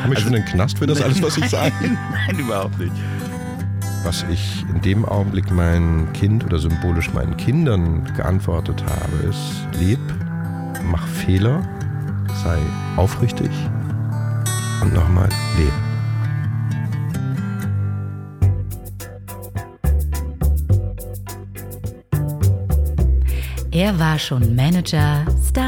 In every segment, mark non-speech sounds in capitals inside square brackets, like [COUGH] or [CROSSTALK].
Komme ich also, schon in den Knast für das alles, was ich sage? [LAUGHS] Nein, überhaupt nicht. Was ich in dem Augenblick mein Kind oder symbolisch meinen Kindern geantwortet habe, ist: Leb, mach Fehler, sei aufrichtig und nochmal leb. Er war schon Manager,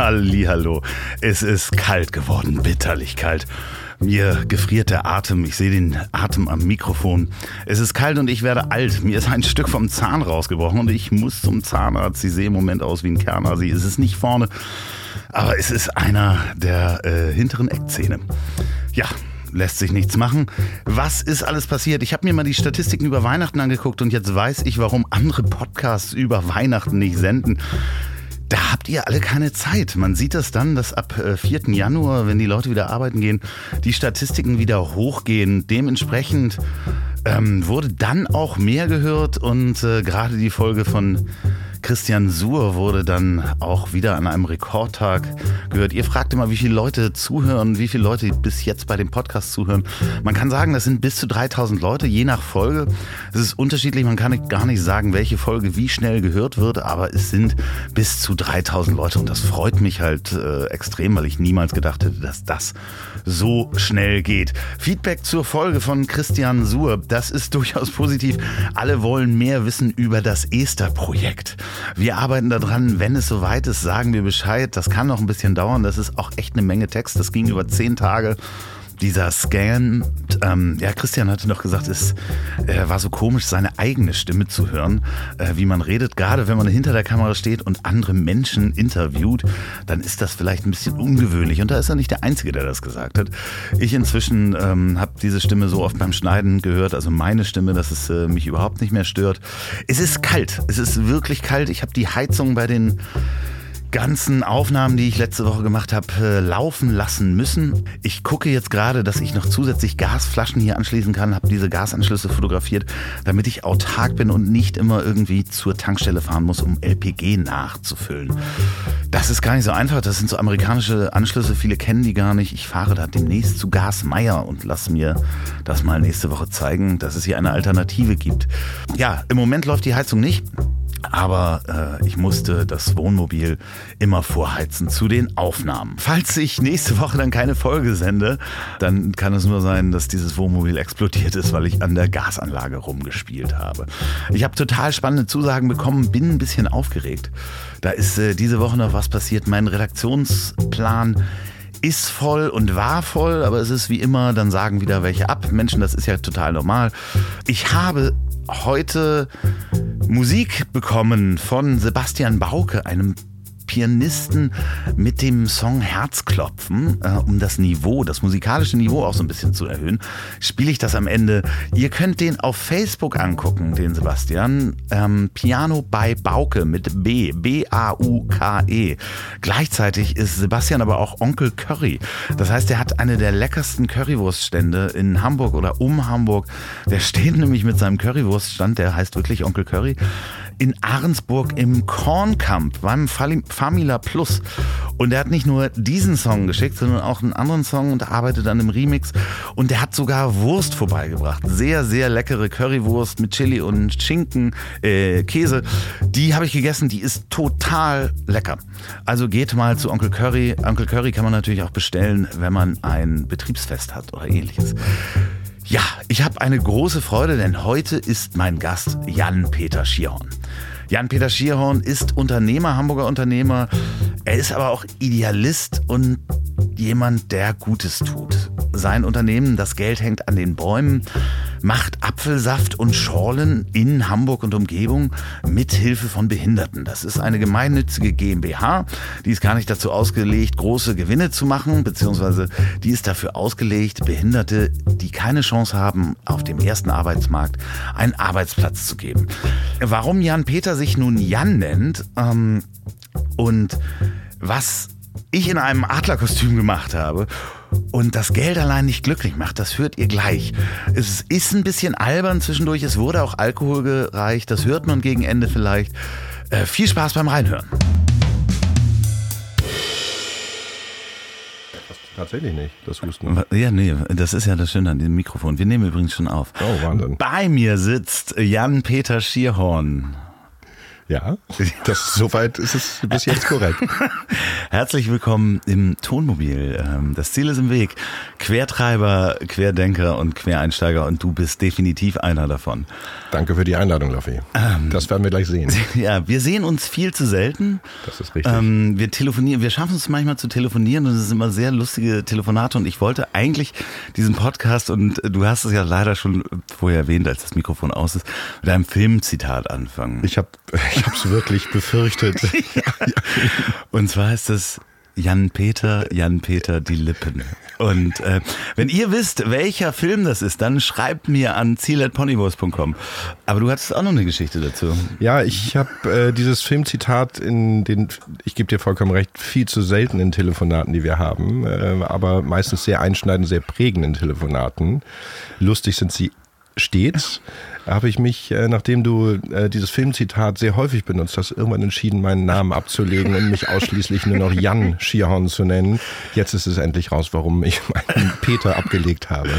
Hallihallo. Es ist kalt geworden, bitterlich kalt. Mir gefriert der Atem. Ich sehe den Atem am Mikrofon. Es ist kalt und ich werde alt. Mir ist ein Stück vom Zahn rausgebrochen und ich muss zum Zahnarzt. Sie sehen im Moment aus wie ein Kernasi. Es ist nicht vorne, aber es ist einer der äh, hinteren Eckzähne. Ja, lässt sich nichts machen. Was ist alles passiert? Ich habe mir mal die Statistiken über Weihnachten angeguckt und jetzt weiß ich, warum andere Podcasts über Weihnachten nicht senden da habt ihr alle keine Zeit. Man sieht das dann, dass ab 4. Äh, Januar, wenn die Leute wieder arbeiten gehen, die Statistiken wieder hochgehen. Dementsprechend ähm, wurde dann auch mehr gehört und äh, gerade die Folge von Christian Suhr wurde dann auch wieder an einem Rekordtag gehört. Ihr fragt immer, wie viele Leute zuhören, wie viele Leute bis jetzt bei dem Podcast zuhören. Man kann sagen, das sind bis zu 3000 Leute, je nach Folge. Es ist unterschiedlich, man kann gar nicht sagen, welche Folge wie schnell gehört wird, aber es sind bis zu 3000 Leute und das freut mich halt äh, extrem, weil ich niemals gedacht hätte, dass das so schnell geht. Feedback zur Folge von Christian Suhr, das ist durchaus positiv. Alle wollen mehr wissen über das Esther-Projekt. Wir arbeiten daran. Wenn es soweit ist, sagen wir Bescheid. Das kann noch ein bisschen dauern. Das ist auch echt eine Menge Text. Das ging über zehn Tage dieser Scan, ähm, ja, Christian hatte noch gesagt, es äh, war so komisch, seine eigene Stimme zu hören, äh, wie man redet. Gerade wenn man hinter der Kamera steht und andere Menschen interviewt, dann ist das vielleicht ein bisschen ungewöhnlich. Und da ist er nicht der Einzige, der das gesagt hat. Ich inzwischen ähm, habe diese Stimme so oft beim Schneiden gehört, also meine Stimme, dass es äh, mich überhaupt nicht mehr stört. Es ist kalt, es ist wirklich kalt. Ich habe die Heizung bei den ganzen Aufnahmen, die ich letzte Woche gemacht habe, äh, laufen lassen müssen. Ich gucke jetzt gerade, dass ich noch zusätzlich Gasflaschen hier anschließen kann, habe diese Gasanschlüsse fotografiert, damit ich autark bin und nicht immer irgendwie zur Tankstelle fahren muss, um LPG nachzufüllen. Das ist gar nicht so einfach. Das sind so amerikanische Anschlüsse. Viele kennen die gar nicht. Ich fahre da demnächst zu Gasmeier und lasse mir das mal nächste Woche zeigen, dass es hier eine Alternative gibt. Ja, im Moment läuft die Heizung nicht. Aber äh, ich musste das Wohnmobil immer vorheizen zu den Aufnahmen. Falls ich nächste Woche dann keine Folge sende, dann kann es nur sein, dass dieses Wohnmobil explodiert ist, weil ich an der Gasanlage rumgespielt habe. Ich habe total spannende Zusagen bekommen, bin ein bisschen aufgeregt. Da ist äh, diese Woche noch was passiert. Mein Redaktionsplan ist voll und war voll, aber es ist wie immer, dann sagen wieder welche ab. Menschen, das ist ja total normal. Ich habe heute Musik bekommen von Sebastian Bauke, einem Pianisten mit dem Song Herzklopfen, äh, um das Niveau, das musikalische Niveau auch so ein bisschen zu erhöhen, spiele ich das am Ende. Ihr könnt den auf Facebook angucken, den Sebastian. Ähm, Piano bei Bauke mit B, B-A-U-K-E. Gleichzeitig ist Sebastian aber auch Onkel Curry. Das heißt, er hat eine der leckersten Currywurststände in Hamburg oder um Hamburg. Der steht [LAUGHS] nämlich mit seinem Currywurststand, der heißt wirklich Onkel Curry in Ahrensburg im Kornkamp beim Famila Plus. Und er hat nicht nur diesen Song geschickt, sondern auch einen anderen Song und arbeitet an einem Remix. Und er hat sogar Wurst vorbeigebracht. Sehr, sehr leckere Currywurst mit Chili und Schinken, äh, Käse. Die habe ich gegessen, die ist total lecker. Also geht mal zu Onkel Curry. Onkel Curry kann man natürlich auch bestellen, wenn man ein Betriebsfest hat oder ähnliches. Ja, ich habe eine große Freude, denn heute ist mein Gast Jan-Peter Schierhorn. Jan-Peter Schierhorn ist Unternehmer, Hamburger Unternehmer. Er ist aber auch Idealist und jemand, der Gutes tut. Sein Unternehmen, das Geld hängt an den Bäumen, macht Apfelsaft und Schorlen in Hamburg und Umgebung mit Hilfe von Behinderten. Das ist eine gemeinnützige GmbH, die ist gar nicht dazu ausgelegt, große Gewinne zu machen, beziehungsweise die ist dafür ausgelegt, Behinderte, die keine Chance haben, auf dem ersten Arbeitsmarkt einen Arbeitsplatz zu geben. Warum Jan Peter sich nun Jan nennt ähm, und was ich in einem Adlerkostüm gemacht habe und das Geld allein nicht glücklich macht, das hört ihr gleich. Es ist ein bisschen albern zwischendurch, es wurde auch Alkohol gereicht, das hört man gegen Ende vielleicht. Äh, viel Spaß beim Reinhören. Tatsächlich nicht, das Husten. Ja, nee, das ist ja das Schöne an dem Mikrofon. Wir nehmen übrigens schon auf. Oh, Wahnsinn. Bei mir sitzt Jan-Peter Schierhorn. Ja, das, soweit ist es bis jetzt korrekt. [LAUGHS] Herzlich willkommen im Tonmobil. Ähm, Das Ziel ist im Weg. Quertreiber, Querdenker und Quereinsteiger und du bist definitiv einer davon. Danke für die Einladung, Loffi. Das werden wir gleich sehen. [LAUGHS] Ja, wir sehen uns viel zu selten. Das ist richtig. Ähm, wir telefonieren, wir schaffen es manchmal zu telefonieren und es sind immer sehr lustige Telefonate und ich wollte eigentlich diesen Podcast und du hast es ja leider schon vorher erwähnt, als das Mikrofon aus ist, mit einem Filmzitat anfangen. Ich habe [LAUGHS] ich hab's wirklich befürchtet. [LAUGHS] Und zwar ist das Jan Peter, Jan Peter die Lippen. Und äh, wenn ihr wisst, welcher Film das ist, dann schreibt mir an ziel.ponywurst.com. Aber du hattest auch noch eine Geschichte dazu. Ja, ich habe äh, dieses Filmzitat in den, ich gebe dir vollkommen recht, viel zu selten in Telefonaten, die wir haben, äh, aber meistens sehr einschneidend, sehr prägenden Telefonaten. Lustig sind sie stets. Habe ich mich, äh, nachdem du äh, dieses Filmzitat sehr häufig benutzt hast, irgendwann entschieden, meinen Namen abzulegen und mich ausschließlich nur noch Jan Schierhorn zu nennen. Jetzt ist es endlich raus, warum ich [LAUGHS] meinen Peter abgelegt habe.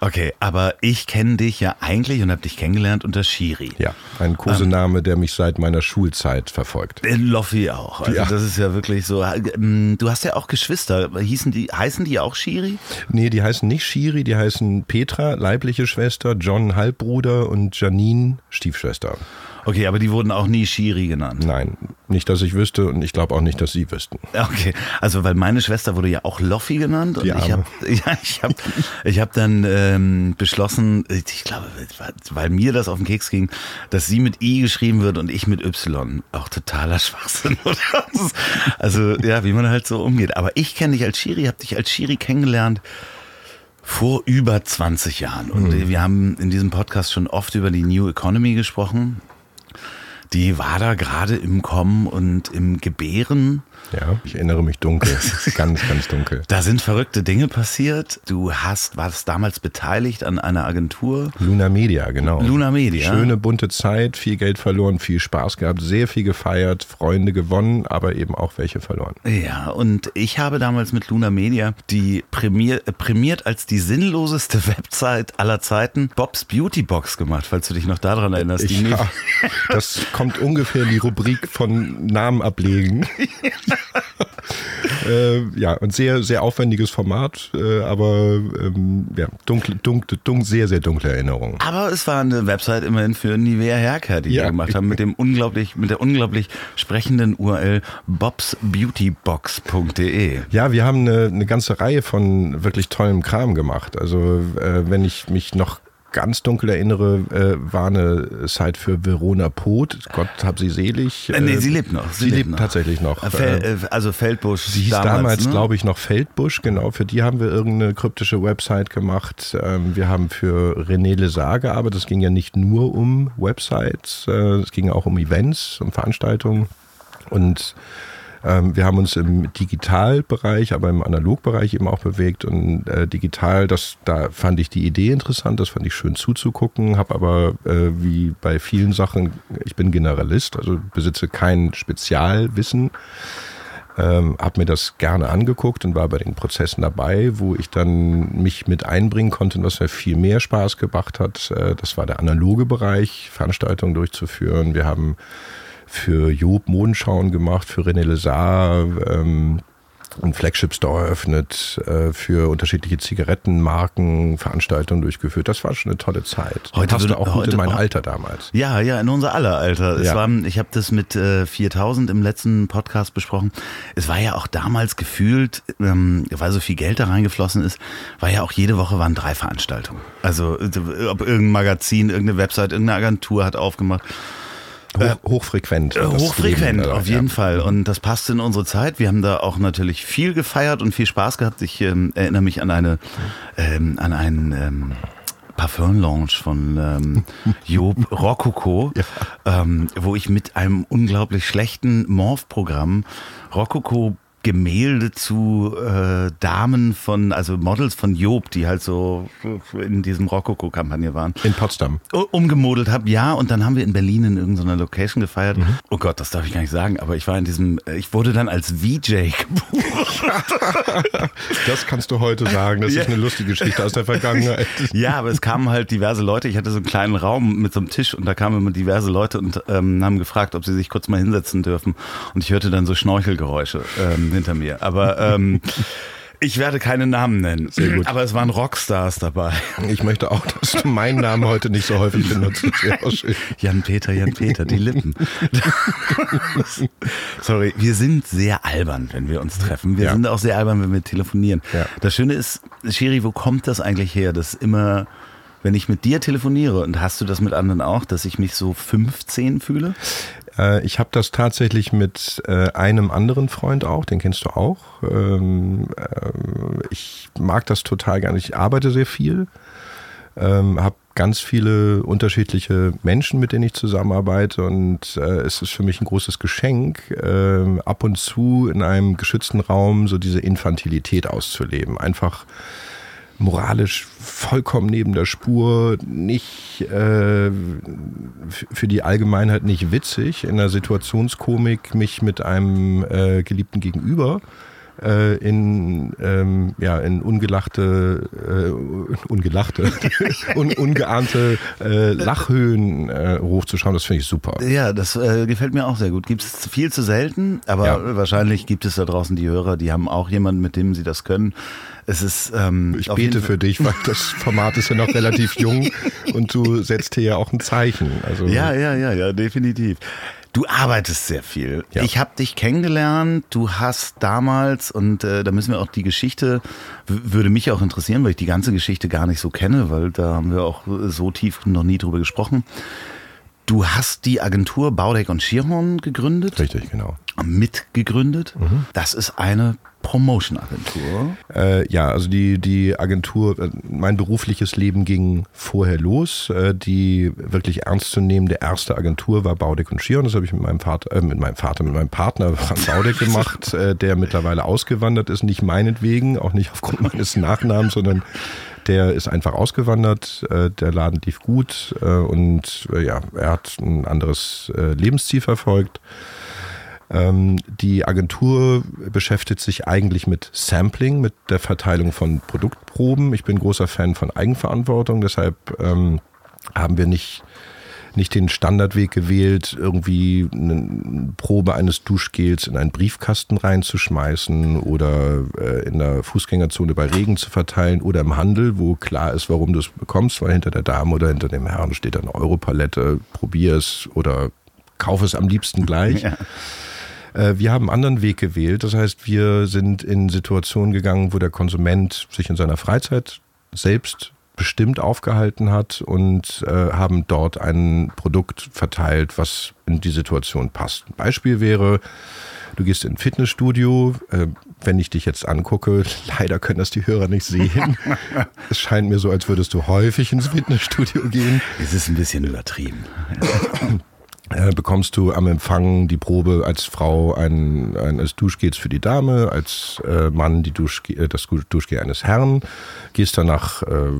Okay, aber ich kenne dich ja eigentlich und habe dich kennengelernt unter Shiri. Ja, ein Kosename, der mich seit meiner Schulzeit verfolgt. In Loffi auch. Also Ja. das ist ja wirklich so. ähm, Du hast ja auch Geschwister. Hießen die, heißen die auch Shiri? Nee, die heißen nicht Shiri, die heißen Petra, leibliche Schwester, John, Halbbruder und Janine, Stiefschwester. Okay, aber die wurden auch nie Shiri genannt. Nein, nicht, dass ich wüsste und ich glaube auch nicht, dass sie wüssten. Okay, also weil meine Schwester wurde ja auch Loffi genannt und ich habe [LAUGHS] ja, ich hab, ich hab dann ähm, beschlossen, ich glaube, weil mir das auf den Keks ging, dass sie mit I geschrieben wird und ich mit Y. Auch totaler Schwachsinn, [LAUGHS] oder? Also ja, wie man halt so umgeht. Aber ich kenne dich als Schiri, habe dich als Schiri kennengelernt vor über 20 Jahren. Und Mhm. wir haben in diesem Podcast schon oft über die New Economy gesprochen. Die war da gerade im Kommen und im Gebären. Ja, ich erinnere mich dunkel, ganz, ganz dunkel. Da sind verrückte Dinge passiert. Du hast, warst damals beteiligt an einer Agentur. Luna Media, genau. Luna Media. Schöne bunte Zeit, viel Geld verloren, viel Spaß gehabt, sehr viel gefeiert, Freunde gewonnen, aber eben auch welche verloren. Ja, und ich habe damals mit Luna Media die prämier, äh, prämiert als die sinnloseste [LAUGHS] Website aller Zeiten Bobs Beauty Box gemacht, falls du dich noch daran erinnerst. Ich, ja, das kommt ungefähr in die Rubrik von Namen ablegen. [LAUGHS] [LAUGHS] äh, ja, und sehr, sehr aufwendiges Format, äh, aber ähm, ja, dunkle, dunkle, dunkle, sehr, sehr dunkle Erinnerungen. Aber es war eine Website immerhin für Nivea Haircare, die Ja. wir gemacht haben, mit dem unglaublich, mit der unglaublich sprechenden URL bobsbeautybox.de. Ja, wir haben eine, eine ganze Reihe von wirklich tollem Kram gemacht. Also äh, wenn ich mich noch ganz dunkel erinnere, äh, war eine Site für Verona Poth. Gott hab sie selig. Äh, nee, sie lebt noch. Sie, lebt noch. tatsächlich noch. Äh, Fel, äh, also Feldbusch. Sie hieß damals, ne? glaube ich, noch Feldbusch, genau. Für die haben wir irgendeine kryptische Website gemacht. Ähm, wir haben für René Lesar gearbeitet. Es ging ja nicht nur um Websites, äh, es ging auch um Events, um Veranstaltungen. Und wir haben uns im Digitalbereich, aber im Analogbereich eben auch bewegt. Und äh, digital, das, da fand ich die Idee interessant, das fand ich schön zuzugucken, habe aber äh, wie bei vielen Sachen, ich bin Generalist, also besitze kein Spezialwissen ähm, habe mir das gerne angeguckt und war bei den Prozessen dabei, wo ich dann mich mit einbringen konnte und was mir viel mehr Spaß gemacht hat. Äh, das war der analoge Bereich, Veranstaltungen durchzuführen. Wir haben für Job Modenschauen gemacht, für René Lesar. Ähm, einen Flagship-Store eröffnet, äh, für unterschiedliche Zigarettenmarken Veranstaltungen durchgeführt. Das war schon eine tolle Zeit. Heute Passte auch gut in mein Alter damals. Ja, ja, in unser aller Alter. Es Ja. war, ich habe das mit äh, 4000 im letzten Podcast besprochen. Es war ja auch damals gefühlt, ähm, weil so viel Geld da reingeflossen ist, war ja auch jede Woche waren drei Veranstaltungen. Also ob irgendein Magazin, irgendeine Website, irgendeine Agentur hat aufgemacht. Hoch, hochfrequent. Äh, war das Hochfrequent, Leben, auf ja. jeden Fall. Und das passte in unsere Zeit. Wir haben da auch natürlich viel gefeiert und viel Spaß gehabt. Ich ähm, erinnere mich an eine, ähm, an einen ähm, Parfum-Lounge von ähm, [LAUGHS] Job Rococo, ähm, wo ich mit einem unglaublich schlechten Morph-Programm Rococo Gemälde zu äh, Damen von, also Models von Job, die halt so in diesem Rococo-Kampagne waren. In Potsdam. Umgemodelt habe, ja, und dann haben wir in Berlin in irgendeiner Location gefeiert. Oh Gott, das darf ich gar nicht sagen, aber ich war in diesem, äh, ich wurde dann als VJ [LAUGHS] gebucht. Das kannst du heute sagen. Das Ja. ist eine lustige Geschichte aus der Vergangenheit. [LAUGHS] ja, aber es kamen halt diverse Leute. Ich hatte so einen kleinen Raum mit so einem Tisch und da kamen immer diverse Leute und ähm, haben gefragt, ob sie sich kurz mal hinsetzen dürfen. Und ich hörte dann so Schnorchelgeräusche ähm, hinter mir. Aber ähm, [LAUGHS] ich werde keine Namen nennen. Sehr gut. Aber es waren Rockstars dabei. Ich möchte auch, dass du meinen Namen heute nicht so häufig benutzt. Jan-Peter, Jan-Peter, die Lippen. [LAUGHS] Sorry, wir sind sehr albern, wenn wir uns treffen. Wir Ja. sind auch sehr albern, wenn wir telefonieren. Ja. Das Schöne ist, Shiri, wo kommt das eigentlich her, dass immer, wenn ich mit dir telefoniere, und hast du das mit anderen auch, dass ich mich so 15 fühle? Äh, ich habe das tatsächlich mit äh, einem anderen Freund auch, den kennst du auch. Ähm, äh, ich mag das total gerne. Ich arbeite sehr viel, ähm, habe ganz viele unterschiedliche Menschen, mit denen ich zusammenarbeite und äh, es ist für mich ein großes Geschenk, ähm, ab und zu in einem geschützten Raum so diese Infantilität auszuleben. Einfach moralisch vollkommen neben der Spur, nicht äh, für die Allgemeinheit nicht witzig, in der Situationskomik mich mit einem äh, geliebten Gegenüber äh, in, ähm, ja, in ungelachte, äh, ungelachte, [LAUGHS] un, ungeahnte äh, Lachhöhen äh, hochzuschauen, das finde ich super. Ja, das äh, gefällt mir auch sehr gut. Gibt es viel zu selten, aber Ja. wahrscheinlich gibt es da draußen die Hörer, die haben auch jemanden, mit dem sie das können. Es ist ähm, Ich bete für dich, weil das Format ist ja noch relativ jung und du setzt hier ja auch ein Zeichen. Also Ja, ja, ja, ja, definitiv. Du arbeitest sehr viel. Ja. Ich habe dich kennengelernt. Du hast damals, und äh, da müssen wir auch die Geschichte, würde mich auch interessieren, weil ich die ganze Geschichte gar nicht so kenne, weil da haben wir auch so tief noch nie drüber gesprochen. Du hast die Agentur Baudeck und Schierhorn gegründet, Richtig, genau. mitgegründet. Mhm. Das ist eine Promotion-Agentur. Äh, ja, also die, die Agentur, äh, mein berufliches Leben ging vorher los. Äh, die wirklich ernstzunehmende erste Agentur war Baudeck und Schier und das habe ich mit meinem Vater, äh, mit meinem Vater, mit meinem Partner [LAUGHS] Frank Baudeck gemacht, äh, der mittlerweile ausgewandert ist, nicht meinetwegen, auch nicht aufgrund meines Nachnamens, sondern der ist einfach ausgewandert, äh, der Laden lief gut und ja, er hat ein anderes Lebensziel verfolgt. Ähm, die Agentur beschäftigt sich eigentlich mit Sampling, mit der Verteilung von Produktproben. Ich bin großer Fan von Eigenverantwortung, deshalb ähm, haben wir nicht, nicht den Standardweg gewählt, irgendwie eine Probe eines Duschgels in einen Briefkasten reinzuschmeißen oder äh, in der Fußgängerzone bei Regen zu verteilen oder im Handel, wo klar ist, warum du es bekommst, weil hinter der Dame oder hinter dem Herrn steht eine Europalette, probier es oder kauf es am liebsten gleich. [LAUGHS] Ja. Äh, Wir haben einen anderen Weg gewählt. Das heißt, wir sind in Situationen gegangen, wo der Konsument sich in seiner Freizeit selbst bestimmt aufgehalten hat und äh, haben dort ein Produkt verteilt, was in die Situation passt. Ein Beispiel wäre, du gehst in ein Fitnessstudio, äh, wenn ich dich jetzt angucke, [LAUGHS] leider können das die Hörer nicht sehen. [LAUGHS] es scheint mir so, als würdest du häufig ins Fitnessstudio gehen. Es ist ein bisschen übertrieben. [LAUGHS] äh, bekommst du am Empfang die Probe als Frau ein, ein als Duschgels für die Dame, als äh, Mann die Duschge äh, das Duschgel eines Herrn, gehst danach äh,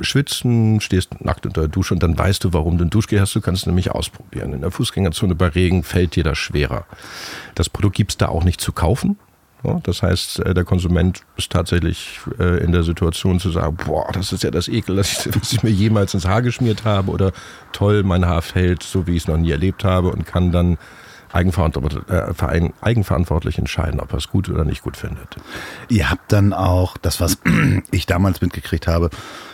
schwitzen, stehst nackt unter der Dusche und dann weißt du, warum du ein Duschgel hast. Du kannst es nämlich ausprobieren. In der Fußgängerzone bei Regen fällt dir das schwerer. Das Produkt gibt's da auch nicht zu kaufen. Das heißt, äh, der Konsument ist tatsächlich äh, in der Situation zu sagen, boah, das ist ja das Ekel, das ich, [LAUGHS] was ich mir jemals ins Haar geschmiert habe oder toll, mein Haar fällt, so wie ich es noch nie erlebt habe und kann dann äh, eigenverantwortlich entscheiden, ob er es gut oder nicht gut findet. Ihr habt dann auch, das was [CLEARS THROAT] ich damals mitgekriegt habe,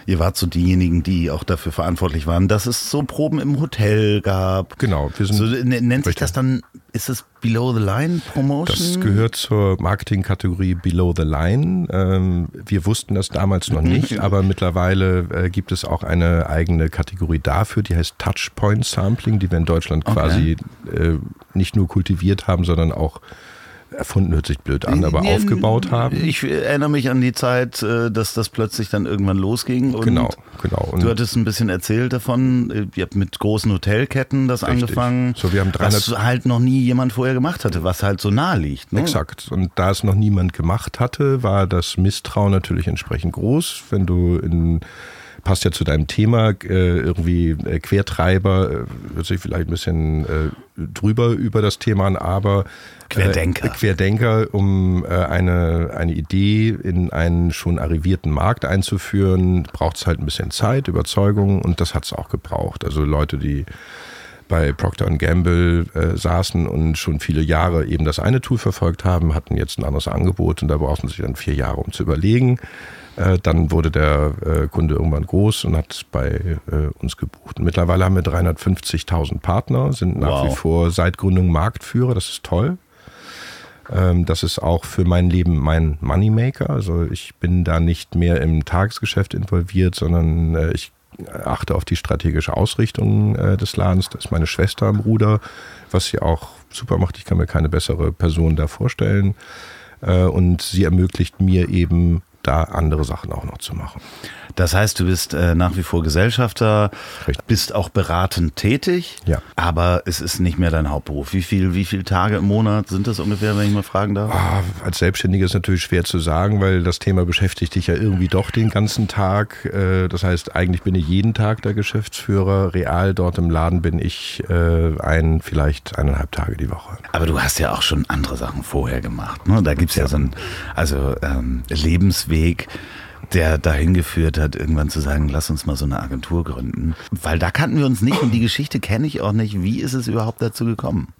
ihr wart so diejenigen, die auch dafür verantwortlich waren, dass es so Proben im Hotel gab. Genau. Wir sind so, nennt sich das dann, ist es Below the Line Promotion? Das gehört zur Marketingkategorie Below the Line. Ähm, wir wussten das damals noch nicht, aber mittlerweile äh, gibt es auch eine eigene Kategorie dafür, die heißt Touchpoint Sampling, die wir in Deutschland quasi okay. nicht nur kultiviert haben, sondern auch erfunden hört sich blöd an, aber aufgebaut haben. Ich erinnere mich an die Zeit, äh, dass das plötzlich dann irgendwann losging. Und genau, genau. Und du hattest ein bisschen erzählt davon. Äh, ihr habt mit großen Hotelketten das richtig. angefangen. So, wir haben 300 was halt noch nie jemand vorher gemacht hatte, was halt so nah liegt. Ne? Exakt. Und da es noch niemand gemacht hatte, war das Misstrauen natürlich entsprechend groß. Wenn du in passt ja zu deinem Thema, äh, irgendwie äh, Quertreiber, äh, hört sich vielleicht ein bisschen äh, drüber über das Thema an, aber äh, Querdenker. Querdenker, um eine, eine Idee in einen schon arrivierten Markt einzuführen, braucht es halt ein bisschen Zeit, Überzeugung und das hat es auch gebraucht. Also Leute, die bei Procter Gamble äh, saßen und schon viele Jahre eben das eine Tool verfolgt haben, hatten jetzt ein anderes Angebot und da brauchten sie dann vier Jahre, um zu überlegen. Äh, dann wurde der äh, Kunde irgendwann groß und hat bei äh, uns gebucht. Und mittlerweile haben wir 350.000 Partner, sind nach wow. wie vor seit Gründung Marktführer. Das ist toll. Ähm, das ist auch für mein Leben mein Moneymaker. Also ich bin da nicht mehr im Tagesgeschäft involviert, sondern ich achte auf die strategische Ausrichtung des Ladens. Das ist meine Schwester am Ruder, was sie auch super macht. Ich kann mir keine bessere Person da vorstellen. Und sie ermöglicht mir eben da andere Sachen auch noch zu machen. Das heißt, du bist äh, nach wie vor Gesellschafter, Richtig. bist auch beratend tätig, ja. aber es ist nicht mehr dein Hauptberuf. Wie viel, wie viele Tage im Monat sind das ungefähr, wenn ich mal fragen darf? Ah, als Selbstständiger ist natürlich schwer zu sagen, weil das Thema beschäftigt dich ja irgendwie doch den ganzen Tag. Äh, das heißt, eigentlich bin ich jeden Tag der Geschäftsführer. Real dort im Laden bin ich äh, ein, vielleicht eineinhalb Tage die Woche. Aber du hast ja auch schon andere Sachen vorher gemacht. Ne? Da gibt es ja. ja so einen also, ähm, Lebensweg der dahin geführt hat, irgendwann zu sagen, lass uns mal so eine Agentur gründen. Weil da kannten wir uns nicht und die Geschichte kenne ich auch nicht. Wie ist es überhaupt dazu gekommen?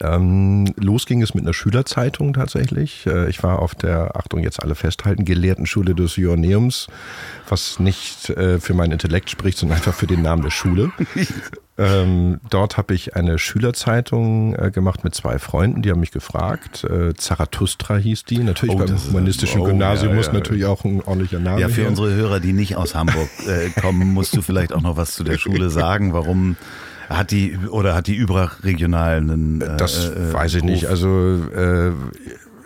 Ähm, los ging es mit einer Schülerzeitung tatsächlich. Äh, ich war auf der, Achtung, jetzt alle festhalten, Gelehrtenschule des Joanneums, was nicht äh, für meinen Intellekt spricht, sondern einfach für den Namen der Schule. [LAUGHS] ähm, dort habe ich eine Schülerzeitung äh, gemacht mit zwei Freunden, die haben mich gefragt. Äh, Zarathustra hieß die. Natürlich oh, beim humanistischen oh, Gymnasium ja, muss ja, natürlich ja. auch ein ordentlicher Name Ja, für her. unsere Hörer, die nicht aus Hamburg äh, kommen, musst du vielleicht auch noch was zu der [LAUGHS] Schule sagen, warum hat die oder hat die überregionalen? Äh, das äh, weiß ich Ruf? nicht. Also äh,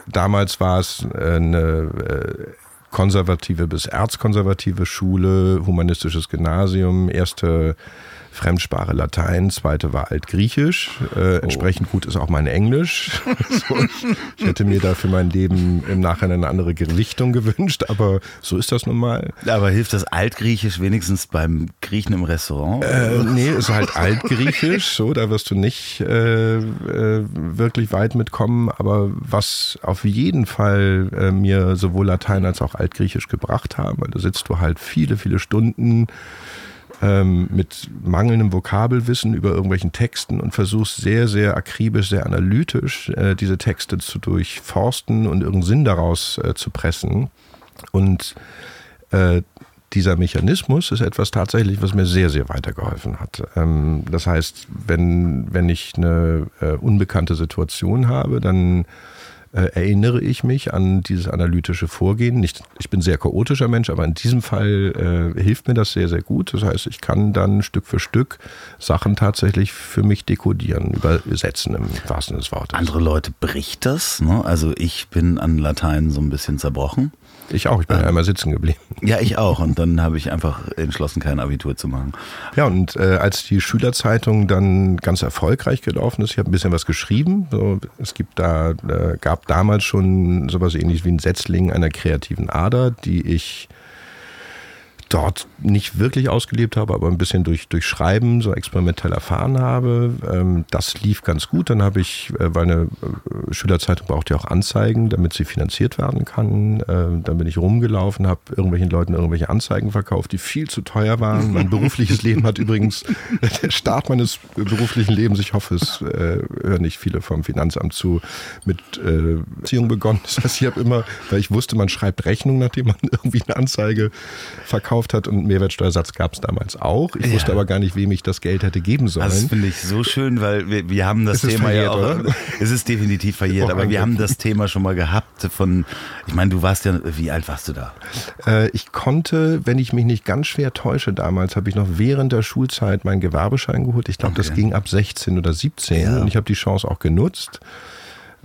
damals war es eine äh, konservative bis erzkonservative Schule, humanistisches Gymnasium, erste Fremdsprache Latein, zweite war Altgriechisch. Äh, oh. Entsprechend gut ist auch mein Englisch. [LAUGHS] so, ich hätte mir da für mein Leben im Nachhinein eine andere Richtung gewünscht, aber so ist das nun mal. Aber hilft das Altgriechisch wenigstens beim Griechen im Restaurant? Äh, nee, ist halt Altgriechisch, so, da wirst du nicht äh, äh, wirklich weit mitkommen, aber was auf jeden Fall äh, mir sowohl Latein als auch Altgriechisch gebracht haben, weil da sitzt du halt viele, viele Stunden ähm, mit mangelndem Vokabelwissen über irgendwelchen Texten und versuchst sehr, sehr akribisch, sehr analytisch äh, diese Texte zu durchforsten und irgendeinen Sinn daraus äh, zu pressen. Und äh, dieser Mechanismus ist etwas tatsächlich, was mir sehr, sehr weitergeholfen hat. Ähm, das heißt, wenn, wenn ich eine äh, unbekannte Situation habe, dann äh, erinnere ich mich an dieses analytische Vorgehen. Nicht, ich bin sehr chaotischer Mensch, aber in diesem Fall äh, hilft mir das sehr, sehr gut. Das heißt, ich kann dann Stück für Stück Sachen tatsächlich für mich dekodieren, übersetzen im wahrsten des Wortes. Andere Leute bricht das. Ne? Also ich bin an Latein so ein bisschen zerbrochen. Ich auch, ich bin ähm, einmal sitzen geblieben. Ja, ich auch. Und dann habe ich einfach entschlossen, kein Abitur zu machen. Ja, und äh, als die Schülerzeitung dann ganz erfolgreich gelaufen ist, ich habe ein bisschen was geschrieben. So, es gibt da, äh, gab damals schon sowas ähnlich wie ein Setzling einer kreativen Ader, die ich dort nicht wirklich ausgelebt habe, aber ein bisschen durch, durch Schreiben so experimentell erfahren habe. Ähm, das lief ganz gut. Dann habe ich, äh, weil eine äh, Schülerzeitung braucht ja auch Anzeigen, damit sie finanziert werden kann. Äh, dann bin ich rumgelaufen, habe irgendwelchen Leuten irgendwelche Anzeigen verkauft, die viel zu teuer waren. Mein [LAUGHS] berufliches Leben hat übrigens [LAUGHS] der Start meines beruflichen Lebens, ich hoffe, es äh, hören nicht viele vom Finanzamt zu, mit äh, Beziehung begonnen. Das heißt, ich habe immer, weil ich wusste, man schreibt Rechnung, nachdem man [LAUGHS] irgendwie eine Anzeige verkauft hat und Mehrwertsteuersatz gab es damals auch. Ich ja. wusste aber gar nicht, wem ich das Geld hätte geben sollen. Das finde ich so schön, weil wir, wir haben das Thema verjährt, ja auch. Oder? Es ist definitiv verjährt, oh, aber wir haben das Thema schon mal gehabt von, ich meine, du warst ja, wie alt warst du da? Äh, ich konnte, wenn ich mich nicht ganz schwer täusche, damals habe ich noch während der Schulzeit meinen Gewerbeschein geholt. Ich glaube, okay. das ging ab 16 oder 17 ja. und ich habe die Chance auch genutzt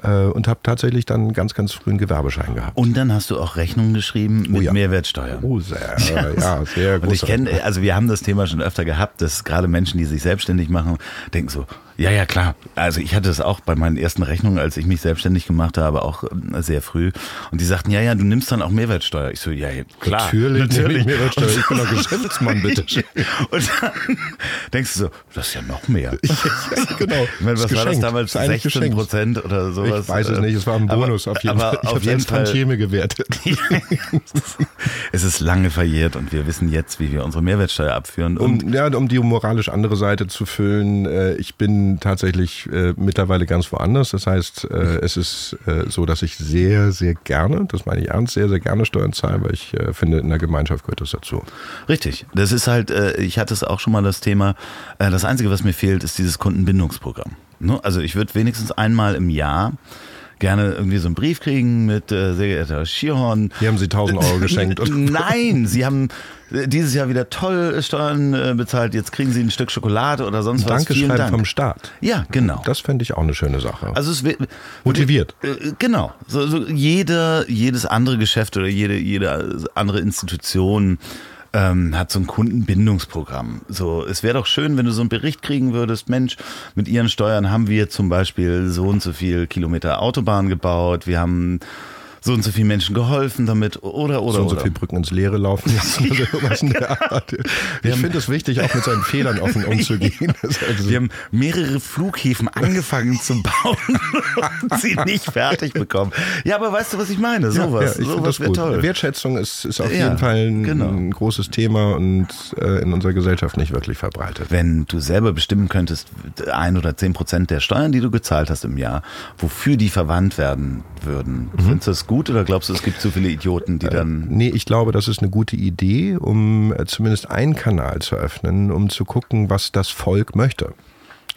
und habe tatsächlich dann ganz, ganz früh einen Gewerbeschein gehabt. Und dann hast du auch Rechnungen geschrieben mit oh ja. Mehrwertsteuer. Oh, sehr, [LAUGHS] ja, sehr gut. Und ich kenne, also wir haben das Thema schon öfter gehabt, dass gerade Menschen, die sich selbstständig machen, denken so, ja, ja, klar. Also ich hatte es auch bei meinen ersten Rechnungen, als ich mich selbstständig gemacht habe, auch äh, sehr früh. Und die sagten, ja, ja, du nimmst dann auch Mehrwertsteuer. Ich so, ja, klar. Natürlich, natürlich. Mehrwertsteuer. Ich bin doch [LAUGHS] Geschäftsmann, bitte. Und dann [LAUGHS] denkst du so, das ist ja noch mehr. [LAUGHS] ja, genau. Ich meine, was war das damals? 16 Prozent oder sowas? Ich weiß es nicht, es war ein Bonus aber, auf jeden Fall. Ich habe als Tantieme gewertet. es ist lange verjährt und wir wissen jetzt, wie wir unsere Mehrwertsteuer abführen. Und um, ja, um die moralisch andere Seite zu füllen, äh, ich bin tatsächlich äh, mittlerweile ganz woanders. Das heißt, äh, es ist äh, so, dass ich sehr, sehr gerne, das meine ich ernst, sehr, sehr gerne Steuern zahle, weil ich äh, finde, in der Gemeinschaft gehört das dazu. Richtig. Das ist halt, äh, ich hatte es auch schon mal das Thema, äh, das Einzige, was mir fehlt, ist dieses Kundenbindungsprogramm. Ne? Also ich würde wenigstens einmal im Jahr gerne irgendwie so einen Brief kriegen mit äh, sehr geehrter Schierhorn. Hier haben Sie 1000 Euro [LAUGHS] geschenkt. Nein, [LAUGHS] Sie haben äh, dieses Jahr wieder toll Steuern äh, bezahlt. Jetzt kriegen Sie ein Stück Schokolade oder sonst was. Dankeschön Dank. vom Staat. Ja, genau. Das fände ich auch eine schöne Sache. Also es motiviert. Äh, genau. So, so jede, jedes andere Geschäft oder jede, jede andere Institution ähm, hat so ein Kundenbindungsprogramm. So, es wäre doch schön, wenn du so einen Bericht kriegen würdest, Mensch, mit ihren Steuern haben wir zum Beispiel so und so viel Kilometer Autobahn gebaut, wir haben so und so vielen Menschen geholfen damit oder oder so und so viele Brücken ins Leere laufen [LAUGHS] lassen oder sowas in der Art. Ich finde es wichtig, auch mit seinen Fehlern offen [LAUGHS] umzugehen. Also wir haben mehrere Flughäfen angefangen zu bauen [LAUGHS] und sie nicht fertig bekommen. Ja, aber weißt du, was ich meine? Sowas, ja, ja, sowas wäre toll. Wertschätzung ist, ist auf ja, jeden Fall ein, genau. ein, großes Thema und äh, in unserer Gesellschaft nicht wirklich verbreitet. Wenn du selber bestimmen könntest, ein oder zehn Prozent der Steuern, die du gezahlt hast im Jahr, wofür die verwandt werden würden, mhm. findest du das gut oder glaubst du, es gibt zu viele Idioten, die dann. Äh, nee, ich glaube, das ist eine gute Idee, um äh, zumindest einen Kanal zu öffnen, um zu gucken, was das Volk möchte.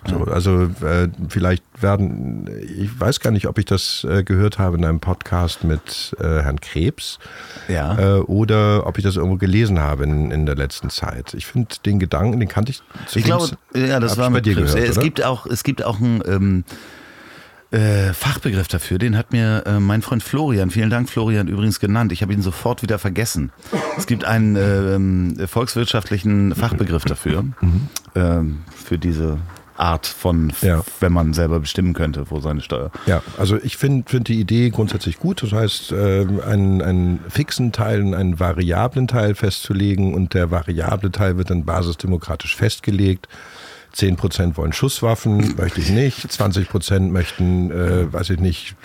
So, also äh, vielleicht werden, ich weiß gar nicht, ob ich das äh, gehört habe in einem Podcast mit äh, Herrn Krebs ja. Äh, oder ob ich das irgendwo gelesen habe in, in der letzten Zeit. Ich finde den Gedanken, den kannte ich. Ich glaube, ja, das war bei dir gehört, Es oder? gibt auch, es gibt auch ein ähm, äh, Fachbegriff dafür, den hat mir äh, mein Freund Florian, vielen Dank Florian übrigens genannt. Ich habe ihn sofort wieder vergessen. Es gibt einen äh, volkswirtschaftlichen Fachbegriff dafür, mhm. ähm, für diese Art von, ja. wenn man selber bestimmen könnte, wo seine Steuer. Ja, also ich finde find die Idee grundsätzlich gut. Das heißt, äh, einen, einen fixen Teil und einen variablen Teil festzulegen und der variable Teil wird dann basisdemokratisch festgelegt. 10 Prozent wollen Schusswaffen, [CLEARS THROAT] möchte ich nicht. 20 Prozent möchten, äh, weiß ich nicht,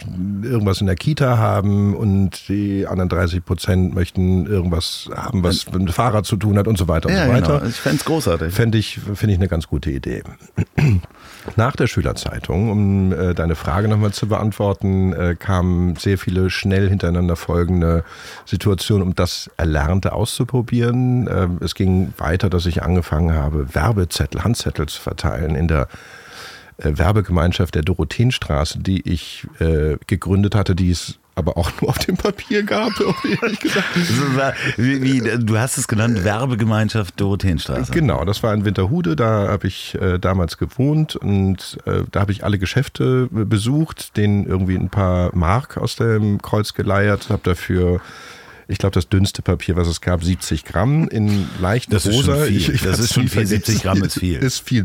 irgendwas in der Kita haben und die anderen 30 Prozent möchten irgendwas haben, was mit dem Fahrrad zu tun hat und so weiter ja, und so weiter. Genau. Ich fände es großartig. Fände ich, finde ich eine ganz gute Idee. [CLEARS THROAT] Nach der Schülerzeitung, um äh, deine Frage nochmal zu beantworten, äh, kamen sehr viele schnell hintereinander folgende Situationen, um das Erlernte auszuprobieren. Äh, es ging weiter, dass ich angefangen habe, Werbezettel, Handzettel verteilen in der äh, Werbegemeinschaft der Dorotheenstraße, die ich äh, gegründet hatte, die es aber auch nur auf dem Papier gab, [LAUGHS] ehrlich gesagt. wie, wie, du hast es genannt, Werbegemeinschaft Dorotheenstraße. Genau, das war in Winterhude, da habe ich äh, damals gewohnt und äh, da habe ich alle Geschäfte besucht, denen irgendwie ein paar Mark aus dem Kreuz geleiert, habe dafür ich glaube, das dünnste Papier, was es gab, 70 Gramm in leicht das rosa. Ist ich, ich das ist schon viel. 70 Gramm ist viel. Ist viel.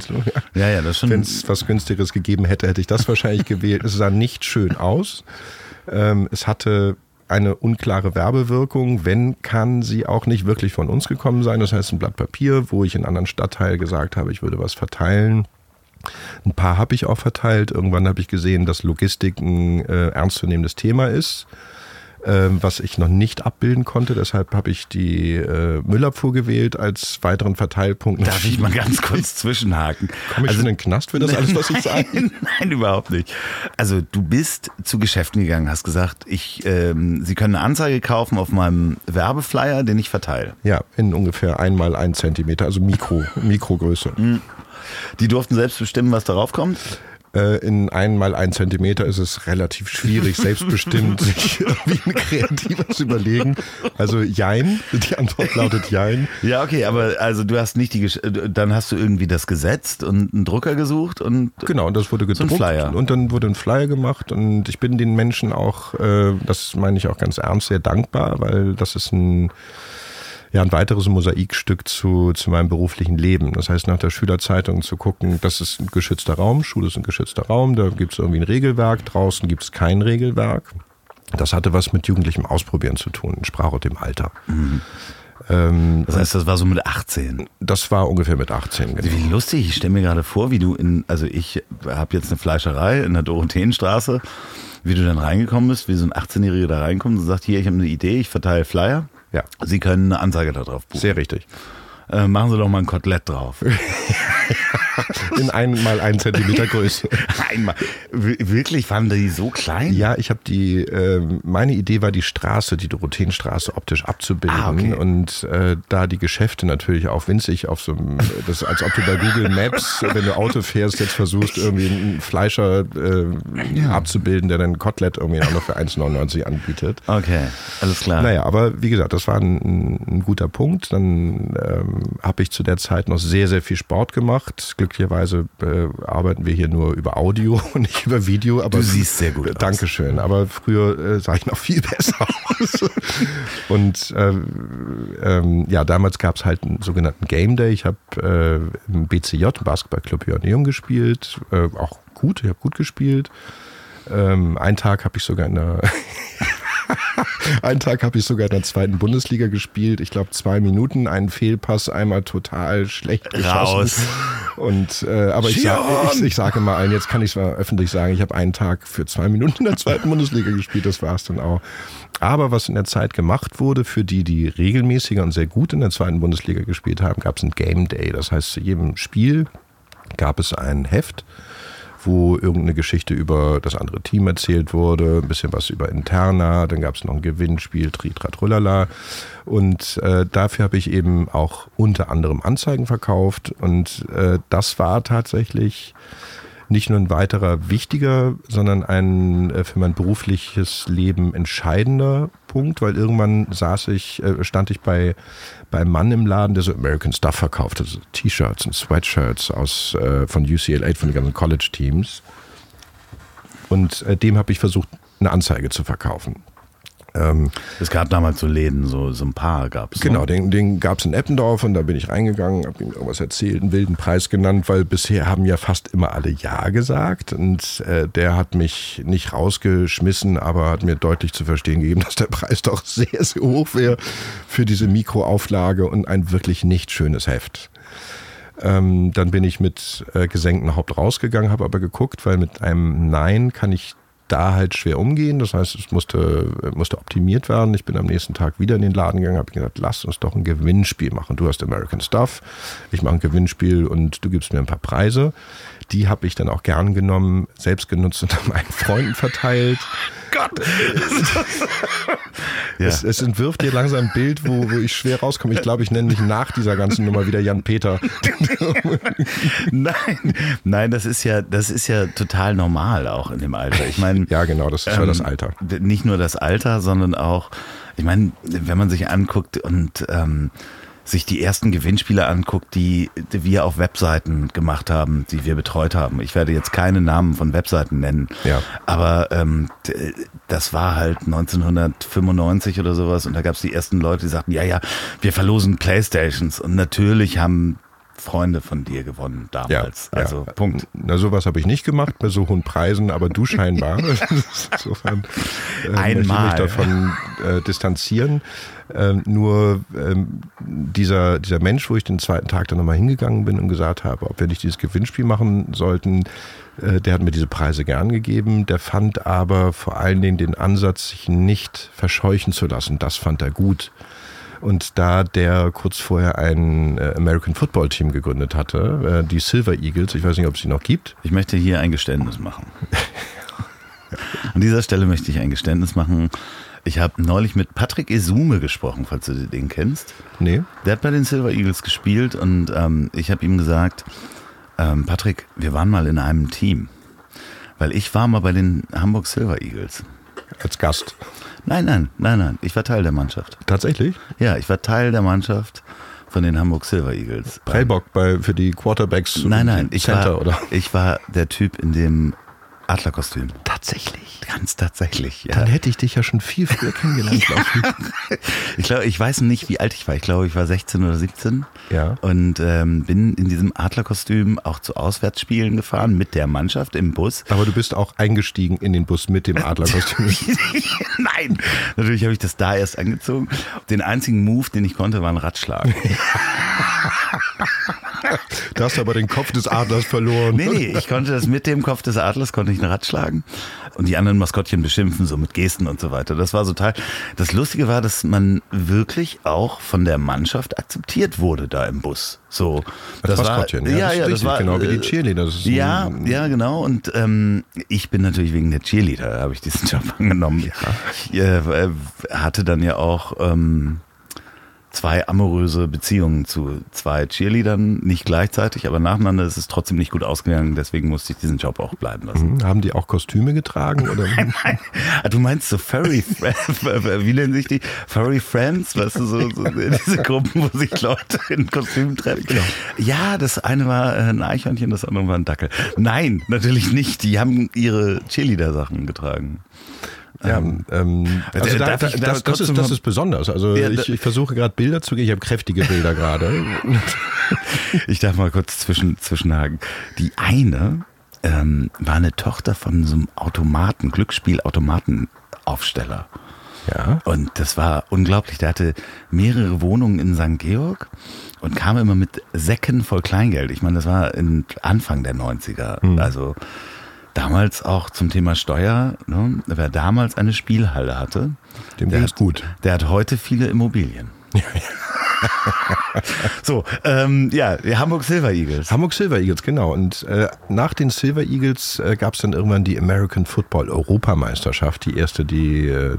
Ja, ja, das schon. Wenn es was günstigeres gegeben hätte, hätte ich das wahrscheinlich gewählt. Es sah nicht schön aus. Ähm, es hatte eine unklare Werbewirkung. Wenn, kann sie auch nicht wirklich von uns gekommen sein. Das heißt, ein Blatt Papier, wo ich in einem anderen Stadtteil gesagt habe, ich würde was verteilen. Ein paar habe ich auch verteilt. Irgendwann habe ich gesehen, dass Logistik ein äh, ernstzunehmendes Thema ist was ich noch nicht abbilden konnte. Deshalb habe ich die äh, Müllabfuhr gewählt als weiteren Verteilpunkt. Darf ich mal ganz kurz [LAUGHS] zwischenhaken? Komme ich also, in den Knast für das [LAUGHS] alles, was ich sage? Nein, überhaupt nicht. Also du bist zu Geschäften gegangen, hast gesagt, ich, ähm, Sie können eine Anzeige kaufen auf meinem Werbeflyer, den ich verteile. Ja, in ungefähr einmal ein Zentimeter, also Mikro, [LAUGHS] Mikrogröße. Hm. Die durften selbst bestimmen, was darauf kommt? Äh, in einmal ein Zentimeter ist es relativ schwierig, [LAUGHS] selbstbestimmt sich irgendwie ein kreatives überlegen. Also Jein, die Antwort lautet Jein. Ja, okay, aber also du hast nicht die, dann hast du irgendwie das gesetzt und einen Drucker gesucht und genau, und das wurde gedruckt so Flyer. und dann wurde ein Flyer gemacht und ich bin den Menschen auch, äh, das meine ich auch ganz ernst, sehr dankbar, weil das ist ein ja, ein weiteres Mosaikstück zu, zu meinem beruflichen Leben. Das heißt, nach der Schülerzeitung zu gucken, das ist ein geschützter Raum, Schule ist ein geschützter Raum, da gibt es irgendwie ein Regelwerk, draußen gibt es kein Regelwerk. Das hatte was mit jugendlichem Ausprobieren zu tun, Sprach und dem Alter. Mhm. Ähm, das heißt, das war so mit 18? Das war ungefähr mit 18, genau. Wie lustig, ich stelle mir gerade vor, wie du in, also ich habe jetzt eine Fleischerei in der Dorotheenstraße, wie du dann reingekommen bist, wie so ein 18-Jähriger da reinkommt und sagt, hier, ich habe eine Idee, ich verteile Flyer. Ja. Sie können eine Anzeige darauf buchen. Sehr richtig. Äh, machen Sie doch mal ein Kotelett drauf. [LAUGHS] [LAUGHS] In einmal einen Zentimeter Größe. [LAUGHS] Einmal. Wirklich waren die so klein? Ja, ich habe die, äh, meine Idee war die Straße, die Dorotheenstraße optisch abzubilden. Ah, okay. Und äh, da die Geschäfte natürlich auch winzig auf so einem, das als ob du bei Google Maps, wenn du Auto fährst, jetzt versuchst, irgendwie einen Fleischer äh, ja. abzubilden, der dann Kotelett irgendwie auch noch für 1,99 anbietet. Okay, alles klar. Naja, aber wie gesagt, das war ein, ein guter Punkt. Dann ähm, habe ich zu der Zeit noch sehr, sehr viel Sport gemacht. Glücklicherweise äh, arbeiten wir hier nur über Audio [LAUGHS] und nicht über Video. Aber du siehst sehr gut aus. Dankeschön. Aber früher äh, sah ich noch viel [LAUGHS] besser aus. und äh, ähm, ja, damals gab es halt einen sogenannten Game Day. Ich habe äh, im BCJ, im Basketballclub Joanneum gespielt. Äh, auch gut, ich habe gut gespielt. Ähm, einen Tag habe ich sogar in der [LAUGHS] [LAUGHS] Einen Tag habe ich sogar in der zweiten Bundesliga gespielt. Ich glaube zwei Minuten, einen Fehlpass, einmal total schlecht geschossen. Raus. Und äh, aber ich, sag, ich, ich sage mal allen, jetzt kann ich es mal öffentlich sagen, ich habe einen Tag für zwei Minuten in der zweiten Bundesliga gespielt, das war es dann auch. Aber was in der Zeit gemacht wurde, für die, die regelmäßiger und sehr gut in der zweiten Bundesliga gespielt haben, gab es ein Game Day. Das heißt, zu jedem Spiel gab es ein Heft wo irgendeine Geschichte über das andere Team erzählt wurde, ein bisschen was über Interna, dann gab es noch ein Gewinnspiel, Tritrat, Und äh, dafür habe ich eben auch unter anderem Anzeigen verkauft. Und äh, das war tatsächlich nicht nur ein weiterer wichtiger, sondern ein äh, für mein berufliches Leben entscheidender Punkt, weil irgendwann saß ich, äh, stand ich bei beim Mann im Laden, der so American Stuff verkauft, also T-Shirts und Sweatshirts aus äh, von UCLA, von den ganzen College-Teams. Und dem habe ich versucht, eine Anzeige zu verkaufen. Ähm, es gab damals so Läden, so, so ein paar gab es. Genau, den, den gab es in Eppendorf und da bin ich reingegangen, habe ihm irgendwas erzählt, einen wilden Preis genannt, weil bisher haben ja fast immer alle Ja gesagt und äh, der hat mich nicht rausgeschmissen, aber hat mir deutlich zu verstehen gegeben, [LAUGHS] dass der Preis doch sehr, sehr hoch wäre für diese Mikroauflage und ein wirklich nicht schönes Heft. Ähm, dann bin ich mit äh, gesenktem Haupt rausgegangen, habe aber geguckt, weil mit einem Nein kann ich da halt schwer umgehen. Das heißt, es musste, musste optimiert werden. Ich bin am nächsten Tag wieder in den Laden gegangen, habe gesagt, lass uns doch ein Gewinnspiel machen. Du hast American Stuff, ich mache ein Gewinnspiel und du gibst mir ein paar Preise. Die habe ich dann auch gern genommen, selbst genutzt und [LAUGHS] an meinen Freunden verteilt. Gott! [LAUGHS] ja. es, es, entwirft dir langsam ein Bild, wo, wo ich schwer rauskomme. Ich glaube, ich nenne mich nach dieser ganzen Nummer wieder Jan Peter. [LAUGHS] nein, nein, das ist ja, das ist ja total normal auch in dem Alter. Ich meine, ja, genau, das ist ähm, ja das Alter. Nicht nur das Alter, sondern auch, ich meine, wenn man sich anguckt und ähm, sich die ersten Gewinnspiele anguckt, die, die wir auf Webseiten gemacht haben, die wir betreut haben. Ich werde jetzt keine Namen von Webseiten nennen, ja. aber ähm, das war halt 1995 oder sowas und da gab es die ersten Leute, die sagten, ja, ja, wir verlosen Playstations und natürlich haben Freunde von dir gewonnen damals. also ja. Punkt. Na, sowas habe ich nicht gemacht bei so hohen Preisen, aber du scheinbar. [LAUGHS] Insofern äh, möchte ich mich Einmal. davon äh, distanzieren. Ähm, nur ähm, dieser, dieser Mensch, wo ich den zweiten Tag dann nochmal hingegangen bin und gesagt habe, ob wir nicht dieses Gewinnspiel machen sollten, äh, der hat mir diese Preise gern gegeben. Der fand aber vor allen Dingen den Ansatz, sich nicht verscheuchen zu lassen. Das fand er gut. Und da der kurz vorher ein äh, American Football Team gegründet hatte, äh, die Silver Eagles, ich weiß nicht, ob es die noch gibt. Ich möchte hier ein Geständnis machen. [LAUGHS] An dieser Stelle möchte ich ein Geständnis machen. Ich habe neulich mit Patrick Esume gesprochen, falls du den kennst. Nee. Der hat bei den Silver Eagles gespielt und ähm, ich habe ihm gesagt, ähm, Patrick, wir waren mal in einem Team. Weil ich war mal bei den Hamburg Silver Eagles. Als Gast. Nein, nein, nein, nein. Ich war Teil der Mannschaft. Tatsächlich? Ja, ich war Teil der Mannschaft von den Hamburg Silver Eagles. Prellbock bei, für die Quarterbacks Nein, nein, ich Center, war, oder? ich war der Typ in dem Adlerkostüm. Tatsächlich. Ganz tatsächlich, ja. Dann hätte ich dich ja schon viel früher kennengelernt, glaube ich. [LAUGHS] Ich glaube, ich weiß nicht, wie alt ich war. Ich glaube, ich war 16 oder 17. Ja. Und ähm, bin in diesem Adlerkostüm auch zu Auswärtsspielen gefahren mit der Mannschaft im Bus. Aber du bist auch eingestiegen in den Bus mit dem [LAUGHS] Adlerkostüm. [LAUGHS] Nein, natürlich habe ich das da erst angezogen. Den einzigen Move, den ich konnte, war ein Ratschlag. [LAUGHS] da hast du aber den Kopf des Adlers verloren. Nee, nee, ich konnte das mit dem Kopf des Adlers, konnte ich ein Rad schlagen und die anderen Maskottchen beschimpfen, so mit Gesten und so weiter. Das war so Teil. Das Lustige war, dass man wirklich auch von der Mannschaft akzeptiert wurde da im Bus. So, Als Maskottchen, ja, ja, das ist ja, das richtig, war genau wie die äh, Cheerleader. Das ja, ein- ja, genau. Und ähm, ich bin natürlich wegen der Cheerleader, habe ich diesen [LAUGHS] Job angenommen. Ich äh, hatte dann ja auch ähm, zwei amoröse Beziehungen zu zwei Cheerleadern, nicht gleichzeitig, aber nacheinander ist es trotzdem nicht gut ausgegangen. Deswegen musste ich diesen Job auch bleiben lassen. Hm, Haben die auch Kostüme getragen? Oder? [LAUGHS] Ah, Du meinst so Furry, [LAUGHS] wie nennen sich die? Furry Friends, weißt du, so, so diese Gruppen, wo sich Leute in Kostümen treffen. Genau. Ja, das eine war äh, ein Eichhörnchen, das andere war ein Dackel. Nein, natürlich nicht. Die haben ihre Cheerleader-Sachen getragen. Ja, ähm, also da, darf da, ich- darf das, ist, das ist besonders. Also Ja, ich, da- ich versuche gerade Bilder zu gehen. Ich habe kräftige Bilder gerade. [LAUGHS] Ich darf mal kurz zwischen, zwischenhaken. Die eine ähm, war eine Tochter von so einem Automaten, Glücksspiel-Automatenaufsteller. Ja. Und das war unglaublich. Der hatte mehrere Wohnungen in St. Georg und kam immer mit Säcken voll Kleingeld. Ich meine, das war in Anfang der 90er. Also damals auch zum Thema Steuer. Ne? Wer damals eine Spielhalle hatte, Dem der ging's hat, gut. Der hat heute viele Immobilien. [LAUGHS] so, ähm, ja, die Hamburg Silver Eagles. Hamburg Silver Eagles, genau. Und äh, nach den Silver Eagles äh, gab es dann irgendwann die American Football Europameisterschaft, die erste, die äh,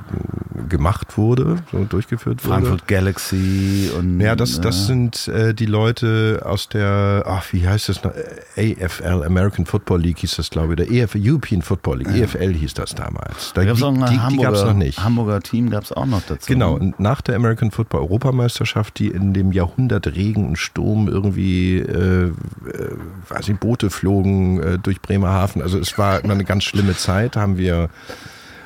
gemacht wurde, so durchgeführt wurde. Frankfurt Galaxy und. Ja, das, das äh, sind äh, die Leute aus der, ach, wie heißt das noch? AFL, American Football League hieß das, glaube ich, oder EF, European Football League, EFL hieß das damals. Da, Da gab's die auch ein die, die Hamburger, gab es noch nicht. Hamburger Team gab es auch noch dazu. Genau, und nach der American Football Europameisterschaft, die in dem Jahrhundert Regen und Sturm irgendwie, äh, äh, weiß ich, Boote flogen äh, durch Bremerhaven. Also es war immer eine ganz schlimme Zeit, haben wir,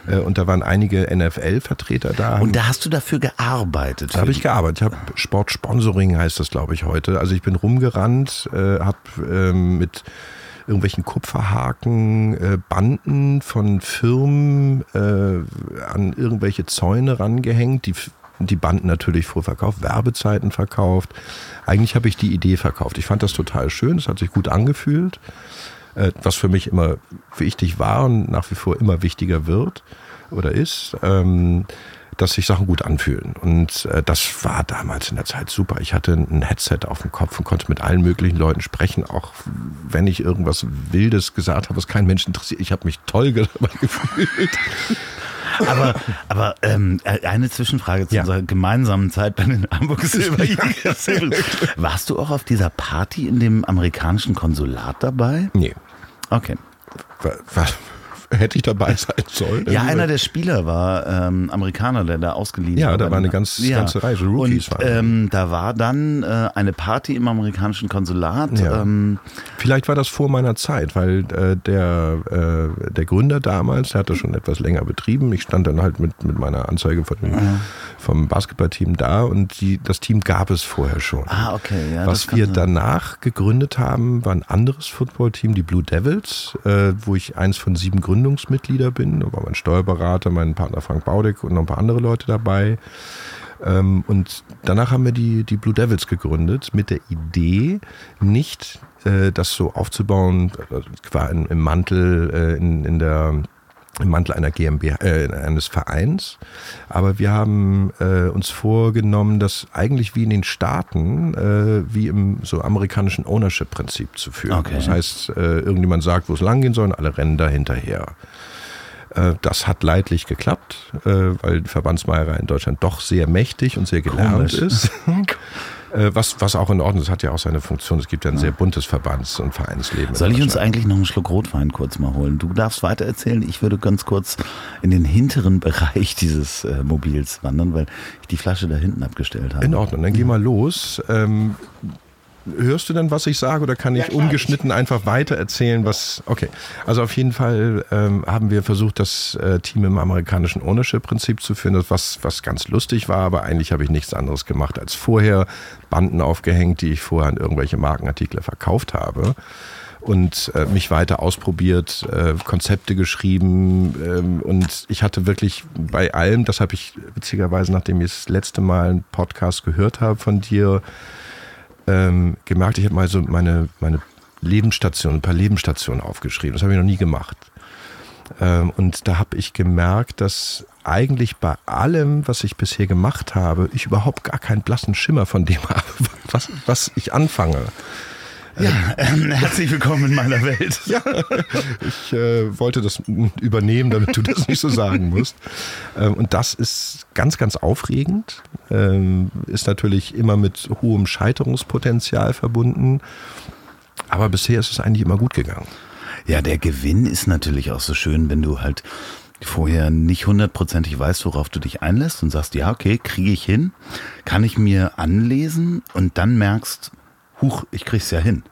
äh, und da waren einige NFL-Vertreter da. Und da hast du dafür gearbeitet. da habe ich gearbeitet. Ich habe Sportsponsoring heißt das, glaube ich, heute. Also ich bin rumgerannt, äh, habe ähm, mit irgendwelchen Kupferhaken äh, Banden von Firmen äh, an irgendwelche Zäune rangehängt, die die Banden natürlich vorverkauft, Werbezeiten verkauft. Eigentlich habe ich die Idee verkauft. Ich fand das total schön, es hat sich gut angefühlt, äh, was für mich immer wichtig war und nach wie vor immer wichtiger wird oder ist. Ähm, dass sich Sachen gut anfühlen. Und äh, das war damals in der Zeit super. Ich hatte ein Headset auf dem Kopf und konnte mit allen möglichen Leuten sprechen, auch wenn ich irgendwas Wildes gesagt habe, was kein Mensch interessiert. Ich habe mich toll [LAUGHS] dabei gefühlt. Aber, aber ähm, eine Zwischenfrage zu Ja. unserer gemeinsamen Zeit bei den Hamburg [LAUGHS] Silver Eagles. Warst du auch auf dieser Party in dem amerikanischen Konsulat dabei? Nee. Okay. Wa- Was, hätte ich dabei [LAUGHS] sein sollen. Ja, einer der Spieler war ähm, Amerikaner, der da ausgeliehen ja, war. da war eine ganz, Ja. ganze Reihe, Rookies Und ähm, da war dann äh, eine Party im amerikanischen Konsulat. Ja. Ähm, Vielleicht war das vor meiner Zeit, weil äh, der, äh, der Gründer damals, der hatte schon etwas länger betrieben. Ich stand dann halt mit, mit meiner Anzeige von dem, vom Basketballteam da und die, das Team gab es vorher schon. ah, okay. Ja, Was wir sein. danach gegründet haben, war ein anderes Footballteam, die Blue Devils, äh, wo ich eins von sieben Gründungsmitglieder bin. Da war mein Steuerberater, mein Partner Frank Baudig und noch ein paar andere Leute dabei. Ähm, und danach haben wir die, die Blue Devils gegründet mit der Idee, nicht äh, das so aufzubauen, äh, im Mantel, äh, in, in der im Mantel einer GmbH, äh, eines Vereins. Aber wir haben äh, uns vorgenommen, das eigentlich wie in den Staaten, äh, wie im so amerikanischen Ownership-Prinzip zu führen. Okay. Das heißt, äh, irgendjemand sagt, wo es lang gehen soll, und alle rennen da hinterher. Äh, Das hat leidlich geklappt, äh, weil die Verbandsmeierei in Deutschland doch sehr mächtig und sehr gelernt Komisch. ist. [LAUGHS] [LAUGHS] Äh, Was, was auch in Ordnung ist, hat ja auch seine Funktion. Es gibt ja ein sehr buntes Verbands- und Vereinsleben. in Soll ich uns eigentlich noch einen Schluck Rotwein kurz mal holen? Du darfst weiter erzählen. Ich würde ganz kurz in den hinteren [LAUGHS] Bereich dieses äh, Mobils wandern, weil ich die Flasche da hinten abgestellt habe. In Ordnung, dann geh mal los. Ähm, hörst du denn, was ich sage, oder kann ich ungeschnitten einfach weiter erzählen, was. Okay. Also auf jeden Fall ähm, haben wir versucht, das äh, Team im amerikanischen Ownership-Prinzip zu führen, das was, was ganz lustig war, aber eigentlich habe ich nichts anderes gemacht als vorher Banden aufgehängt, die ich vorher an irgendwelche Markenartikel verkauft habe. Und äh, mich weiter ausprobiert, äh, Konzepte geschrieben ähm, und ich hatte wirklich bei allem, das habe ich witzigerweise, nachdem ich das letzte Mal einen Podcast gehört habe von dir, ähm, gemerkt, ich habe mal so meine, meine Lebensstationen, ein paar Lebensstationen aufgeschrieben. Das habe ich noch nie gemacht. Ähm, und da habe ich gemerkt, dass eigentlich bei allem, was ich bisher gemacht habe, ich überhaupt gar keinen blassen Schimmer von dem [LAUGHS] habe, was, was ich anfange. Ja, ähm, herzlich willkommen in meiner Welt. Ja, ich äh, wollte das übernehmen, damit du das nicht so sagen musst. Ähm, und das ist ganz, ganz aufregend. Ähm, ist natürlich immer mit hohem Scheiterungspotenzial verbunden. Aber bisher ist es eigentlich immer gut gegangen. Ja, der Gewinn ist natürlich auch so schön, wenn du halt vorher nicht hundertprozentig weißt, worauf du dich einlässt und sagst, ja, okay, kriege ich hin, kann ich mir anlesen und dann merkst, huch, ich krieg's ja hin.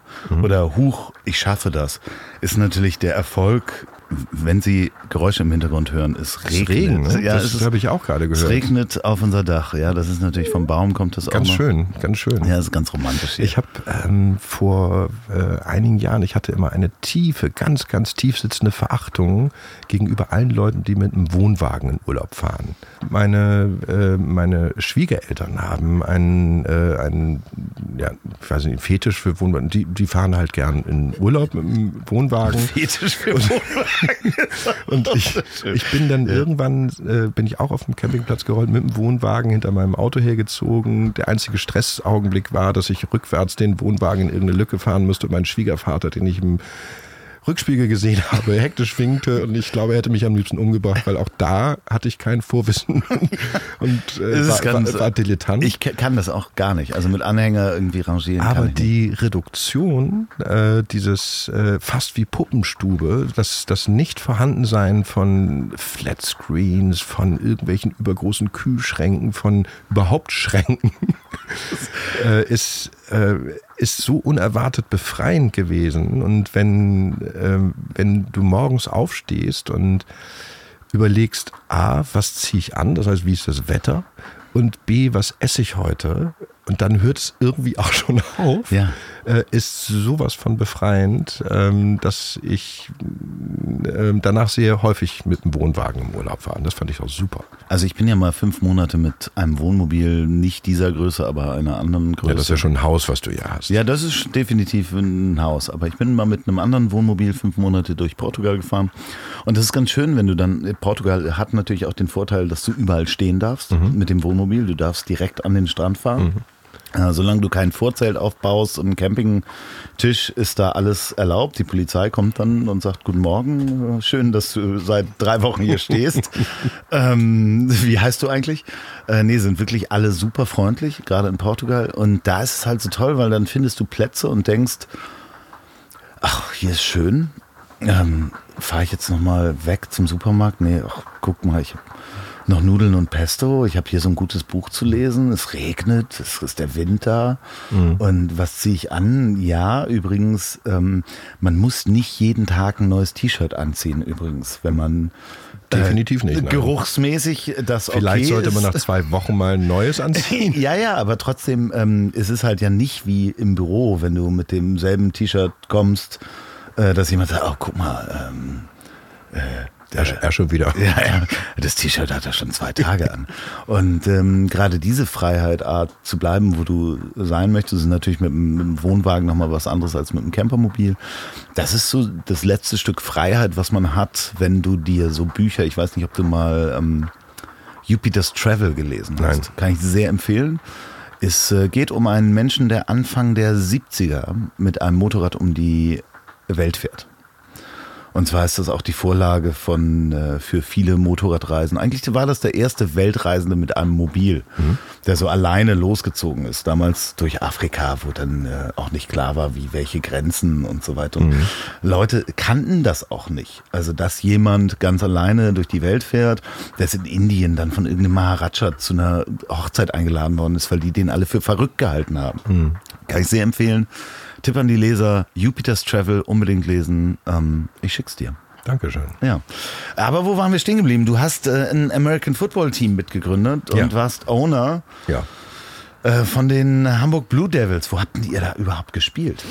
Oder huch, ich schaffe das. Ist natürlich der Erfolg, wenn Sie Geräusche im Hintergrund hören, es regnet. Regen, ne? ja, das es habe ich auch gerade es gehört. regnet auf unser Dach. Ja, das ist natürlich vom Baum kommt das Ganz auch noch. schön, ganz schön. Ja, das ist ganz romantisch hier. Ich habe ähm, vor äh, einigen Jahren, ich hatte immer eine tiefe, ganz, ganz tief sitzende Verachtung gegenüber allen Leuten, die mit einem Wohnwagen in Urlaub fahren. Meine, äh, meine Schwiegereltern haben einen, äh, einen ja, ich weiß nicht, Fetisch für Wohnwagen. Die, die fahren halt gern in Urlaub mit dem Wohnwagen. [LAUGHS] Fetisch für Wohnwagen. [LAUGHS] Und ich, ich bin dann irgendwann, äh, bin ich auch auf dem Campingplatz gerollt, mit dem Wohnwagen hinter meinem Auto hergezogen. Der einzige Stressaugenblick war, dass ich rückwärts den Wohnwagen in irgendeine Lücke fahren musste und mein Schwiegervater, den ich im Rückspiegel gesehen habe, hektisch winkte und ich glaube, er hätte mich am liebsten umgebracht, weil auch da hatte ich kein Vorwissen [LAUGHS] und äh, war, ganz- war, war dilettant. Ich kann das auch gar nicht. Also mit Anhänger irgendwie rangieren Aber ich nicht. die Reduktion, äh, dieses äh, fast wie Puppenstube, das, das Nicht-Vorhandensein von Flatscreens, von irgendwelchen übergroßen Kühlschränken, von überhaupt Schränken, [LAUGHS] äh, ist, äh, ist so unerwartet befreiend gewesen. Und wenn, ähm, wenn du morgens aufstehst und überlegst, A, was ziehe ich an, das heißt, wie ist das Wetter? Und B, was esse ich heute? Und dann hört es irgendwie [LAUGHS] auch schon auf. Ja. Äh, ist sowas von befreiend, ähm, dass ich ähm, danach sehr häufig mit dem Wohnwagen im Urlaub. Und das fand ich auch super. Also ich bin ja mal fünf Monate mit einem Wohnmobil, nicht dieser Größe, aber einer anderen Größe. Ja, das ist ja schon ein Haus, was du ja hast. Ja, das ist definitiv ein Haus. Aber ich bin mal mit einem anderen Wohnmobil fünf Monate durch Portugal gefahren. Und das ist ganz schön, wenn du dann, Portugal hat natürlich auch den Vorteil, dass du überall stehen darfst mit dem Wohnmobil. Du darfst direkt an den Strand fahren. Äh, solange du kein Vorzelt aufbaust und einen Campingtisch, ist da alles erlaubt. Die Polizei kommt dann und sagt, guten Morgen, äh, schön, dass du seit drei Wochen hier [LAUGHS] stehst. ähm, wie heißt du eigentlich? Äh, nee, sind wirklich alle super freundlich, gerade in Portugal. Und da ist es halt so toll, weil dann findest du Plätze und denkst, ach, hier ist schön. ähm, fahre ich jetzt nochmal weg zum Supermarkt? Nee, ach, guck mal, ich habe noch Nudeln und Pesto. Ich habe hier so ein gutes Buch zu lesen. Es regnet, es ist der Winter. Mhm. Und was ziehe ich an? Ja, übrigens, ähm, man muss nicht jeden Tag ein neues T-Shirt anziehen, übrigens, wenn man Definitiv nicht. Nein. Geruchsmäßig das Vielleicht okay sollte man nach zwei Wochen mal ein neues [LAUGHS] anziehen. ja, ja, aber trotzdem, ähm, es ist halt ja nicht wie im Büro, wenn du mit demselben T-Shirt kommst, äh, dass jemand sagt, oh, guck mal, ähm, äh, er, er, schon wieder. Ja, ja. Das T-Shirt hat er schon zwei Tage an. Und ähm, gerade diese Freiheit, Art zu bleiben, wo du sein möchtest, ist natürlich mit, mit dem Wohnwagen nochmal was anderes als mit dem Campermobil. Das ist so das letzte Stück Freiheit, was man hat, wenn du dir so Bücher, ich weiß nicht, ob du mal ähm, Jupiter's Travel gelesen hast. Nein. Kann ich sehr empfehlen. Es äh, geht um einen Menschen, der Anfang der 70er mit einem Motorrad um die Welt fährt. Und zwar ist das auch die Vorlage von äh, für viele Motorradreisen. Eigentlich war das der erste Weltreisende mit einem Mobil, mhm. der so alleine losgezogen ist. Damals durch Afrika, wo dann äh, auch nicht klar war, wie welche Grenzen und so weiter. Mhm. Leute kannten das auch nicht. Also dass jemand ganz alleine durch die Welt fährt, der ist in Indien dann von irgendeinem Maharaja zu einer Hochzeit eingeladen worden ist, weil die den alle für verrückt gehalten haben. Mhm. Kann ich sehr empfehlen. Tipp an die Leser, Jupiter's Travel unbedingt lesen. Ähm, ich schick's dir. Dankeschön. Ja. Aber wo waren wir stehen geblieben? Du hast äh, ein American Football Team mitgegründet und ja. warst Owner. Ja. Äh, von den Hamburg Blue Devils. Wo habt ihr da überhaupt gespielt?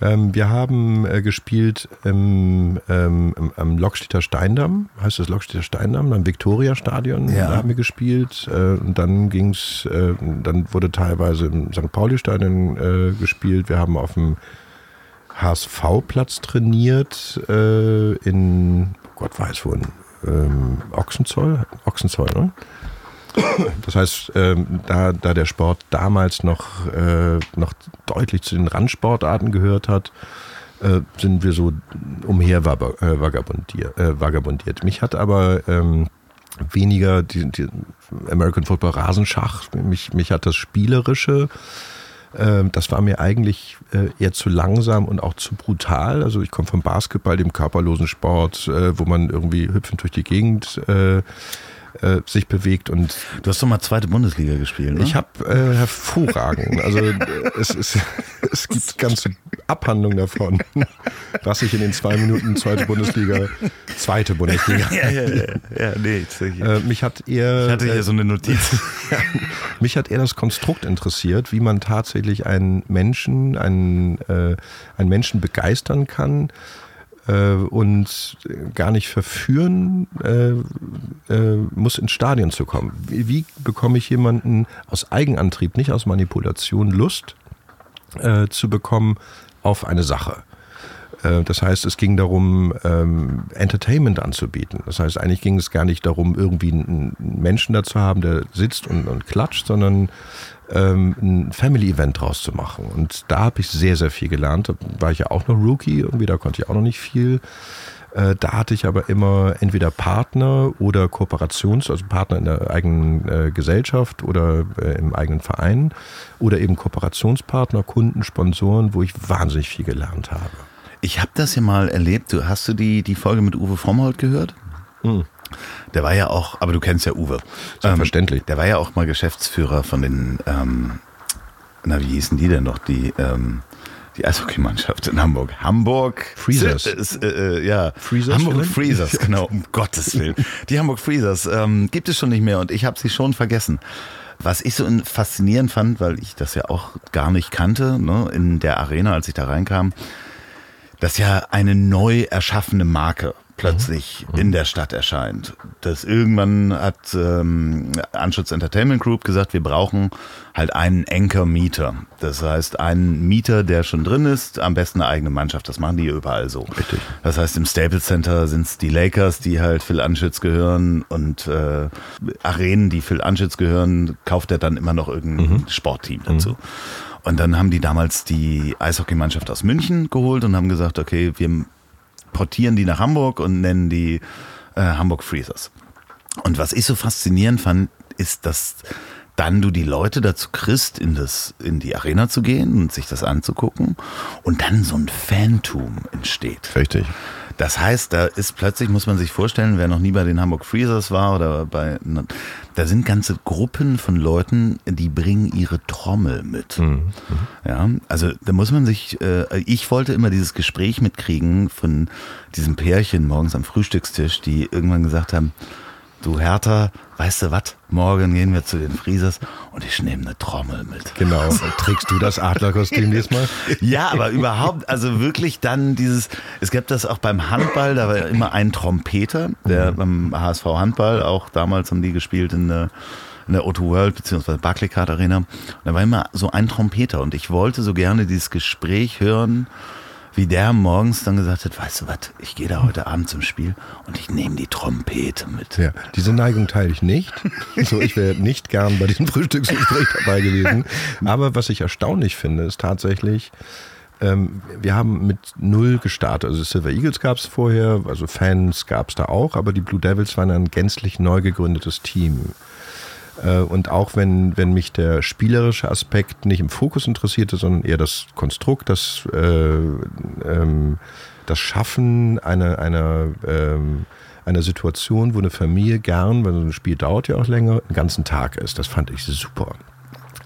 Ähm, wir haben äh, gespielt im, ähm, im, am Lokstädter Steindamm, heißt das Lokstädter Steindamm, am Viktoria-Stadion, ja. da haben wir gespielt. Äh, und dann ging's, äh, dann wurde teilweise im St. Pauli-Stadion äh, gespielt. Wir haben auf dem HSV-Platz trainiert, äh, in, Gott weiß wo, in ähm, Ochsenzoll, Ochsenzoll, ne? Das heißt, ähm, da, da der Sport damals noch, äh, noch deutlich zu den Randsportarten gehört hat, äh, sind wir so umher äh, vagabundiert. Äh, vagabundiert. Mich hat aber ähm, weniger die, die American Football Rasenschach, mich, mich hat das Spielerische ähm, das war mir eigentlich äh, eher zu langsam und auch zu brutal. Also ich komme vom Basketball, dem körperlosen Sport, äh, wo man irgendwie hüpfend durch die Gegend äh, sich bewegt. Und du hast doch mal zweite Bundesliga gespielt, ne? Ich habe äh, hervorragend. Also äh, es, es, [LAUGHS] es gibt ganze Abhandlungen davon, [LAUGHS] was ich in den zwei Minuten zweite Bundesliga, zweite Bundesliga. [LAUGHS] ja, ja, ja, ja, nee, äh, mich hat eher. Ich hatte hier so eine Notiz. mich hat eher das Konstrukt interessiert, wie man tatsächlich einen Menschen, einen, äh, einen Menschen begeistern kann äh, und gar nicht verführen äh, äh, muss, ins Stadion zu kommen. Wie, wie, bekomme ich jemanden aus Eigenantrieb, nicht aus Manipulation, Lust äh, zu bekommen auf eine Sache? Das heißt, es ging darum, ähm, Entertainment anzubieten. Das heißt, eigentlich ging es gar nicht darum, irgendwie einen Menschen dazu haben, der sitzt und, und klatscht, sondern ähm, ein Family-Event draus zu machen. Und da habe ich sehr, sehr viel gelernt. Da war ich ja auch noch Rookie, irgendwie, da konnte ich auch noch nicht viel. Äh, da hatte ich aber immer entweder Partner oder Kooperations, also Partner in der eigenen äh, Gesellschaft oder äh, im eigenen Verein oder eben Kooperationspartner, Kunden, Sponsoren, wo ich wahnsinnig viel gelernt habe. Ich habe das ja mal erlebt. Du, hast du die, die Folge mit Uwe Frommold gehört? Mhm. Der war ja auch, aber du kennst ja Uwe. Selbstverständlich. Ähm, der war ja auch mal Geschäftsführer von den, ähm, na, wie hießen die denn noch? Die, ähm, die Eishockeymannschaft in Hamburg. Hamburg Freezers. Äh, äh, ja, Freezers Hamburg Freezers, genau, um Gottes Willen. Die Hamburg Freezers ähm, gibt es schon nicht mehr und ich habe sie schon vergessen. Was ich so faszinierend fand, weil ich das ja auch gar nicht kannte, ne, in der Arena, als ich da reinkam, dass ja eine neu erschaffene Marke plötzlich mhm. in der Stadt erscheint. Das irgendwann hat ähm, Anschutz Entertainment Group gesagt, wir brauchen halt einen Anchor-Mieter. Das heißt, einen Mieter, der schon drin ist, am besten eine eigene Mannschaft. Das machen die überall so. Richtig. Das heißt, im Staples Center sind es die Lakers, die halt Phil Anschütz gehören und äh, Arenen, die Phil Anschütz gehören, kauft er dann immer noch irgendein mhm. Sportteam dazu. Mhm. Und dann haben die damals die Eishockeymannschaft aus München geholt und haben gesagt, okay, wir portieren die nach Hamburg und nennen die äh, Hamburg Freezers. Und was ich so faszinierend fand, ist, dass dann du die Leute dazu kriegst, in, das, in die Arena zu gehen und sich das anzugucken und dann so ein Fantum entsteht. Richtig. Das heißt, da ist plötzlich, muss man sich vorstellen, wer noch nie bei den Hamburg Freezers war oder bei, da sind ganze Gruppen von Leuten, die bringen ihre Trommel mit. Mhm. Ja, also da muss man sich, äh, ich wollte immer dieses Gespräch mitkriegen von diesem Pärchen morgens am Frühstückstisch, die irgendwann gesagt haben, du Hertha, weißt du was, morgen gehen wir zu den Friesers und ich nehme eine Trommel mit. Genau. Und trägst du das Adlerkostüm diesmal? Ja, aber [LAUGHS] überhaupt, also wirklich dann dieses, es gab das auch beim Handball, da war immer ein Trompeter, der mhm. beim HSV Handball, auch damals haben die gespielt in der in der O2 World beziehungsweise Barclaycard Arena. Und da war immer so ein Trompeter und ich wollte so gerne dieses Gespräch hören wie der morgens dann gesagt hat, weißt du was, ich gehe da heute Abend zum Spiel und ich nehme die Trompete mit. Ja, diese Neigung teile ich nicht. So, ich wäre nicht gern bei diesem Frühstücksgespräch dabei gewesen. Aber was ich erstaunlich finde, ist tatsächlich, ähm, wir haben mit null gestartet. Also Silver Eagles gab es vorher, also Fans gab es da auch, aber die Blue Devils waren ein gänzlich neu gegründetes Team. Äh, und auch wenn, wenn mich der spielerische Aspekt nicht im Fokus interessierte, sondern eher das Konstrukt, das, äh, ähm, das Schaffen einer, einer, ähm, einer Situation, wo eine Familie gern, weil so ein Spiel dauert ja auch länger, einen ganzen Tag ist. Das fand ich super.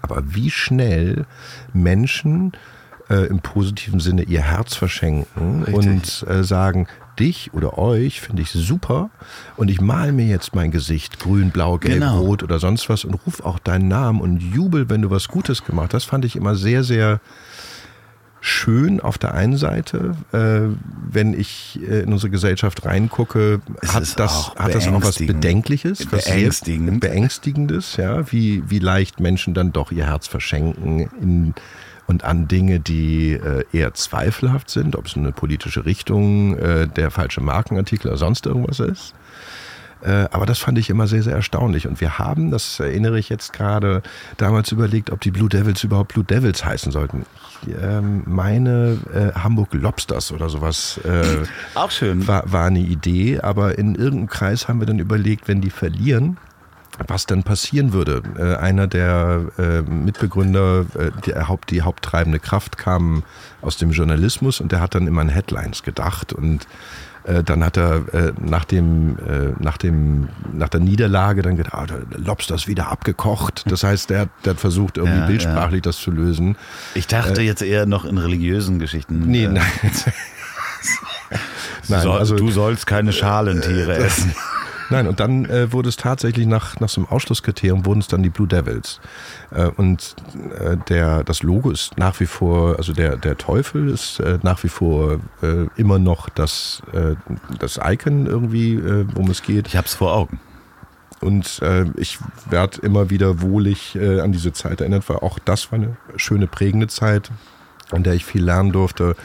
Aber wie schnell Menschen äh, im positiven Sinne ihr Herz verschenken Richtig. und äh, sagen, dich oder euch finde ich super und ich mal mir jetzt mein Gesicht grün, blau, gelb, genau. rot oder sonst was und ruf auch deinen Namen und jubel, wenn du was Gutes gemacht hast, fand ich immer sehr, sehr schön auf der einen Seite, äh, wenn ich äh, in unsere Gesellschaft reingucke, hat das, hat das auch was Bedenkliches, was Beängstigend. Beängstigendes, ja, wie, wie leicht Menschen dann doch ihr Herz verschenken in und an Dinge, die äh, eher zweifelhaft sind, ob es eine politische Richtung, äh, der falsche Markenartikel oder sonst irgendwas ist. Äh, aber das fand ich immer sehr, sehr erstaunlich. Und wir haben, das erinnere ich jetzt gerade, damals überlegt, ob die Blue Devils überhaupt Blue Devils heißen sollten. Ich ähm, meine äh, Hamburg Lobsters oder sowas. Äh, Auch schön. War, war eine Idee, aber in irgendeinem Kreis haben wir dann überlegt, wenn die verlieren, was dann passieren würde. Äh, einer der äh, Mitbegründer, äh, die, Haupt, die haupttreibende Kraft kam aus dem Journalismus und der hat dann immer an Headlines gedacht und äh, dann hat er äh, nach dem äh, nach dem nach der Niederlage dann gedacht, ah, Lobster ist wieder abgekocht. Das heißt, der, der hat versucht irgendwie ja, bildsprachlich ja. das zu lösen. Ich dachte jetzt eher noch in religiösen Geschichten. Nee, nein. [LAUGHS] nein, so, also du sollst keine Schalentiere essen. [LAUGHS] Nein, und dann äh, wurde es tatsächlich nach, nach so einem Ausschlusskriterium wurden es dann die Blue Devils. Äh, und äh, der, das Logo ist nach wie vor, also der, der Teufel ist äh, nach wie vor äh, immer noch das, äh, das Icon irgendwie, worum es geht. Ich habe es vor Augen. Und äh, ich werde immer wieder wohlig äh, an diese Zeit erinnert, weil auch das war eine schöne, prägende Zeit an der ich viel lernen durfte,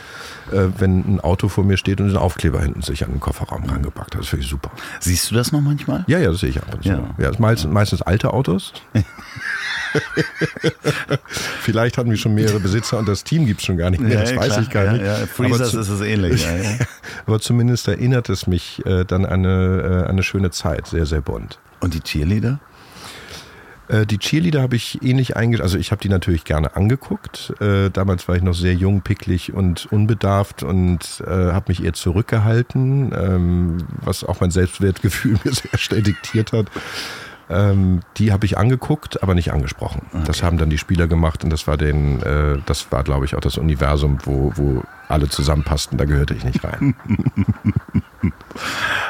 äh, wenn ein Auto vor mir steht und ein Aufkleber hinten sich an den Kofferraum rangepackt hat. Das finde ich super. Siehst du das noch manchmal? Ja, ja, das sehe ich ab und zu. Ja. ja das meistens, meistens alte Autos. [LAUGHS] Vielleicht hatten wir schon mehrere Besitzer und das Team gibt es schon gar nicht mehr, ja, das weiß klar. ich gar nicht. Ja, ja. Freezers ist es ähnlich. Ja, [LAUGHS] aber zumindest erinnert es mich äh, dann an eine, äh, eine schöne Zeit, sehr, sehr bunt. Und die Cheerleader? Äh, die Cheerleader habe ich ähnlich eingeschätzt. Also ich habe die natürlich gerne angeguckt. Äh, damals war ich noch sehr jung, picklig und unbedarft und äh, habe mich eher zurückgehalten, ähm, was auch mein Selbstwertgefühl [LAUGHS] mir sehr schnell diktiert hat. Ähm, die habe ich angeguckt, aber nicht angesprochen. Okay. Das haben dann die Spieler gemacht und das war den, äh, das war, glaube ich, auch das Universum, wo, wo alle zusammenpassten. Da gehörte ich nicht rein. [LAUGHS]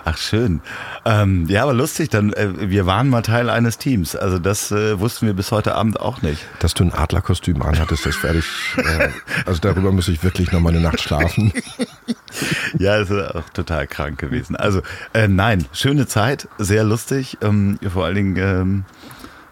Ach schön. Ähm, ja, aber lustig, dann äh, wir waren mal Teil eines Teams. Also das äh, wussten wir bis heute Abend auch nicht. Dass du ein Adlerkostüm anhattest, das werde ich. Äh, also darüber muss ich wirklich noch mal eine Nacht schlafen. [LAUGHS] ja, das ist auch total krank gewesen. Also äh, nein, schöne Zeit, sehr lustig. Ähm, vor allen Dingen. Ähm,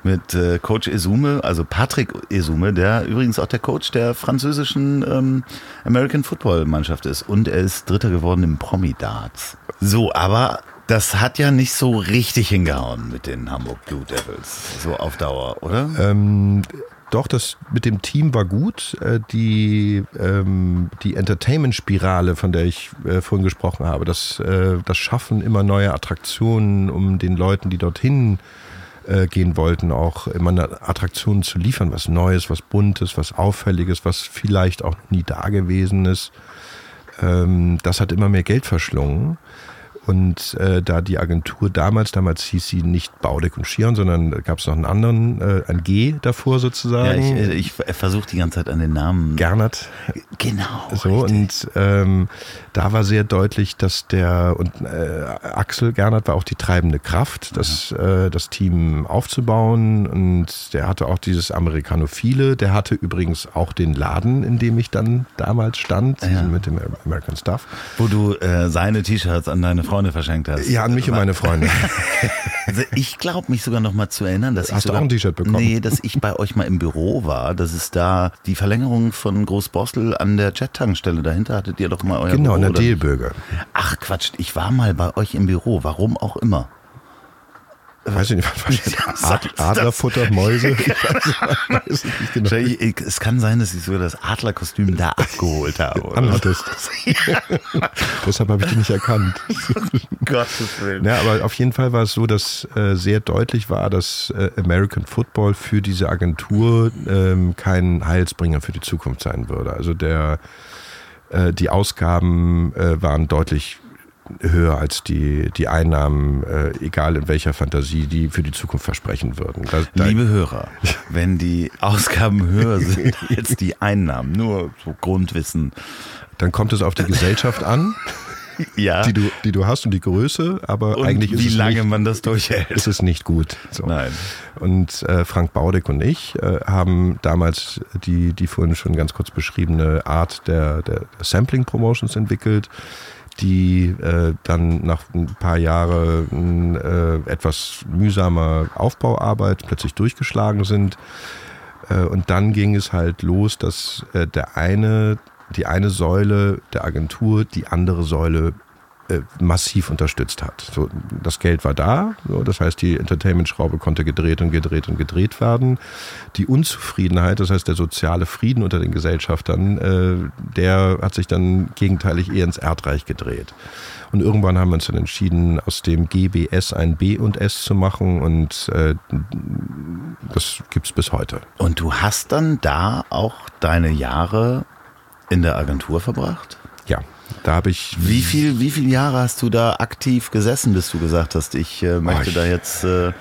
mit äh, Coach Esume, also Patrick Esume, der übrigens auch der Coach der französischen ähm, American Football Mannschaft ist. Und er ist Dritter geworden im Promi Darts. So, aber das hat ja nicht so richtig hingehauen mit den Hamburg Blue Devils, so auf Dauer, oder? Ähm, doch, das mit dem Team war gut. Äh, die, ähm, die Entertainment-Spirale, von der ich äh, vorhin gesprochen habe, das, äh, das Schaffen immer neuer Attraktionen, um den Leuten, die dorthin äh, gehen wollten, auch immer eine Attraktion zu liefern, was Neues, was Buntes, was Auffälliges, was vielleicht auch nie da gewesen ist. Ähm, das hat immer mehr Geld verschlungen. Und äh, da die Agentur damals, damals hieß sie nicht Baudeck und Schion, sondern gab es noch einen anderen, äh, ein G davor sozusagen. Ja, ich, äh, ich versuche die ganze Zeit an den Namen. Gernert. Genau. So, richtig. und ähm, da war sehr deutlich, dass der, und äh, Axel Gernert war auch die treibende Kraft, das, ja. äh, das Team aufzubauen. Und der hatte auch dieses Amerikanophile. Der hatte übrigens auch den Laden, in dem ich dann damals stand, ja. mit dem American Stuff. Wo du äh, seine T-Shirts an deine Freunde Freunde verschenkt hast. Ja, an mich und meine Freunde. [LAUGHS] Also ich glaube mich sogar noch mal zu erinnern, dass hast ich sogar, du auch ein T-Shirt bekommen? Nee, dass ich bei euch mal im Büro war, dass es da die Verlängerung von Großborstel an der Jet-Tankstelle, dahinter hattet ihr doch mal euer Genau, Büro, in der Delbürger. Ach Quatsch, ich war mal bei euch im Büro, warum auch immer. Weiß ich nicht, was Ad, Adlerfutter, Mäuse? [LAUGHS] Ich weiß, nicht genau. Es kann sein, dass ich sogar das Adlerkostüm da [LAUGHS] abgeholt habe. Anhattest. [LAUGHS] ja. Deshalb habe ich die nicht erkannt. Gottes Willen. Ja, aber auf jeden Fall war es so, dass äh, sehr deutlich war, dass äh, American Football für diese Agentur ähm, kein Heilsbringer für die Zukunft sein würde. Also der, äh, die Ausgaben äh, waren deutlich höher als die, die Einnahmen, äh, egal in welcher Fantasie, die für die Zukunft versprechen würden. Da, da Liebe Hörer, wenn die Ausgaben höher sind [LAUGHS] als die Einnahmen, nur so Grundwissen. Dann kommt es auf die Gesellschaft an. [LAUGHS] ja. die, du, die du hast und die Größe, aber und eigentlich ist wie es lange nicht, man das durchhält. Ist es nicht gut. So. Nein. Und äh, Frank Baudeck und ich äh, haben damals die, die vorhin schon ganz kurz beschriebene Art der, der Sampling Promotions entwickelt die äh, dann nach ein paar Jahren äh, etwas mühsamer Aufbauarbeit plötzlich durchgeschlagen sind. Äh, und dann ging es halt los, dass äh, der eine, die eine Säule der Agentur die andere Säule äh, massiv unterstützt hat. So, das Geld war da, so, das heißt, die Entertainment-Schraube konnte gedreht und gedreht und gedreht werden. Die Unzufriedenheit, das heißt der soziale Frieden unter den Gesellschaftern, äh, der hat sich dann gegenteilig eher ins Erdreich gedreht. Und irgendwann haben wir uns dann entschieden, aus dem GBS ein B und S zu machen und äh, das es bis heute. Und du hast dann da auch deine Jahre in der Agentur verbracht? Da habe ich. Wie viel, wie viele Jahre hast du da aktiv gesessen, bis du gesagt hast, ich äh, möchte oh, ich, da jetzt ein äh,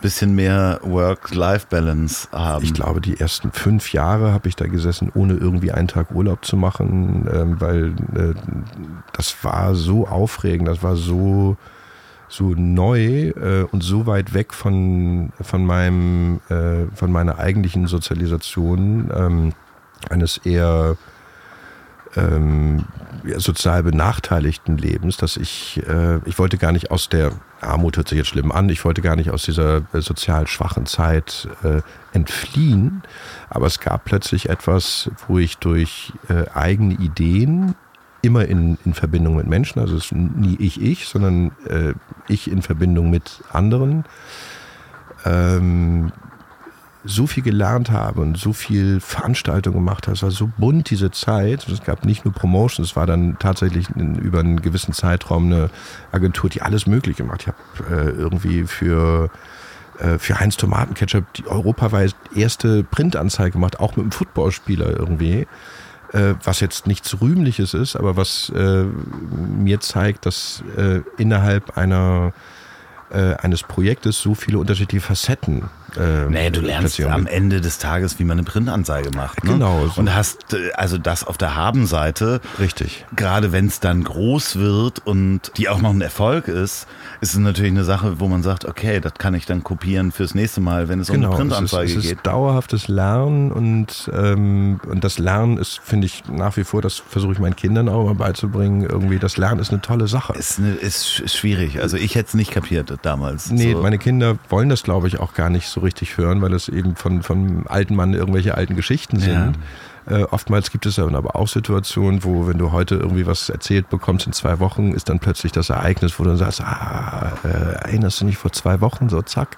bisschen mehr Work-Life-Balance haben? Ich glaube, die ersten fünf Jahre habe ich da gesessen, ohne irgendwie einen Tag Urlaub zu machen, ähm, weil äh, das war so aufregend, das war so so neu äh, und so weit weg von, von, meinem, äh, von meiner eigentlichen Sozialisation ähm, eines eher ähm, sozial benachteiligten Lebens, dass ich, äh, ich wollte gar nicht aus der Armut hört sich jetzt schlimm an, ich wollte gar nicht aus dieser äh, sozial schwachen Zeit äh, entfliehen, aber es gab plötzlich etwas, wo ich durch äh, eigene Ideen immer in, in Verbindung mit Menschen, also es ist nie ich, ich, sondern äh, ich in Verbindung mit anderen, ähm, so viel gelernt habe und so viel Veranstaltungen gemacht habe. Es war so bunt diese Zeit. Es gab nicht nur Promotions, es war dann tatsächlich über einen gewissen Zeitraum eine Agentur, die alles Mögliche macht. Ich habe äh, irgendwie für äh, für Heinz Tomatenketchup die europaweit erste Printanzeige gemacht, auch mit einem Footballspieler irgendwie. Äh, was jetzt nichts Rühmliches ist, aber was äh, mir zeigt, dass innerhalb einer eines Projektes so viele unterschiedliche Facetten äh, nee, du lernst am Ende des Tages, wie man eine Printanzeige macht. Ne? Genau. So. Und hast äh, also das auf der Habenseite. Richtig. Gerade wenn es dann groß wird und die auch noch ein Erfolg ist, ist es natürlich eine Sache, wo man sagt, okay, das kann ich dann kopieren fürs nächste Mal, wenn es genau, um eine Printanzeige es ist, es geht. ist dauerhaftes Lernen und, ähm, und das Lernen ist, finde ich, nach wie vor, das versuche ich meinen Kindern auch mal beizubringen, irgendwie, das Lernen ist eine tolle Sache. Ist, eine, ist schwierig. Also ich hätte es nicht kapiert damals. Nee, so. meine Kinder wollen das, glaube ich, auch gar nicht so richtig hören, weil es eben von, von alten Mann irgendwelche alten Geschichten sind. Ja. Äh, oftmals gibt es aber auch Situationen, wo, wenn du heute irgendwie was erzählt bekommst in zwei Wochen, ist dann plötzlich das Ereignis, wo du dann sagst, ah, äh, erinnerst du nicht vor zwei Wochen, so zack.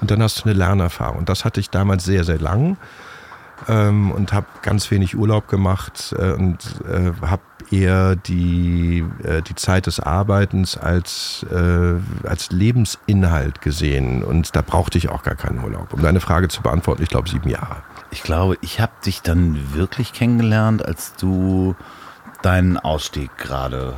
Und dann hast du eine Lernerfahrung. Und das hatte ich damals sehr, sehr lang ähm, und habe ganz wenig Urlaub gemacht äh, und äh, habe eher die, äh, die Zeit des Arbeitens als, äh, als Lebensinhalt gesehen. Und da brauchte ich auch gar keinen Urlaub. Um deine Frage zu beantworten, ich glaube sieben Jahre. Ich glaube, ich habe dich dann wirklich kennengelernt, als du deinen Ausstieg gerade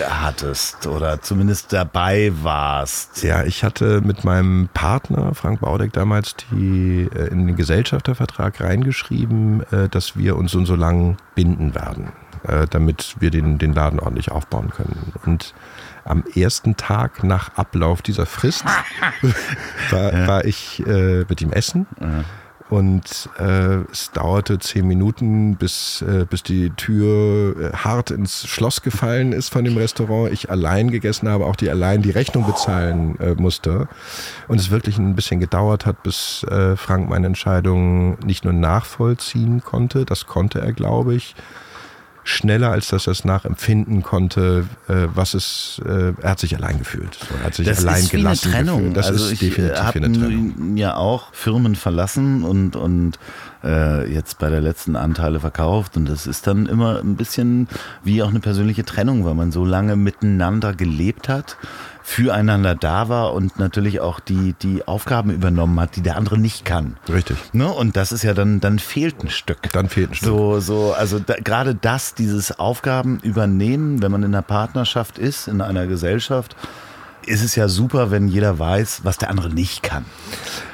hattest oder zumindest dabei warst. Ja, ich hatte mit meinem Partner Frank Baudeck damals die, äh, in den Gesellschaftervertrag reingeschrieben, äh, dass wir uns so und so lang binden werden, äh, damit wir den, den Laden ordentlich aufbauen können. Und am ersten Tag nach Ablauf dieser Frist [LAUGHS] war, ja. war ich äh, mit ihm essen. Ja. Und äh, es dauerte zehn Minuten, bis, äh, bis die Tür äh, hart ins Schloss gefallen ist von dem Restaurant. Ich allein gegessen habe, auch die allein die Rechnung bezahlen äh, musste. Und es wirklich ein bisschen gedauert hat, bis Frank meine Entscheidung nicht nur nachvollziehen konnte, das konnte er, glaube ich, schneller, als dass er es nachempfinden konnte, äh, was es, äh, er hat sich allein gefühlt. Er hat sich das allein ist gelassen wie eine Trennung. Gefühlt. Das also ist ich definitiv eine Trennung. ja auch Firmen verlassen und, und äh, jetzt bei der letzten Anteile verkauft und das ist dann immer ein bisschen wie auch eine persönliche Trennung, weil man so lange miteinander gelebt hat füreinander da war und natürlich auch die, die Aufgaben übernommen hat, die der andere nicht kann. Richtig. Ne? Und das ist ja dann, dann fehlt ein Stück. Dann fehlt ein Stück. So, so, also da, gerade das, dieses Aufgaben übernehmen, wenn man in einer Partnerschaft ist, in einer Gesellschaft, ist es ja super, wenn jeder weiß, was der andere nicht kann.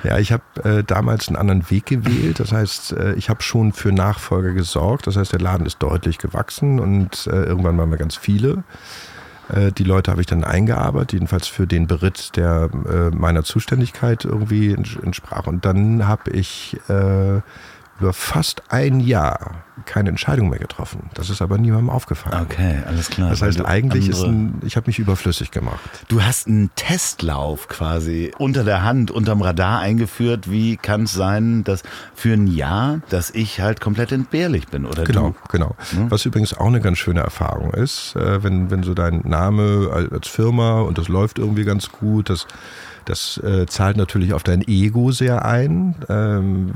Ja, ich habe äh, damals einen anderen Weg gewählt. Das heißt, äh, ich habe schon für Nachfolger gesorgt. Das heißt, der Laden ist deutlich gewachsen und äh, irgendwann waren wir ganz viele. Äh, die Leute habe ich dann eingearbeitet, jedenfalls für den Beritt, der äh, meiner Zuständigkeit irgendwie entsprach. Und dann habe ich äh, über fast ein Jahr keine Entscheidung mehr getroffen. Das ist aber niemandem aufgefallen. Okay, alles klar. Das heißt, eigentlich ist ein, ich habe mich überflüssig gemacht. Du hast einen Testlauf quasi unter der Hand, unterm Radar eingeführt. Wie kann es sein, dass für ein Jahr, dass ich halt komplett entbehrlich bin, oder Genau, du? genau. Hm? Was übrigens auch eine ganz schöne Erfahrung ist, äh, wenn, wenn so dein Name als Firma und das läuft irgendwie ganz gut, das das äh, zahlt natürlich auf dein Ego sehr ein. Ähm,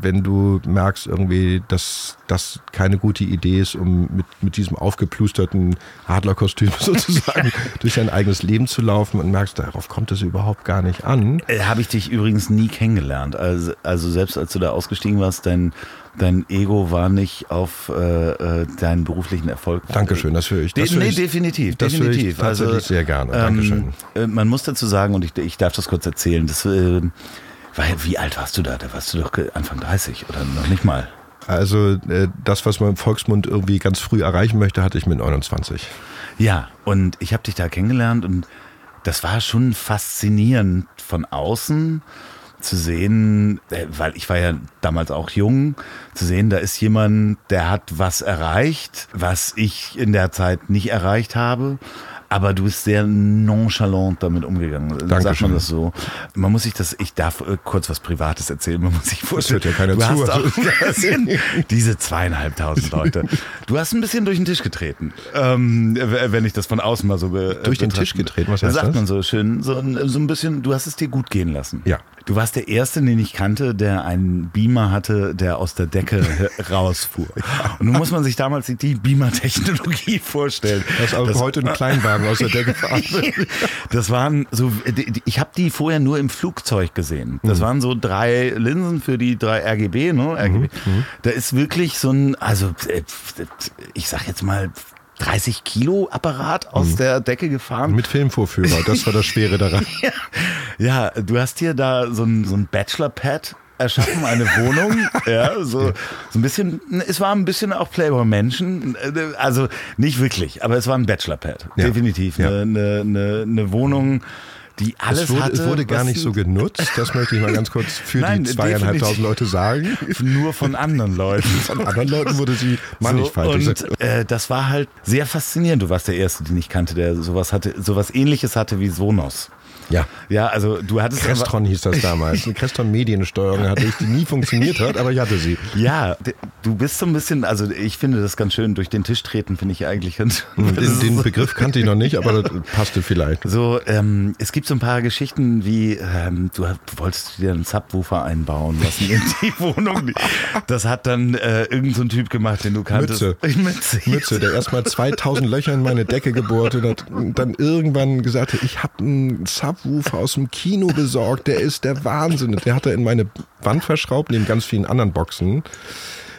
wenn du merkst irgendwie, dass das keine gute Idee ist, um mit, mit diesem aufgeplusterten Adlerkostüm [LAUGHS] sozusagen [LAUGHS] durch dein eigenes Leben zu laufen und merkst, darauf kommt es überhaupt gar nicht an. Äh, Habe ich dich übrigens nie kennengelernt. Also, also selbst als du da ausgestiegen warst, dein dein Ego war nicht auf äh, äh deinen beruflichen Erfolg. Dankeschön, das höre ich. Das De nee, ich, definitiv, das definitiv. Ich tatsächlich also, sehr gerne. Dankeschön. Ähm, man muss dazu sagen, und ich, ich darf das kurz erzählen, das, äh, wie alt warst du da? Da warst du doch Anfang 30 oder noch nicht mal. Also äh, das, was man im Volksmund irgendwie ganz früh erreichen möchte, hatte ich mit 29. Ja, und ich habe dich da kennengelernt und das war schon faszinierend von außen zu sehen, äh, weil ich war ja damals auch jung, zu sehen, da ist jemand, der hat was erreicht, was ich in der Zeit nicht erreicht habe aber du bist sehr nonchalant damit umgegangen. Dankeschön. Sagt man das so? Man muss sich das, ich darf äh, kurz was Privates erzählen, man muss sich vorstellen. Das hört ja keiner du zu. Hast auch, [LAUGHS] diese zweieinhalbtausend [LAUGHS] Leute. Du hast ein bisschen durch den Tisch getreten, ähm, wenn ich das von außen mal so be Durch den Tisch getreten, was heißt sagt das? man so schön, so, so ein bisschen, du hast es dir gut gehen lassen. Ja. Du warst der Erste, den ich kannte, der einen Beamer hatte, der aus der Decke [LAUGHS] rausfuhr. Und nun muss man sich damals die Beamer-Technologie vorstellen. Das ist auch Das- heute ein [LAUGHS] Kleinwagen aus der Decke fahren. [LAUGHS] Das waren so, ich habe die vorher nur im Flugzeug gesehen. Das waren so drei Linsen für die drei RGB, ne? RGB. Da ist wirklich so ein, also äh, ich sag jetzt mal 30 Kilo Apparat aus der Decke gefahren. Mit Filmvorführer, das war das Schwere daran. [LAUGHS] Ja, ja du hast hier da so ein, so ein Bachelor-Pad erschaffen, eine Wohnung. [LAUGHS] ja, so, so ein bisschen, es war ein bisschen auch Playboy-Menschen. Also nicht wirklich, aber es war ein Bachelor-Pad. Ja. Definitiv. Ja. Eine, eine, eine Wohnung, die alles Es wurde, hatte. es wurde gar nicht so genutzt, das möchte ich mal ganz kurz für Nein, die zweieinhalbtausend. Leute sagen. [LAUGHS] Nur von anderen Leuten. [LAUGHS] Von anderen Leuten wurde sie mannigfaltig. So, und äh, das war halt sehr faszinierend. Du warst der Erste, den ich kannte, der sowas hatte, sowas ähnliches hatte wie Sonos. Ja. Ja, also du hattest. Crestron hieß das damals. Eine Crestron Mediensteuerung hatte ich, die nie funktioniert hat, aber ich hatte sie. Ja, du bist so ein bisschen, also ich finde das ganz schön, durch den Tisch treten finde ich eigentlich ganz hm, Den, den Begriff kannte ich noch nicht, aber das passte vielleicht. So, ähm, es gibt so ein paar Geschichten wie, ähm, du wolltest dir einen Subwoofer einbauen lassen in die [LAUGHS] Wohnung. Das hat dann äh, irgend so ein Typ gemacht, den du kanntest. Mütze. [LAUGHS] Mütze. Mütze, der erstmal 2000 Löcher in meine Decke gebohrt und hat dann irgendwann gesagt hat, ich habe einen Subwoofer aus dem Kino besorgt, der ist der Wahnsinn. Der hat er in meine Wand verschraubt, neben ganz vielen anderen Boxen.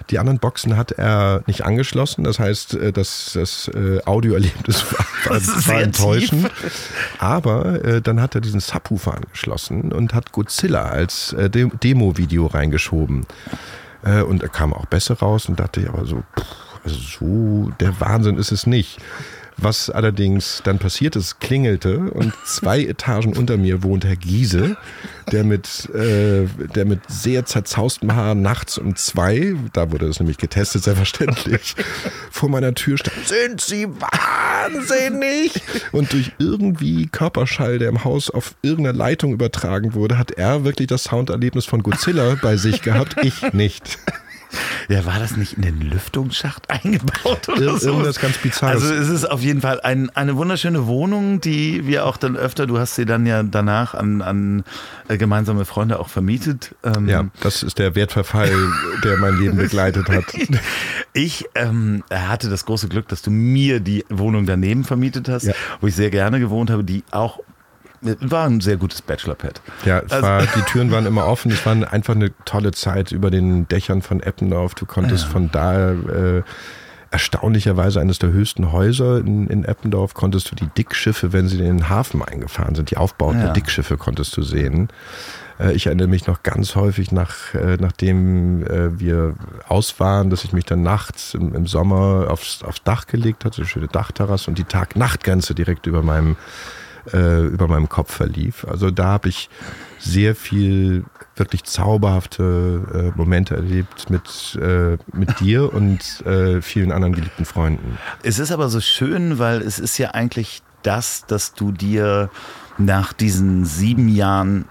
Die anderen Boxen hat er nicht angeschlossen. Das heißt, äh, das, das äh, Audioerlebnis war, [LAUGHS] war, enttäuschend. Aber äh, dann hat er diesen Subwoofer angeschlossen und hat Godzilla als äh, Demo-Video reingeschoben. Äh, und er kam auch besser raus und dachte ich aber so, pff, also so der Wahnsinn ist es nicht. Was allerdings dann passiert ist, klingelte und zwei [LAUGHS] Etagen unter mir wohnt Herr Giese, der mit, äh, der mit sehr zerzaustem Haar nachts um zwei, da wurde es nämlich getestet, selbstverständlich, [LAUGHS] vor meiner Tür stand. Sind Sie wahnsinnig? Und durch irgendwie Körperschall, der im Haus auf irgendeiner Leitung übertragen wurde, hat er wirklich das Sounderlebnis von Godzilla bei sich gehabt, ich nicht. Ja, war das nicht in den Lüftungsschacht [LAUGHS] eingebaut oder Ir so? Irgendwas ganz Bizarres. Also es ist auf jeden Fall ein, eine wunderschöne Wohnung, die wir auch dann öfter, du hast sie dann ja danach an, an äh, gemeinsame Freunde auch vermietet. Ähm ja, das ist der Wertverfall, der mein Leben begleitet hat. [LAUGHS] Ich ähm, hatte das große Glück, dass du mir die Wohnung daneben vermietet hast, ja. wo ich sehr gerne gewohnt habe, die auch war ein sehr gutes Bachelor-Pad. Ja, also war, die Türen waren immer offen. Es war einfach eine tolle Zeit über den Dächern von Eppendorf. Du konntest ja. von da äh, erstaunlicherweise eines der höchsten Häuser in, in Eppendorf konntest du die Dickschiffe, wenn sie in den Hafen eingefahren sind, die Aufbauten ja. der Dickschiffe konntest du sehen. Äh, ich erinnere mich noch ganz häufig, nach, äh, nachdem äh, wir aus waren, dass ich mich dann nachts im, im Sommer aufs, aufs Dach gelegt hatte, eine schöne Dachterrasse und die Tag-Nacht-Grenze direkt über meinem äh, über meinem Kopf verlief. Also da habe ich sehr viel wirklich zauberhafte äh, Momente erlebt mit, äh, mit dir und äh, vielen anderen geliebten Freunden. Es ist aber so schön, weil es ist ja eigentlich das, dass du dir nach diesen sieben Jahren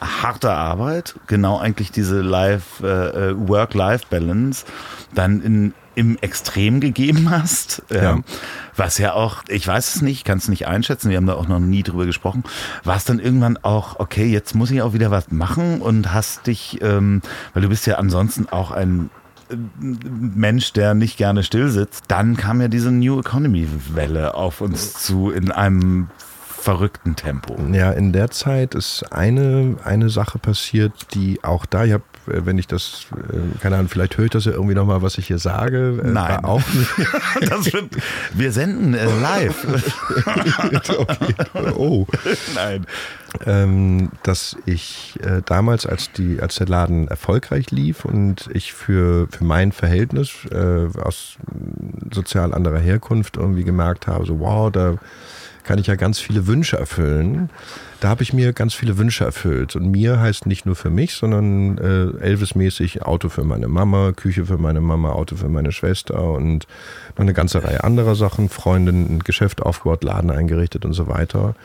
harter Arbeit, genau eigentlich diese Life, äh, äh, Work-Life-Balance, dann in im Extrem gegeben hast. Ja. Ähm, was ja auch, ich weiß es nicht, kann es nicht einschätzen, wir haben da auch noch nie drüber gesprochen, war es dann irgendwann auch, okay, jetzt muss ich auch wieder was machen und hast dich, ähm, weil du bist ja ansonsten auch ein äh, Mensch, der nicht gerne still sitzt, dann kam ja diese New Economy Welle auf uns zu in einem verrückten Tempo. Ja, in der Zeit ist eine, eine Sache passiert, die auch da, ich habe äh, wenn ich das, äh, keine Ahnung, vielleicht höre ich das ja irgendwie nochmal, was ich hier sage. Äh, Nein. Auch [LAUGHS] das wird, wir senden live. [LAUGHS] okay. Oh. Nein. Ähm, dass ich äh, damals, als, die, als der Laden erfolgreich lief und ich für, für mein Verhältnis äh, aus sozial anderer Herkunft irgendwie gemerkt habe, so wow, da kann ich ja ganz viele Wünsche erfüllen. Da habe ich mir ganz viele Wünsche erfüllt. Und mir heißt nicht nur für mich, sondern äh, Elvis-mäßig Auto für meine Mama, Küche für meine Mama, Auto für meine Schwester und noch eine ganze Reihe anderer Sachen. Freundin, ein Geschäft aufgebaut, Laden eingerichtet und so weiter.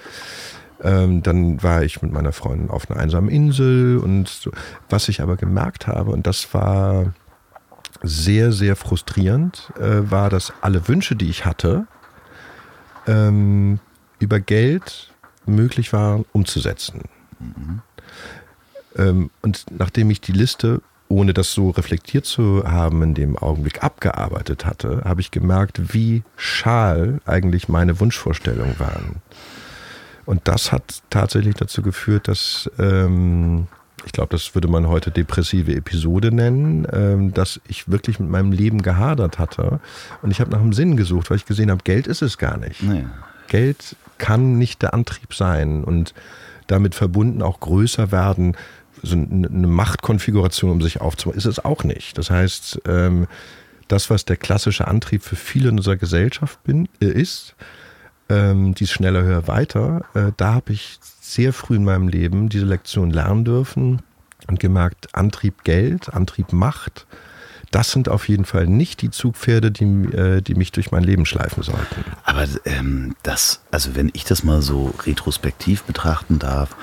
Ähm, dann war ich mit meiner Freundin auf einer einsamen Insel und so. was ich aber gemerkt habe, und das war sehr, sehr frustrierend, äh, war, dass alle Wünsche, die ich hatte, ähm, über Geld möglich war umzusetzen. Mhm. Ähm, und nachdem ich die Liste, ohne das so reflektiert zu haben, in dem Augenblick abgearbeitet hatte, habe ich gemerkt, wie schal eigentlich meine Wunschvorstellungen waren. Und das hat tatsächlich dazu geführt, dass ähm, ich glaube, das würde man heute depressive Episode nennen, ähm, dass ich wirklich mit meinem Leben gehadert hatte. Und ich habe nach einem Sinn gesucht, weil ich gesehen habe, Geld ist es gar nicht. Nee. Geld kann nicht der Antrieb sein und damit verbunden auch größer werden, so eine Machtkonfiguration, um sich aufzubauen, ist es auch nicht. Das heißt, ähm, das, was der klassische Antrieb für viele in unserer Gesellschaft bin, äh, ist, ähm, dies schneller, höher, weiter, äh, da habe ich sehr früh in meinem Leben diese Lektion lernen dürfen und gemerkt, Antrieb Geld, Antrieb Macht, das sind auf jeden Fall nicht die Zugpferde, die, äh, die mich durch mein Leben schleifen sollten. Aber ähm, das, also wenn ich das mal so retrospektiv betrachten darf,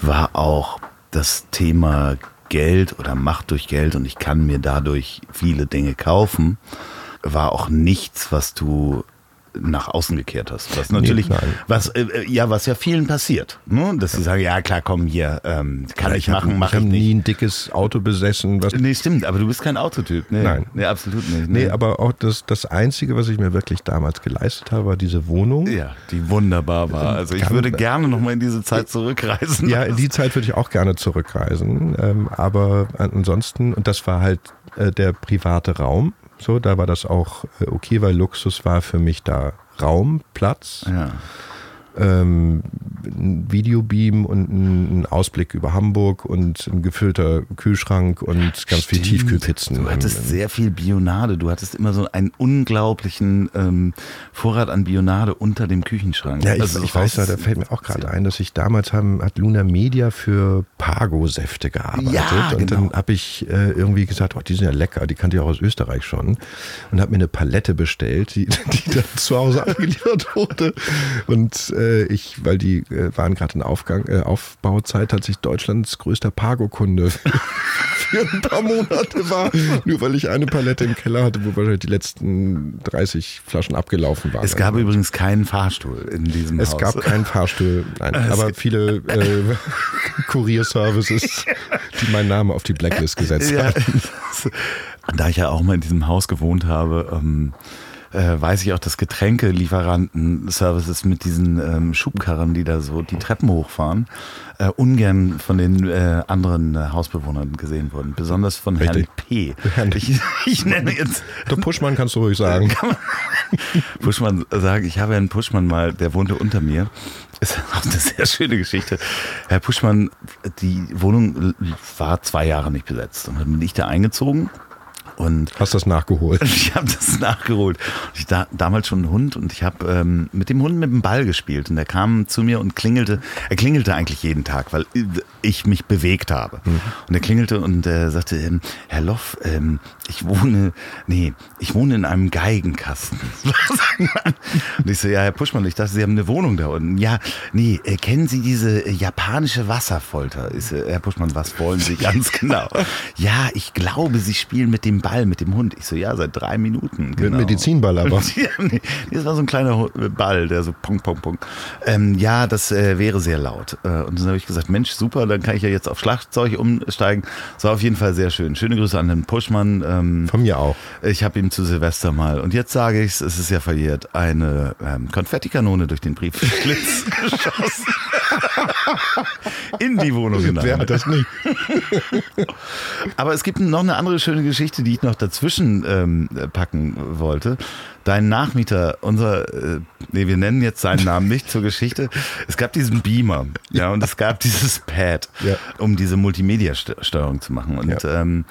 war auch das Thema Geld oder Macht durch Geld und ich kann mir dadurch viele Dinge kaufen, war auch nichts, was du nach außen gekehrt hast. Was natürlich, Nee, was äh, äh, ja, was ja vielen passiert, ne? dass sie sagen, ja klar, komm hier, ähm, kann ich, machen, hab, mach ich habe ich nie ein dickes Auto besessen. Was, Nee, stimmt, aber du bist kein Autotyp. Nee, Nein. Nee, absolut nicht. nee, aber auch das, das Einzige, was ich mir wirklich damals geleistet habe, war diese Wohnung. ja, die wunderbar war. Also ich Kann- würde gerne nochmal in diese Zeit zurückreisen. Ja, in die Zeit würde ich auch gerne zurückreisen. Ähm, aber ansonsten, und das war halt äh, der private Raum. So, da war das auch äh, okay, weil Luxus war für mich da Raum, Platz, ja. Ähm, ein Videobeam und ein, Ausblick über Hamburg und ein gefüllter Kühlschrank und ganz viel Stimmt. Tiefkühlpizzen. Du hattest sehr viel Bionade. Du hattest immer so einen unglaublichen ähm, Vorrat an Bionade unter dem Küchenschrank. Ja, ich, Also ich weiß, da fällt mir auch gerade ein, dass ich damals haben, hat Luna Media für Pago-Säfte gearbeitet. Ja, und genau. dann habe ich äh, irgendwie gesagt, oh, die sind ja lecker, die kannte ich auch aus Österreich schon. Und habe mir eine Palette bestellt, die, [LAUGHS] die dann zu Hause [LAUGHS] angeliefert wurde. Und äh, ich, weil die äh, waren gerade in Aufgang, äh, Aufbauzeit, hat sich Deutschlands größter Pago-Kunde [LAUGHS] für ein paar Monate war. Nur weil ich eine Palette im Keller hatte, wo wahrscheinlich die letzten 30 Flaschen abgelaufen waren. Es gab übrigens keinen Fahrstuhl in diesem Es Haus. gab keinen Fahrstuhl, nein, aber viele äh, [LAUGHS] Kurierservices, die meinen Namen auf die Blacklist gesetzt ja. haben. [LAUGHS] Da ich ja auch mal in diesem Haus gewohnt habe, ähm, äh, weiß ich auch, dass Getränkelieferanten-Services mit diesen ähm, Schubkarren, die da so die Treppen hochfahren, äh, ungern von den äh, anderen äh, Hausbewohnern gesehen wurden. Besonders von Richtig. Herrn P. Herrn- Ich, [LAUGHS] ich nenne jetzt Der Puschmann kannst du ruhig sagen. [LAUGHS] Puschmann sagen, ich habe einen Puschmann mal, der wohnte unter mir. Ist auch eine sehr schöne Geschichte. Herr Puschmann, die Wohnung war zwei Jahre nicht besetzt. Und dann bin ich da eingezogen und Hast das nachgeholt. [LAUGHS] ich habe das nachgeholt. Ich da, damals schon einen Hund und ich habe ähm, mit dem Hund mit dem Ball gespielt und er kam zu mir und klingelte. Er klingelte eigentlich jeden Tag, weil ich mich bewegt habe. Und er klingelte und äh, sagte, ähm, Herr Loff, ähm, ich wohne, nee, ich wohne in einem Geigenkasten. [LAUGHS] und ich so, ja, Herr Puschmann, ich dachte, Sie haben eine Wohnung da unten. Ja, nee, äh, kennen Sie diese äh, japanische Wasserfolter? Ich so, Herr Puschmann, was wollen Sie ganz [LAUGHS] genau? ja, ich glaube, Sie spielen mit dem Ball, mit dem Hund. Ich so, ja, seit drei Minuten. Mit Genau. Medizinball aber. [LAUGHS] Das war so ein kleiner Hu- Ball, der so pong, pong, pong. Ähm, ja, das äh, wäre sehr laut. Äh, und dann habe ich gesagt, Mensch, super, dann kann ich ja jetzt auf Schlagzeug umsteigen. Das war auf jeden Fall sehr schön. Schöne Grüße an den Puschmann. Ähm, Von mir auch. ich habe ihm zu Silvester mal, und jetzt sage ich es, es ist ja verjährt, eine ähm, Konfettikanone durch den Briefschlitz [LAUGHS] geschossen. In die Wohnung hinein. Wer hat das nicht? [LAUGHS] Aber es gibt noch eine andere schöne Geschichte, die ich noch dazwischen ähm, packen wollte. Dein Nachmieter, unser, äh, nee, wir nennen jetzt seinen Namen nicht zur Geschichte. Es gab diesen Beamer, ja, und es gab dieses Pad, Ja. um diese Multimedia-Steuerung zu machen. Und ähm,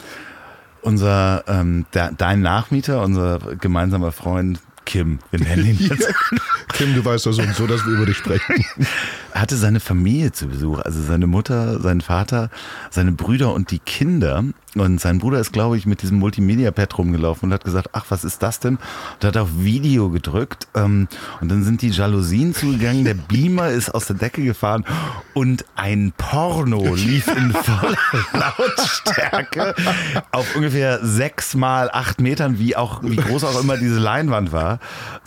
unser, ähm, der, dein Nachmieter, unser gemeinsamer Freund Kim, wir nennen ihn jetzt, Kim, du weißt doch so und so, dass wir über dich sprechen. hatte seine Familie zu Besuch, also seine Mutter, sein Vater, seine Brüder und die Kinder. Und sein Bruder ist, glaube ich, mit diesem Multimedia-Pad rumgelaufen und hat gesagt, ach, was ist das denn? Und hat auf Video gedrückt. Ähm, und dann sind die Jalousien zugegangen, der Beamer ist aus der Decke gefahren und ein Porno lief in voller [LAUGHS] Lautstärke auf ungefähr sechs mal acht Metern, wie auch, wie groß auch immer diese Leinwand war.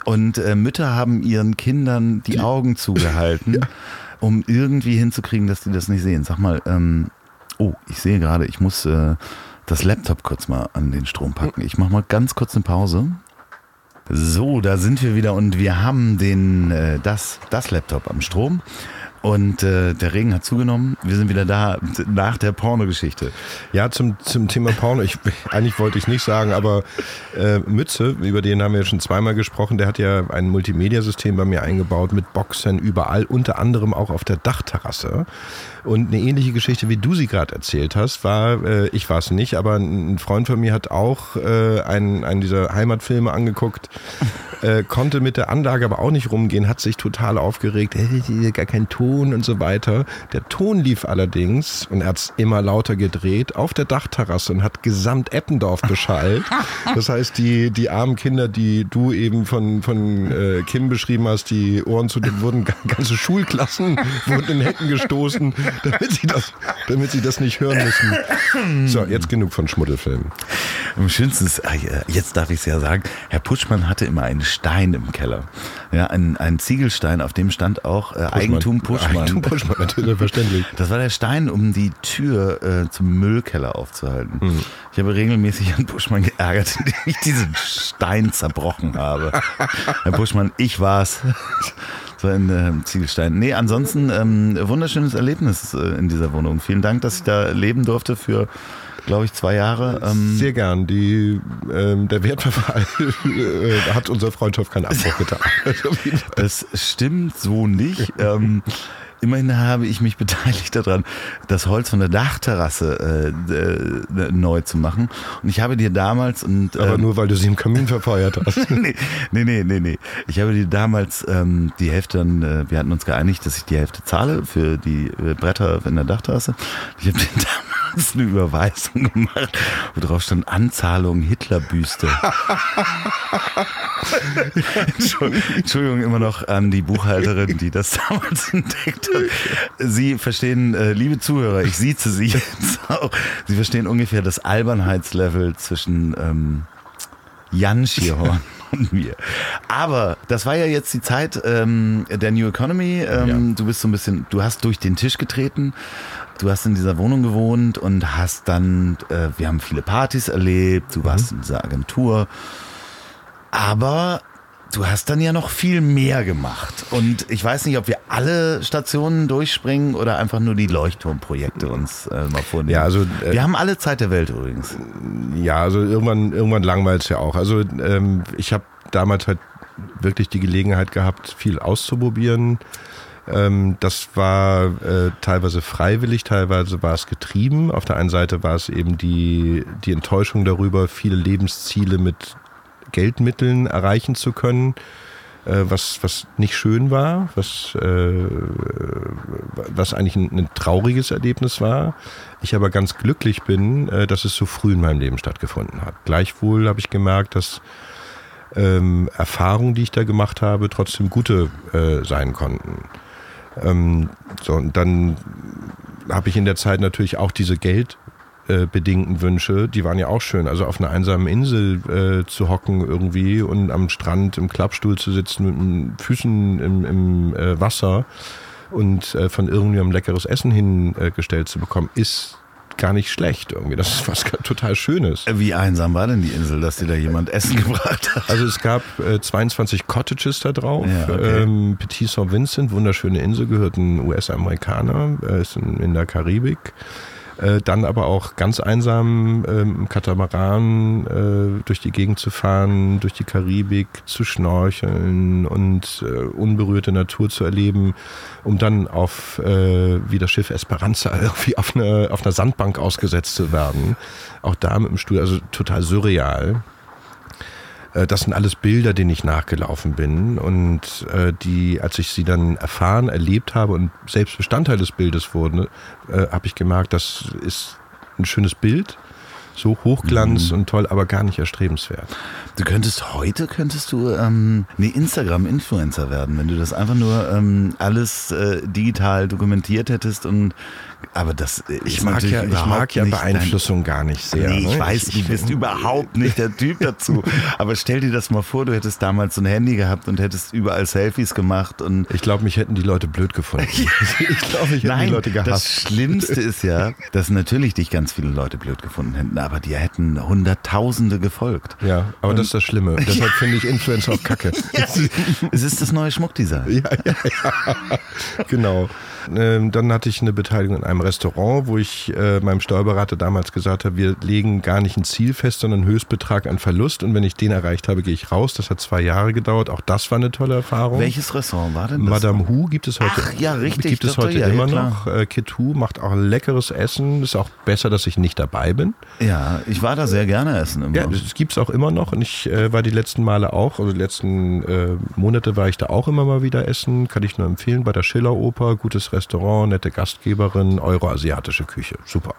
Und äh, Mütter haben ihren Kindern die Augen zugehalten, um irgendwie hinzukriegen, dass die das nicht sehen. Sag mal, ähm, oh, ich sehe gerade, ich muss äh, das Laptop kurz mal an den Strom packen. Ich mache mal ganz kurz eine Pause. So, da sind wir wieder und wir haben den, äh, das, das Laptop am Strom. Und äh, der Regen hat zugenommen. Wir sind wieder da nach der Pornogeschichte. Ja, zum, zum Thema Porno. Ich, eigentlich wollte ich nicht sagen, aber äh, Mütze, über den haben wir ja schon zweimal gesprochen, der hat ja ein Multimedia-System bei mir eingebaut mit Boxen überall, unter anderem auch auf der Dachterrasse. Und eine ähnliche Geschichte, wie du sie gerade erzählt hast, war, äh, ich war es nicht, aber ein Freund von mir hat auch äh, einen, einen dieser Heimatfilme angeguckt, äh, konnte mit der Anlage aber auch nicht rumgehen, hat sich total aufgeregt, äh, gar kein Ton Ton und so weiter. Der Ton lief allerdings, und er hat es immer lauter gedreht, auf der Dachterrasse und hat gesamt Eppendorf beschallt. [LAUGHS] Das heißt, die, die armen Kinder, die du eben von, von äh, Kim beschrieben hast, die Ohren zu den wurden ganze Schulklassen [LAUGHS] wurden in Hecken gestoßen, damit sie das, damit sie das nicht hören müssen. So, jetzt genug von Schmuddelfilmen. Am schönsten ist, ah, jetzt darf ich es ja sagen, Herr Puschmann hatte immer einen Stein im Keller. Ja, ein, ein Ziegelstein, auf dem stand auch äh, Eigentum Puschmann. Eigentum Puschmann, natürlich, verständlich. Das war der Stein, um die Tür äh, zum Müllkeller aufzuhalten. Hm. Ich habe regelmäßig Herrn Puschmann geärgert, [LAUGHS] indem ich diesen Stein zerbrochen habe. Herr Puschmann, ich war's. So ein äh, Ziegelstein. Nee, ansonsten ähm, wunderschönes Erlebnis äh, in dieser Wohnung. Vielen Dank, dass ich da leben durfte für glaube ich, zwei Jahre. Ähm Sehr gern. Die, ähm, der Wertverfall [LAUGHS] äh, hat unserer Freundschaft keinen Abbruch getan. [LAUGHS] das stimmt so nicht. ähm, immerhin habe ich mich beteiligt daran, das Holz von der Dachterrasse äh, äh, neu zu machen. Und ich habe dir damals und aber ähm, nur weil du sie im Kamin verfeuert hast. [LAUGHS] nee, nee, nee, nee, nee. Ich habe dir damals ähm, die Hälfte dann, äh, wir hatten uns geeinigt, dass ich die Hälfte zahle für die äh, Bretter in der Dachterrasse. Ich habe dir damals damals eine Überweisung gemacht, wo drauf stand Anzahlung Hitlerbüste. [LAUGHS] Entschuldigung immer noch an die Buchhalterin, die das damals entdeckt hat. Sie verstehen, äh, liebe Zuhörer, ich sieze Sie jetzt auch. Sie verstehen ungefähr das Albernheitslevel zwischen ähm, Jan Schierhorn und mir. Aber das war ja jetzt die Zeit ähm, der New Economy. Ähm, ja. Du bist so ein bisschen, du hast durch den Tisch getreten Du hast in dieser Wohnung gewohnt und hast dann, äh, wir haben viele Partys erlebt, du warst mhm. in dieser Agentur. Aber du hast dann ja noch viel mehr gemacht. Und ich weiß nicht, ob wir alle Stationen durchspringen oder einfach nur die Leuchtturmprojekte uns äh, mal vornehmen. Ja, also, äh, wir haben alle Zeit der Welt übrigens. Ja, also irgendwann, irgendwann langweilt es ja auch. Also ähm, ich habe damals halt wirklich die Gelegenheit gehabt, viel auszuprobieren. Ähm, das war äh, teilweise freiwillig, teilweise war es getrieben. Auf der einen Seite war es eben die, die Enttäuschung darüber, viele Lebensziele mit Geldmitteln erreichen zu können, äh, was, was nicht schön war, was, äh, was eigentlich ein, ein, trauriges Erlebnis war. Ich aber ganz glücklich bin, äh, dass es so früh in meinem Leben stattgefunden hat. Gleichwohl habe ich gemerkt, dass ähm, Erfahrungen, die ich da gemacht habe, trotzdem gute äh, sein konnten. Ähm, so, und dann habe ich in der Zeit natürlich auch diese geldbedingten äh, Wünsche, die waren ja auch schön. Also auf einer einsamen Insel äh, zu hocken irgendwie und am Strand im Klappstuhl zu sitzen mit den Füßen im, im äh, Wasser und äh, von irgendjemandem leckeres Essen hingestellt zu bekommen, ist gar nicht schlecht irgendwie. Das ist was [LAUGHS] total Schönes. Wie einsam war denn die Insel, dass dir da jemand Essen [LAUGHS] gebracht hat? Also es gab äh, 22 Cottages da drauf. Ja, okay. ähm, Petit Saint Vincent, wunderschöne Insel, gehört ein US-Amerikaner, äh, ist in, in der Karibik. Äh, dann aber auch ganz einsam ähm, Katamaran äh, durch die Gegend zu fahren, durch die Karibik zu schnorcheln und äh, unberührte Natur zu erleben, um dann auf äh, wie das Schiff Esperanza [LAUGHS] irgendwie auf einer auf einer Sandbank ausgesetzt zu werden. Auch da mit dem Stuhl, also total surreal. Äh, das sind alles Bilder, denen ich nachgelaufen bin und äh, die, als ich sie dann erfahren, erlebt habe und selbst Bestandteil des Bildes wurden, äh, habe ich gemerkt, das ist ein schönes Bild, so Hochglanz mhm. und toll, aber gar nicht erstrebenswert. Du könntest heute könntest du ähm, nee, Instagram-Influencer werden, wenn du das einfach nur ähm, alles äh, digital dokumentiert hättest und aber das ich mag ja ich mag ja Beeinflussung dein, gar nicht sehr. Nee, ich ne? weiß, ich, du bist überhaupt nicht der Typ dazu. [LAUGHS] aber stell dir das mal vor, du hättest damals so ein Handy gehabt und hättest überall Selfies gemacht und ich glaube, mich hätten die Leute blöd gefunden. [LAUGHS] ich glaube, ich hätte Nein, die Leute gehasst. Das Schlimmste ist ja, dass natürlich dich ganz viele Leute blöd gefunden hätten, aber dir hätten Hunderttausende gefolgt. Ja, aber und das ist das Schlimme. [LAUGHS] Deshalb finde ich Influencer auch kacke. ja, es ist das neue Schmuckdesign. Ja, ja, ja. Genau. Ähm, dann hatte ich eine Beteiligung in einem Restaurant, wo ich äh, meinem Steuerberater damals gesagt habe, wir legen gar nicht ein Ziel fest, sondern einen Höchstbetrag an Verlust. Und wenn ich den erreicht habe, gehe ich raus. Das hat zwei Jahre gedauert. Auch das war eine tolle Erfahrung. Welches Restaurant war denn das? Madame Hu gibt es heute. Ach, ja, richtig. Gibt es heute ja, immer ja, noch. Äh, Kit Hu macht auch leckeres Essen. Ist auch besser, dass ich nicht dabei bin. Ja. Ich war da sehr gerne essen immer. Ja, das gibt es auch immer noch und ich äh, war die letzten Male auch, also die letzten äh, Monate war ich da auch immer mal wieder essen, kann ich nur empfehlen, bei der Schiller-Oper, gutes Restaurant, nette Gastgeberin, euroasiatische Küche, super.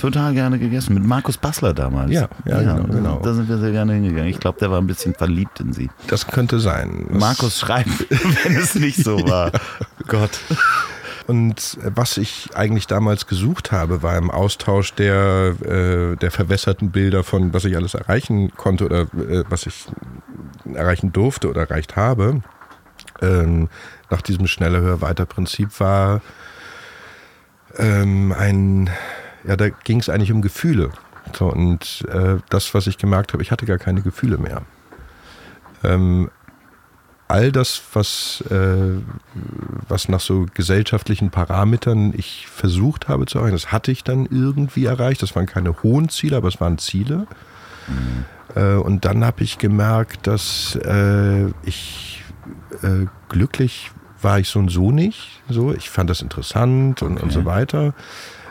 Total gerne gegessen, mit Markus Bassler damals. Ja, ja, genau, genau. Da sind wir sehr gerne hingegangen. Ich glaube, der war ein bisschen verliebt in sie. Das könnte sein. Das Markus schreibt, [LAUGHS] wenn es nicht so [LAUGHS] war. Gott. Und was ich eigentlich damals gesucht habe, war im Austausch der, äh, der verwässerten Bilder von, was ich alles erreichen konnte oder äh, was ich erreichen durfte oder erreicht habe. Ähm, nach diesem schneller, höher, weiter Prinzip war ähm, ein, ja, da ging es eigentlich um Gefühle. So, und äh, das, was ich gemerkt habe, ich hatte gar keine Gefühle mehr. Ähm, all das, was, äh, was nach so gesellschaftlichen Parametern ich versucht habe zu erreichen, das hatte ich dann irgendwie erreicht. Das waren keine hohen Ziele, aber es waren Ziele. Mhm. Äh, und dann habe ich gemerkt, dass äh, ich äh, glücklich war ich so und so nicht. So, ich fand das interessant und, okay. und so weiter.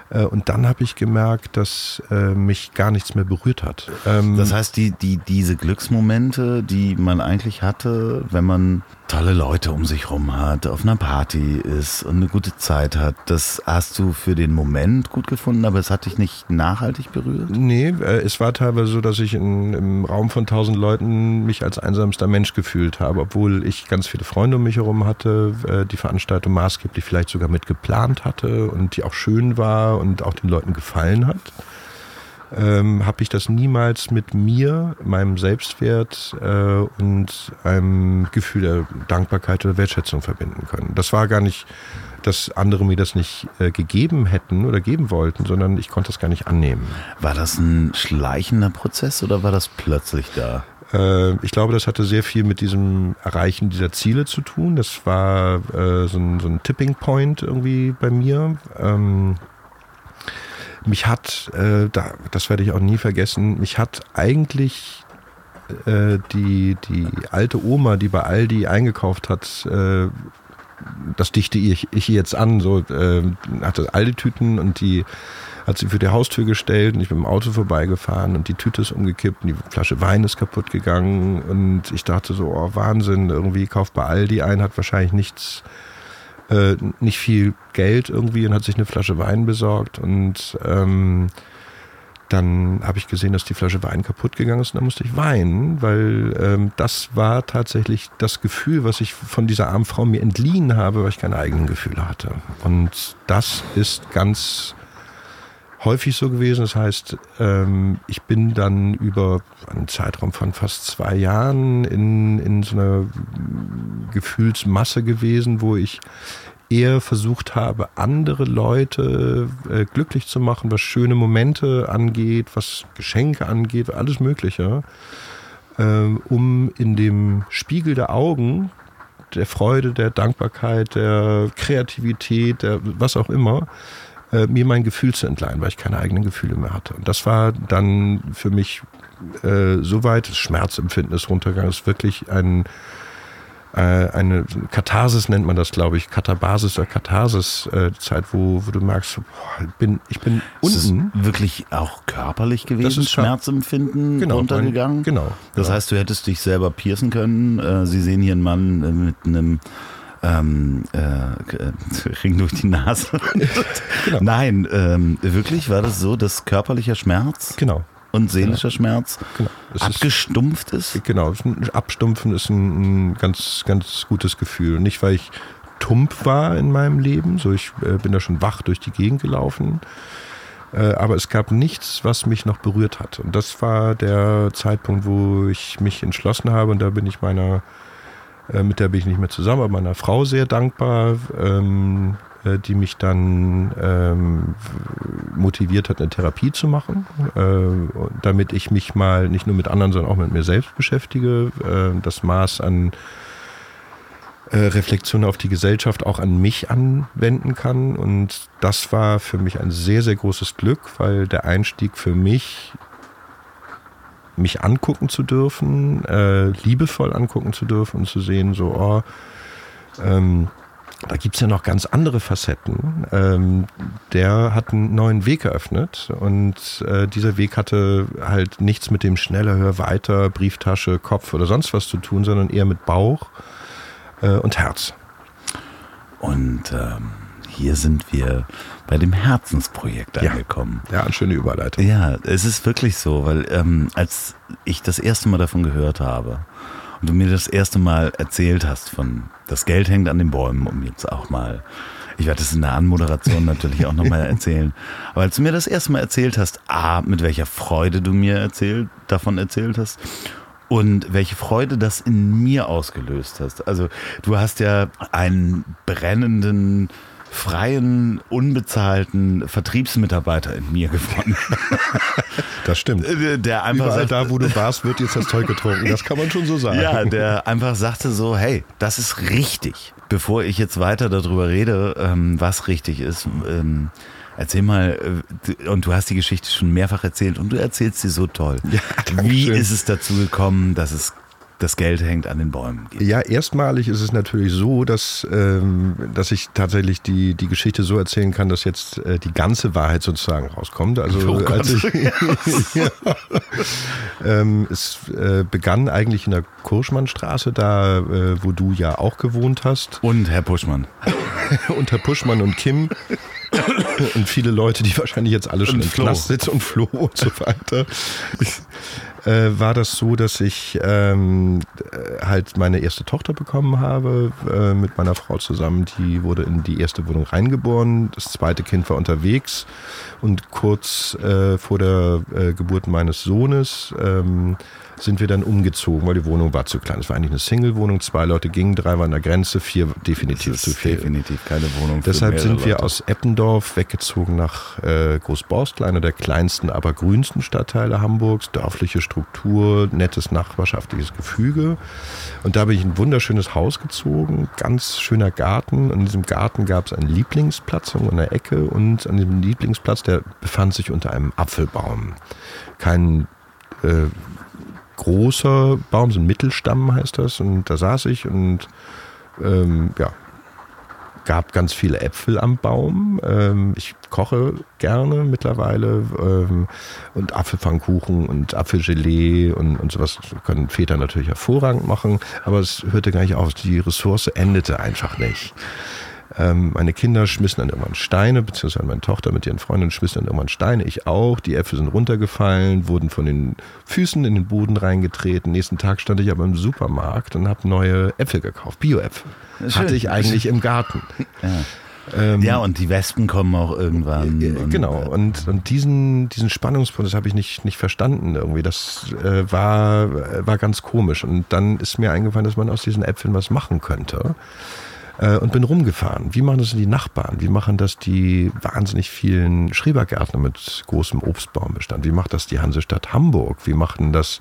Äh, und dann habe ich gemerkt, dass äh, mich gar nichts mehr berührt hat. Ähm, das heißt, die, die, diese Glücksmomente, die man eigentlich hatte, wenn man tolle Leute um sich rum hat, auf einer Party ist und eine gute Zeit hat, das hast du für den Moment gut gefunden, aber es hat dich nicht nachhaltig berührt? Nee, äh, es war teilweise so, dass ich in, im Raum von tausend Leuten mich als einsamster Mensch gefühlt habe, obwohl ich ganz viele Freunde um mich herum hatte, die Veranstaltung maßgeblich vielleicht sogar mit geplant hatte und die auch schön war und auch den Leuten gefallen hat, ähm, habe ich das niemals mit mir, meinem Selbstwert äh, und einem Gefühl der Dankbarkeit oder Wertschätzung verbinden können. Das war gar nicht, dass andere mir das nicht äh, gegeben hätten oder geben wollten, sondern ich konnte das gar nicht annehmen. War das ein schleichender Prozess oder war das plötzlich da? Äh, ich glaube, das hatte sehr viel mit diesem Erreichen dieser Ziele zu tun. Das war äh, so, ein, so, ein, Tipping Point irgendwie bei mir. Ähm, mich hat, äh, da, das werde ich auch nie vergessen, mich hat eigentlich äh, die, die alte Oma, die bei Aldi eingekauft hat, äh, das dichte ich, ich jetzt an, so äh, hatte Aldi-Tüten und die hat sie für die Haustür gestellt und ich bin im Auto vorbeigefahren und die Tüte ist umgekippt und die Flasche Wein ist kaputt gegangen. Und ich dachte so, oh Wahnsinn, irgendwie kauft bei Aldi ein, hat wahrscheinlich nichts äh, nicht viel Geld irgendwie und hat sich eine Flasche Wein besorgt und ähm, dann habe ich gesehen, dass die Flasche Wein kaputt gegangen ist und dann musste ich weinen, weil ähm, das war tatsächlich das Gefühl, was ich von dieser armen Frau mir entliehen habe, weil ich keine eigenen Gefühle hatte. Und das ist ganz häufig so gewesen. Das heißt, ähm, ich bin dann über einen Zeitraum von fast zwei Jahren in, in so einer Gefühlsmasse gewesen, wo ich eher versucht habe, andere Leute äh, glücklich zu machen, was schöne Momente angeht, was Geschenke angeht, alles Mögliche, äh, um in dem Spiegel der Augen, der Freude, der Dankbarkeit, der Kreativität, der was auch immer, äh, mir mein Gefühl zu entleihen, weil ich keine eigenen Gefühle mehr hatte. Und das war dann für mich äh, so weit, das Schmerzempfinden ist runtergegangen, ist wirklich ein äh, eine Katharsis nennt man das, glaube ich, Katabasis oder Katharsis-Zeit, äh, wo, wo du merkst, boah, bin, ich bin unten. Ist wirklich auch körperlich gewesen, Schmerzempfinden genau, runtergegangen? genau. Das genau. heißt, du hättest dich selber piercen können. Äh, Sie sehen hier einen Mann mit einem ähm, äh, [LAUGHS] Ring durch die Nase. [LAUGHS] genau. Nein, ähm, wirklich war das so, dass körperlicher Schmerz genau. und seelischer genau. Schmerz genau. abgestumpft ist, ist? Genau, abstumpfen ist ein, ein, ganz, ganz gutes Gefühl. Nicht, weil ich tump war in meinem Leben, so ich äh, bin da schon wach durch die Gegend gelaufen. Äh, aber es gab nichts, was mich noch berührt hat. Und das war der Zeitpunkt, wo ich mich entschlossen habe, und da bin ich meiner äh, mit der bin ich nicht mehr zusammen, aber meiner Frau sehr dankbar, ähm, äh, die mich dann ähm, motiviert hat, eine Therapie zu machen, äh, damit ich mich mal nicht nur mit anderen, sondern auch mit mir selbst beschäftige. Äh, das Maß an äh, Reflexion auf die Gesellschaft auch an mich anwenden kann. Und das war für mich ein sehr, sehr großes Glück, weil der Einstieg für mich mich angucken zu dürfen, äh, liebevoll angucken zu dürfen und zu sehen, so, oh, ähm, da gibt es ja noch ganz andere Facetten. Ähm, der hat einen neuen Weg eröffnet und äh, dieser Weg hatte halt nichts mit dem schneller, hör weiter, Brieftasche, Kopf oder sonst was zu tun, sondern eher mit Bauch äh, und Herz. Und ähm, hier sind wir bei dem Herzensprojekt angekommen. Ja, eine schöne Überleitung. Ja, es ist wirklich so, weil ähm, als ich das erste Mal davon gehört habe und du mir das erste Mal erzählt hast von das Geld hängt an den Bäumen, um jetzt auch mal, ich werde das in der Anmoderation natürlich auch nochmal [LAUGHS] erzählen, aber als du mir das erste Mal erzählt hast, A, mit welcher Freude du mir erzählt, davon erzählt hast und welche Freude das in mir ausgelöst hast. Also du hast ja einen brennenden freien, unbezahlten Vertriebsmitarbeiter in mir gewonnen. [LAUGHS] Das stimmt. Der einfach Überall sagt, da, wo du warst, wird jetzt das Zeug getrunken. Das kann man schon so sagen. ja, der einfach sagte so, hey, das ist richtig. Bevor ich jetzt weiter darüber rede, ähm, was richtig ist, ähm, erzähl mal, äh, und du hast die Geschichte schon mehrfach erzählt und du erzählst sie so toll. Ja, Wie ist es dazu gekommen, dass es das Geld hängt an den Bäumen geht? Ja, erstmalig ist es natürlich so, dass, ähm, dass ich tatsächlich die, die Geschichte so erzählen kann, dass jetzt äh, die ganze Wahrheit sozusagen rauskommt. Also Oh als ich, [LAUGHS] ja, ähm, es äh, begann eigentlich in der Kurschmannstraße, da äh, wo du ja auch gewohnt hast, Und Herr Puschmann. [LAUGHS] unter Puschmann und Kim und viele Leute, die wahrscheinlich jetzt alle schon Und im Flo. Knast sitzen und Flo und so weiter. Äh, war das so, dass ich ähm, äh, halt meine erste Tochter bekommen habe äh, mit meiner Frau zusammen. Die wurde in die erste Wohnung reingeboren. Das zweite Kind war unterwegs und kurz äh, vor der äh, Geburt meines Sohnes ähm, sind wir dann umgezogen, weil die Wohnung war zu klein. Es war eigentlich eine Single-Wohnung. Zwei Leute gingen, drei waren an der Grenze, vier definitiv zu viel. definitiv keine Wohnung. Deshalb sind wir Leute. aus Eppendorf weggezogen nach äh, Großborstel, einer der kleinsten, aber grünsten Stadtteile Hamburgs. Dörfliche Struktur, nettes nachbarschaftliches Gefüge. Und da bin ich in ein wunderschönes Haus gezogen, ganz schöner Garten. In diesem Garten gab es einen Lieblingsplatz in der Ecke. Und an diesem Lieblingsplatz, der befand sich unter einem Apfelbaum. Kein äh, großer Baum, so ein Mittelstamm heißt das. Und da saß ich und ähm, ja, gab ganz viele Äpfel am Baum. Ähm, ich koche gerne mittlerweile ähm, und Apfelpfannkuchen und Apfelgelee und, und sowas können Väter natürlich hervorragend machen, aber es hörte gar nicht auf. Die Ressource endete einfach nicht. Ähm, meine Kinder schmissen dann irgendwann Steine, beziehungsweise meine Tochter mit ihren Freundinnen schmissen dann irgendwann Steine, ich auch. Die Äpfel sind runtergefallen, wurden von den Füßen in den Boden reingetreten. Nächsten Tag stand ich aber im Supermarkt und habe neue Äpfel gekauft, Bio-Äpfel. Hatte ich eigentlich im Garten. [LAUGHS] Ja. Ähm, ja, und die Wespen kommen auch irgendwann. äh, und, genau, und, und diesen, diesen Spannungspunkt, das habe ich nicht, nicht verstanden irgendwie. Das äh, war, war ganz komisch. Und dann ist mir eingefallen, dass man aus diesen Äpfeln was machen könnte. Äh, und bin rumgefahren. Wie machen das denn die Nachbarn? Wie machen das die wahnsinnig vielen Schrebergärtner mit großem Obstbaumbestand? Wie macht das die Hansestadt Hamburg? Wie machen das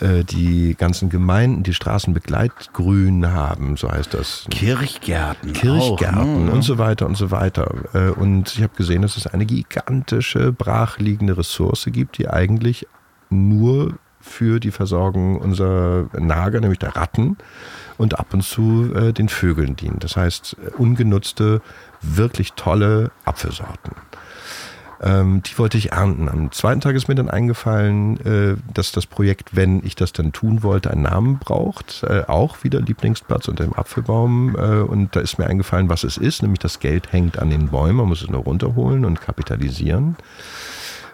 äh, die ganzen Gemeinden, die Straßenbegleitgrün haben, so heißt das. Kirchgärten. Kirchgärten auch, und so weiter und so weiter. Äh, Und ich habe gesehen, dass es eine gigantische brachliegende Ressource gibt, die eigentlich nur für die Versorgung unserer Nager, nämlich der Ratten und ab und zu äh, den Vögeln dient. Das heißt, äh, ungenutzte, wirklich tolle Apfelsorten. Ähm, die wollte ich ernten. Am zweiten Tag ist mir dann eingefallen, äh, dass das Projekt, wenn ich das dann tun wollte, einen Namen braucht. Äh, auch wieder Lieblingsplatz unter dem Apfelbaum. Äh, und da ist mir eingefallen, was es ist. Nämlich das Geld hängt an den Bäumen. Man muss es nur runterholen und kapitalisieren.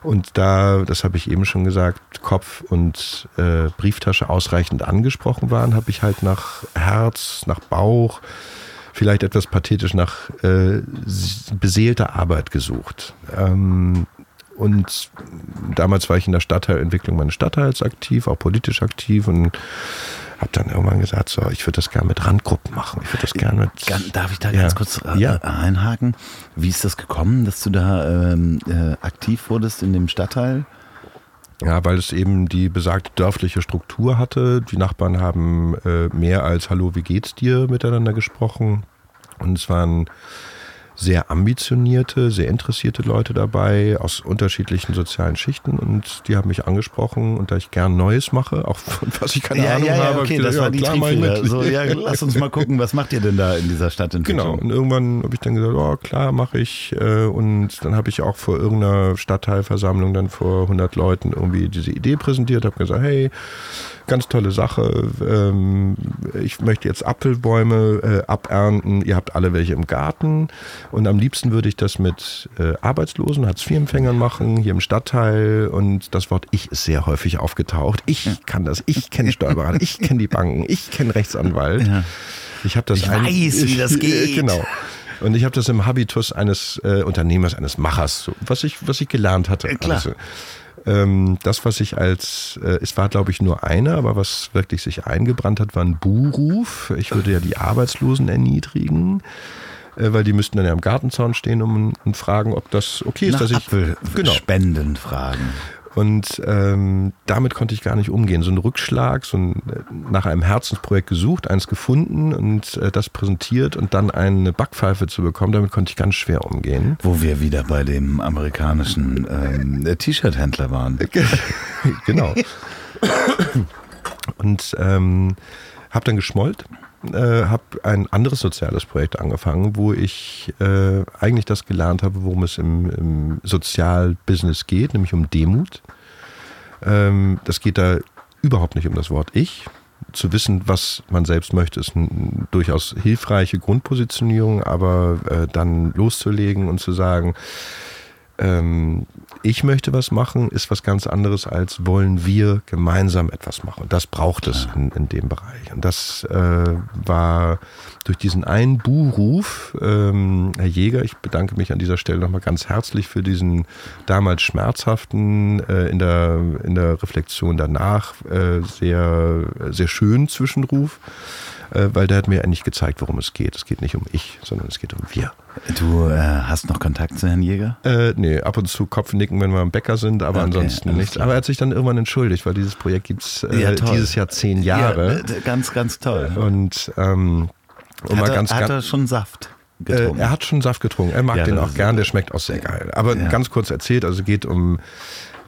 Und da, das habe ich eben schon gesagt, Kopf und äh, Brieftasche ausreichend angesprochen waren, habe ich halt nach Herz, nach Bauch, vielleicht etwas pathetisch nach äh, beseelter Arbeit gesucht. Ähm, und damals war ich in der Stadtteilentwicklung meines Stadtteils aktiv, auch politisch aktiv und habe dann irgendwann gesagt, so, ich würde das gerne mit Randgruppen machen. Ich würde das gerne mit. Darf ich da Ja. ganz kurz äh, Ja. einhaken? Wie ist das gekommen, dass du da ähm, äh, aktiv wurdest in dem Stadtteil? Ja, weil es eben die besagte dörfliche Struktur hatte. Die Nachbarn haben äh, mehr als Hallo, wie geht's dir miteinander gesprochen. Und es waren sehr ambitionierte, sehr interessierte Leute dabei aus unterschiedlichen sozialen Schichten und die haben mich angesprochen und da ich gern Neues mache, auch von was ich keine ja, Ahnung ja, ja, habe. okay, das gesagt, war die klar, mit. So, ja, lass uns mal gucken, was macht ihr denn da in dieser Stadtentwicklung? Genau, und irgendwann habe ich dann gesagt, oh klar, mache ich. äh, Und dann habe ich auch vor irgendeiner Stadtteilversammlung dann vor 100 Leuten irgendwie diese Idee präsentiert, habe gesagt, hey, ganz tolle Sache, ähm, ich möchte jetzt Apfelbäume äh, abernten, ihr habt alle welche im Garten und am liebsten würde ich das mit äh, Arbeitslosen, Hartz-IV-Empfängern machen, hier im Stadtteil und das Wort Ich ist sehr häufig aufgetaucht. Ich kann das, ich kenne Steuerberater, ich kenne die Banken, ich kenne Rechtsanwalt. Ja. Ich habe das Ich ein- weiß, wie das [LAUGHS] geht. Genau. Und ich habe das im Habitus eines äh, Unternehmers, eines Machers, so, was ich, was ich gelernt hatte. Äh, klar. Also, ähm, das, was ich als, äh, es war glaube ich nur einer, aber was wirklich sich eingebrannt hat, war ein Buhruf. Ich würde ja die Arbeitslosen erniedrigen, äh, weil die müssten dann ja am Gartenzaun stehen um, und fragen, ob das okay ist, Nach dass ich genau. Apfelspenden fragen. Und ähm, damit konnte ich gar nicht umgehen. So ein Rückschlag, so ein, äh, nach einem Herzensprojekt gesucht, eins gefunden und äh, das präsentiert und dann eine Backpfeife zu bekommen, damit konnte ich ganz schwer umgehen. Wo wir wieder bei dem amerikanischen ähm, T-Shirt-Händler waren. [LAUGHS] genau. [LAUGHS] Und ähm, habe dann geschmollt, äh, habe ein anderes soziales Projekt angefangen, wo ich äh, eigentlich das gelernt habe, worum es im, im Sozialbusiness geht, nämlich um Demut. Ähm, das geht da überhaupt nicht um das Wort Ich. Zu wissen, was man selbst möchte, ist eine durchaus hilfreiche Grundpositionierung, aber äh, dann loszulegen und zu sagen, ähm, ich möchte was machen, ist was ganz anderes als wollen wir gemeinsam etwas machen. Und das braucht es in, in dem Bereich. Und das äh, war durch diesen einen Buhruf, ähm, Herr Jäger, ich bedanke mich an dieser Stelle nochmal ganz herzlich für diesen damals schmerzhaften, äh, in, der, in der Reflexion danach äh, sehr, sehr schönen Zwischenruf, weil der hat mir eigentlich gezeigt, worum es geht. Es geht nicht um ich, sondern es geht um wir. Du äh, hast noch Kontakt zu Herrn Jäger? Äh, nee, ab und zu Kopfnicken, wenn wir am Bäcker sind, aber Okay, ansonsten nichts. klar. Aber er hat sich dann irgendwann entschuldigt, weil dieses Projekt gibt's äh, Ja, dieses Jahr zehn Jahre. Ja, äh, ganz, ganz toll. Und ähm, um Hat, mal er, ganz, hat er schon Saft äh, getrunken? er hat schon Saft getrunken. Er mag Ja, den auch gern, der schmeckt auch sehr geil. Aber Ja. ganz kurz erzählt, also es geht um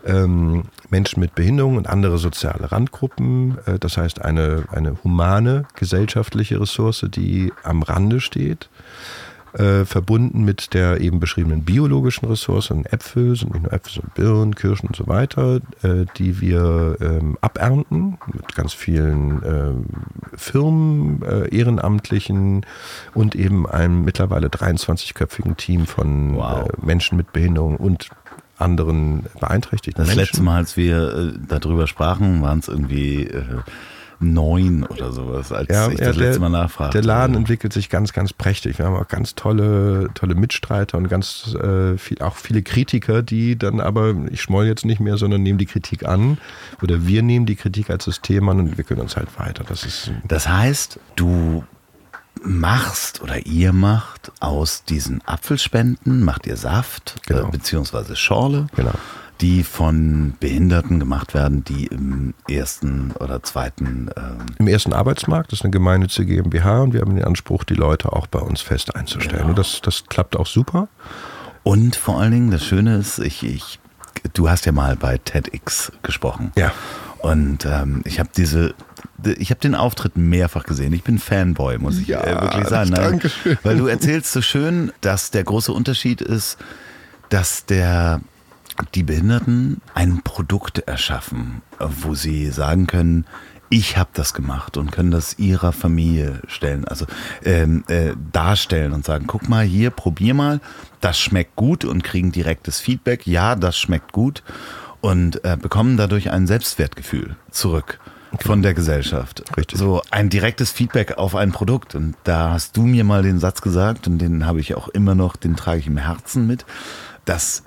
ähm, Menschen mit Behinderung und andere soziale Randgruppen. Äh, das heißt eine, eine humane gesellschaftliche Ressource, die am Rande steht. Äh, verbunden mit der eben beschriebenen biologischen Ressource, und Äpfel, sind nicht nur Äpfel, sondern Birnen, Kirschen und so weiter, äh, die wir ähm, abernten mit ganz vielen ähm, Firmen, äh, Ehrenamtlichen und eben einem mittlerweile 23-köpfigen Team von Wow. äh, Menschen mit Behinderung und anderen beeinträchtigten das Menschen. letzte Mal, als wir äh, darüber sprachen, waren es irgendwie äh, neun oder sowas, als Ja, ich ja, das der, letzte Mal nachfragte. der Laden entwickelt sich ganz, ganz prächtig. Wir haben auch ganz tolle, tolle Mitstreiter und ganz äh, viel, auch viele Kritiker, die dann aber, ich schmoll jetzt nicht mehr, sondern nehmen die Kritik an. Oder wir nehmen die Kritik als System an und entwickeln uns halt weiter. Das ist Das heißt, du machst oder ihr macht aus diesen Apfelspenden, macht ihr Saft Genau. äh, beziehungsweise Schorle, Genau. die von Behinderten gemacht werden, die im ersten oder zweiten ähm, im ersten Arbeitsmarkt, das ist eine gemeinnützige GmbH und wir haben den Anspruch, die Leute auch bei uns fest einzustellen. Genau. Und das, das klappt auch super. und vor allen Dingen das Schöne ist, ich, ich du hast ja mal bei TEDx gesprochen. Ja. Und ähm, ich habe diese, ich habe den Auftritt mehrfach gesehen. Ich bin Fanboy, muss ich Ja, äh, wirklich sagen. danke schön. Weil du erzählst so schön, dass der große Unterschied ist, dass der die Behinderten ein Produkt erschaffen, wo sie sagen können, ich habe das gemacht und können das ihrer Familie stellen, also ähm, äh, darstellen und sagen, guck mal hier, probier mal, das schmeckt gut und kriegen direktes Feedback, ja, das schmeckt gut und äh, bekommen dadurch ein Selbstwertgefühl zurück von der Gesellschaft. Richtig. So ein direktes Feedback auf ein Produkt. Und da hast du mir mal den Satz gesagt, und den habe ich auch immer noch, den trage ich im Herzen mit, dass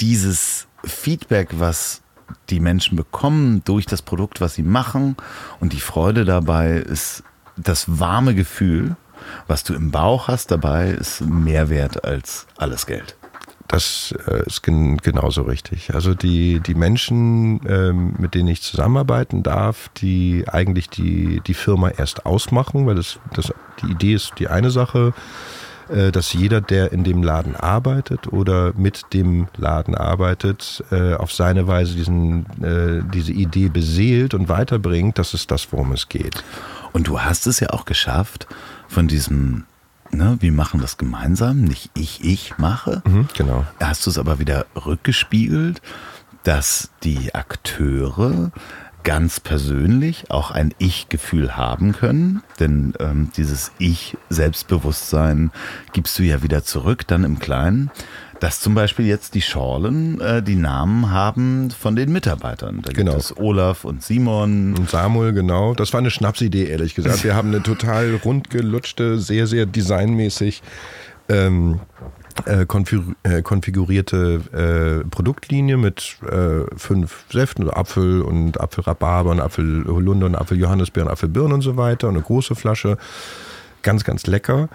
dieses Feedback, was die Menschen bekommen durch das Produkt, was sie machen und die Freude dabei ist das warme Gefühl, was du im Bauch hast dabei, ist mehr wert als alles Geld. Das äh, ist gen genauso richtig. Also die, die Menschen, ähm, mit denen ich zusammenarbeiten darf, die eigentlich die, die Firma erst ausmachen, weil das, das, die Idee ist die eine Sache, äh, dass jeder, der in dem Laden arbeitet oder mit dem Laden arbeitet, äh, auf seine Weise diesen, äh, diese Idee beseelt und weiterbringt. Das ist das, worum es geht. Und du hast es ja auch geschafft, von diesem ne, wir machen das gemeinsam, nicht ich, ich mache. Mhm, genau. Hast du es aber wieder rückgespiegelt, dass die Akteure ganz persönlich auch ein Ich-Gefühl haben können. Denn ähm, dieses Ich-Selbstbewusstsein gibst du ja wieder zurück, dann im Kleinen. Dass zum Beispiel jetzt die Schorlen äh, die Namen haben von den Mitarbeitern. Da Genau. gibt es Olaf und Simon. Und Samuel, genau. Das war eine Schnapsidee, ehrlich gesagt. Wir haben eine total rundgelutschte, sehr, sehr designmäßig ähm, äh, äh, konfigurierte äh, Produktlinie mit äh, fünf Säften, also Apfel und Apfelrhabarber und Apfelholunder und Apfeljohannisbeeren, Apfelbirnen und so weiter. Und eine große Flasche. Ganz, ganz lecker.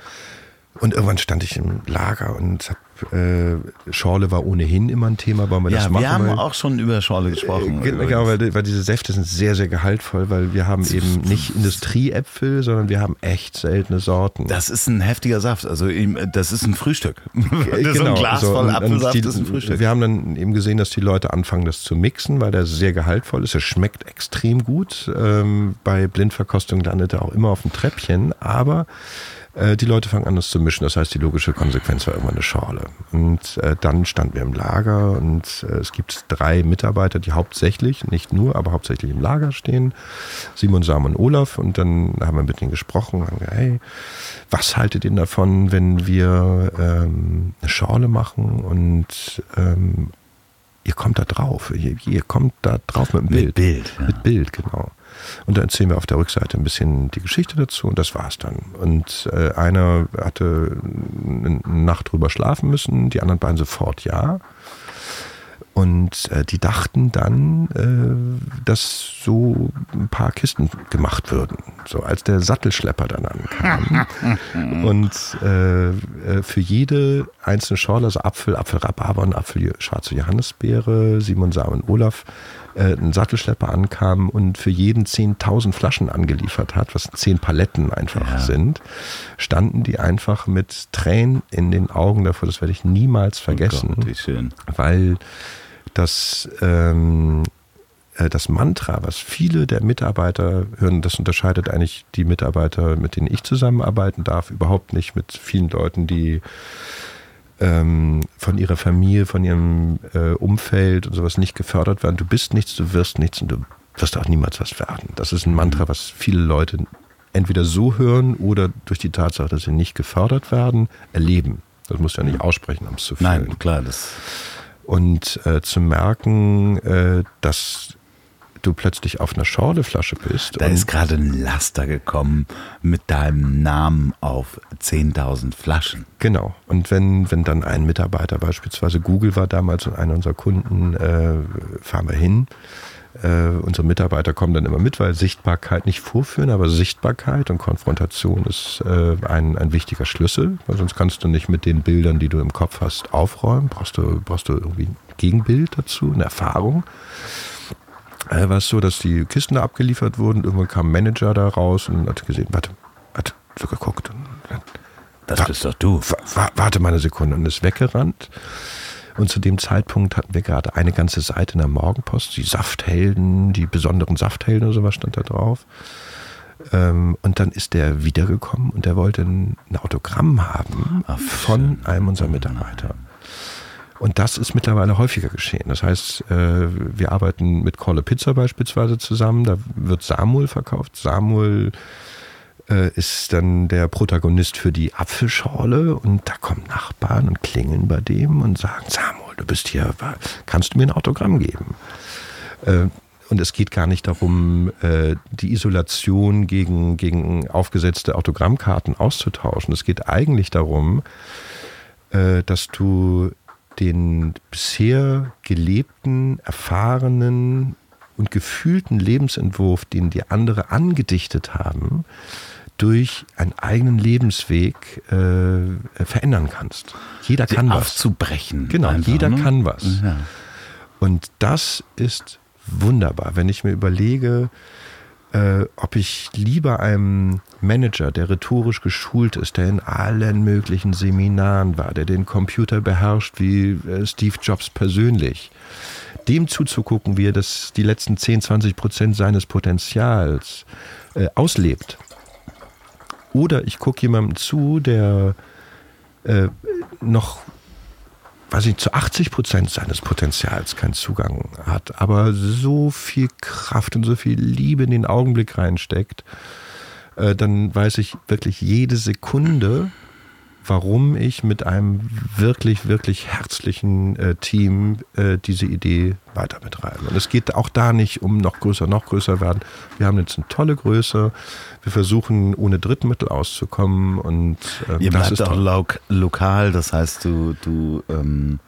Und irgendwann stand ich im Lager und hab, äh, Schorle war ohnehin immer ein Thema, wollen wir das Ja, machen? wir haben weil- auch schon über Schorle gesprochen. Ge- Genau, weil, weil diese Säfte sind sehr, sehr gehaltvoll, weil wir haben eben nicht Industrieäpfel, sondern wir haben echt seltene Sorten. Das ist ein heftiger Saft. Also das ist ein Frühstück. Das [LAUGHS] ist so ein Glas so, voll Apfelsaft die, ist ein Frühstück. Wir haben dann eben gesehen, dass die Leute anfangen, das zu mixen, weil der sehr gehaltvoll ist. Er schmeckt extrem gut. Ähm, bei Blindverkostung landet er auch immer auf dem Treppchen, aber äh, die Leute fangen an, das zu mischen. Das heißt, die logische Konsequenz war irgendwann eine Schorle. Und äh, dann standen wir im Lager und äh, es gibt drei Mitarbeiter, die hauptsächlich, nicht nur, aber hauptsächlich im Lager stehen. Simon, Sam und Olaf. Und dann haben wir mit denen gesprochen, haben gesagt, hey, was haltet ihr davon, wenn wir ähm, eine Schorle machen und ähm, ihr kommt da drauf, ihr, ihr kommt da drauf mit dem Mit Bild. Bild, ja. Mit Bild, genau. Und da erzählen wir auf der Rückseite ein bisschen die Geschichte dazu und das war's dann. Und äh, einer hatte eine Nacht drüber schlafen müssen, die anderen beiden sofort ja. Und äh, die dachten dann, äh, dass so ein paar Kisten gemacht würden. So als der Sattelschlepper dann ankam. [LAUGHS] und äh, äh, für jede einzelne Schorle, also Apfel, Apfelrhabarber und Apfel schwarze Johannisbeere, Simon, Samen, Olaf, äh, ein Sattelschlepper ankam und für jeden 10.000 Flaschen angeliefert hat, was 10 Paletten einfach Ja. sind, standen die einfach mit Tränen in den Augen davor. Das werde ich niemals vergessen Oh Gott, schön. weil das, ähm, äh, das Mantra, was viele der Mitarbeiter hören, das unterscheidet eigentlich die Mitarbeiter, mit denen ich zusammenarbeiten darf, überhaupt nicht mit vielen Leuten, die ähm, von ihrer Familie, von ihrem äh, Umfeld und sowas nicht gefördert werden. Du bist nichts, du wirst nichts und du wirst auch niemals was werden. Das ist ein Mantra, was viele Leute entweder so hören oder durch die Tatsache, dass sie nicht gefördert werden, erleben. Das musst du ja nicht aussprechen, um es zu fühlen Nein, klar, das und äh, zu merken, äh, dass du plötzlich auf einer Schorleflasche bist. Da ist gerade ein Laster gekommen mit deinem Namen auf 10.000 Flaschen. Genau. Und wenn, wenn dann ein Mitarbeiter beispielsweise Google war damals und einer unserer Kunden, äh, fahren wir hin. Äh, unsere Mitarbeiter kommen dann immer mit, weil Sichtbarkeit nicht vorführen, aber Sichtbarkeit und Konfrontation ist äh, ein, ein wichtiger Schlüssel, weil sonst kannst du nicht mit den Bildern, die du im Kopf hast, aufräumen. Brauchst du, brauchst du irgendwie ein Gegenbild dazu, eine Erfahrung. Äh, war es so, dass die Kisten da abgeliefert wurden. Irgendwann kam ein Manager da raus und hat gesehen, warte, hat so geguckt und hat, Das bist doch du. wa- wa- warte mal eine Sekunde und ist weggerannt. Und zu dem Zeitpunkt hatten wir gerade eine ganze Seite in der Morgenpost, die Safthelden, die besonderen Safthelden oder sowas stand da drauf. Ähm, und dann ist der wiedergekommen und der wollte ein, ein Autogramm haben Ach, von einem unserer Mitarbeiter. Und das ist mittlerweile häufiger geschehen. Das heißt, äh, wir arbeiten mit Corle Pizza beispielsweise zusammen. Da wird Samuel verkauft. Samuel äh, ist dann der Protagonist für die Apfelschorle und da kommen Nachbarn und klingeln bei dem und sagen, Samuel, du bist hier, kannst du mir ein Autogramm geben? Äh, und es geht gar nicht darum, die Isolation gegen, gegen aufgesetzte Autogrammkarten auszutauschen. Es geht eigentlich darum, dass du den bisher gelebten, erfahrenen und gefühlten Lebensentwurf, den die andere angedichtet haben, durch einen eigenen Lebensweg äh, verändern kannst. Jeder Sie kann was. aufzubrechen. Genau, einfach, jeder ne? kann was. Ja. Und das ist wunderbar, wenn ich mir überlege, äh, ob ich lieber einem Manager, der rhetorisch geschult ist, der in allen möglichen Seminaren war, der den Computer beherrscht wie äh, Steve Jobs persönlich, dem zuzugucken, wie er das die letzten 10, 20 Prozent seines Potenzials äh, auslebt. Oder ich gucke jemandem zu, der äh, noch weiß ich, zu 80 Prozent seines Potenzials keinen Zugang hat, aber so viel Kraft und so viel Liebe in den Augenblick reinsteckt, äh, dann weiß ich wirklich jede Sekunde, warum ich mit einem wirklich, wirklich herzlichen äh, Team äh, diese Idee weiter betreibe. Und es geht auch da nicht um noch größer, noch größer werden. Wir haben jetzt eine tolle Größe. Wir versuchen ohne Drittmittel auszukommen und äh, Ihr bleibt auch lo lokal, das heißt, du, du ähm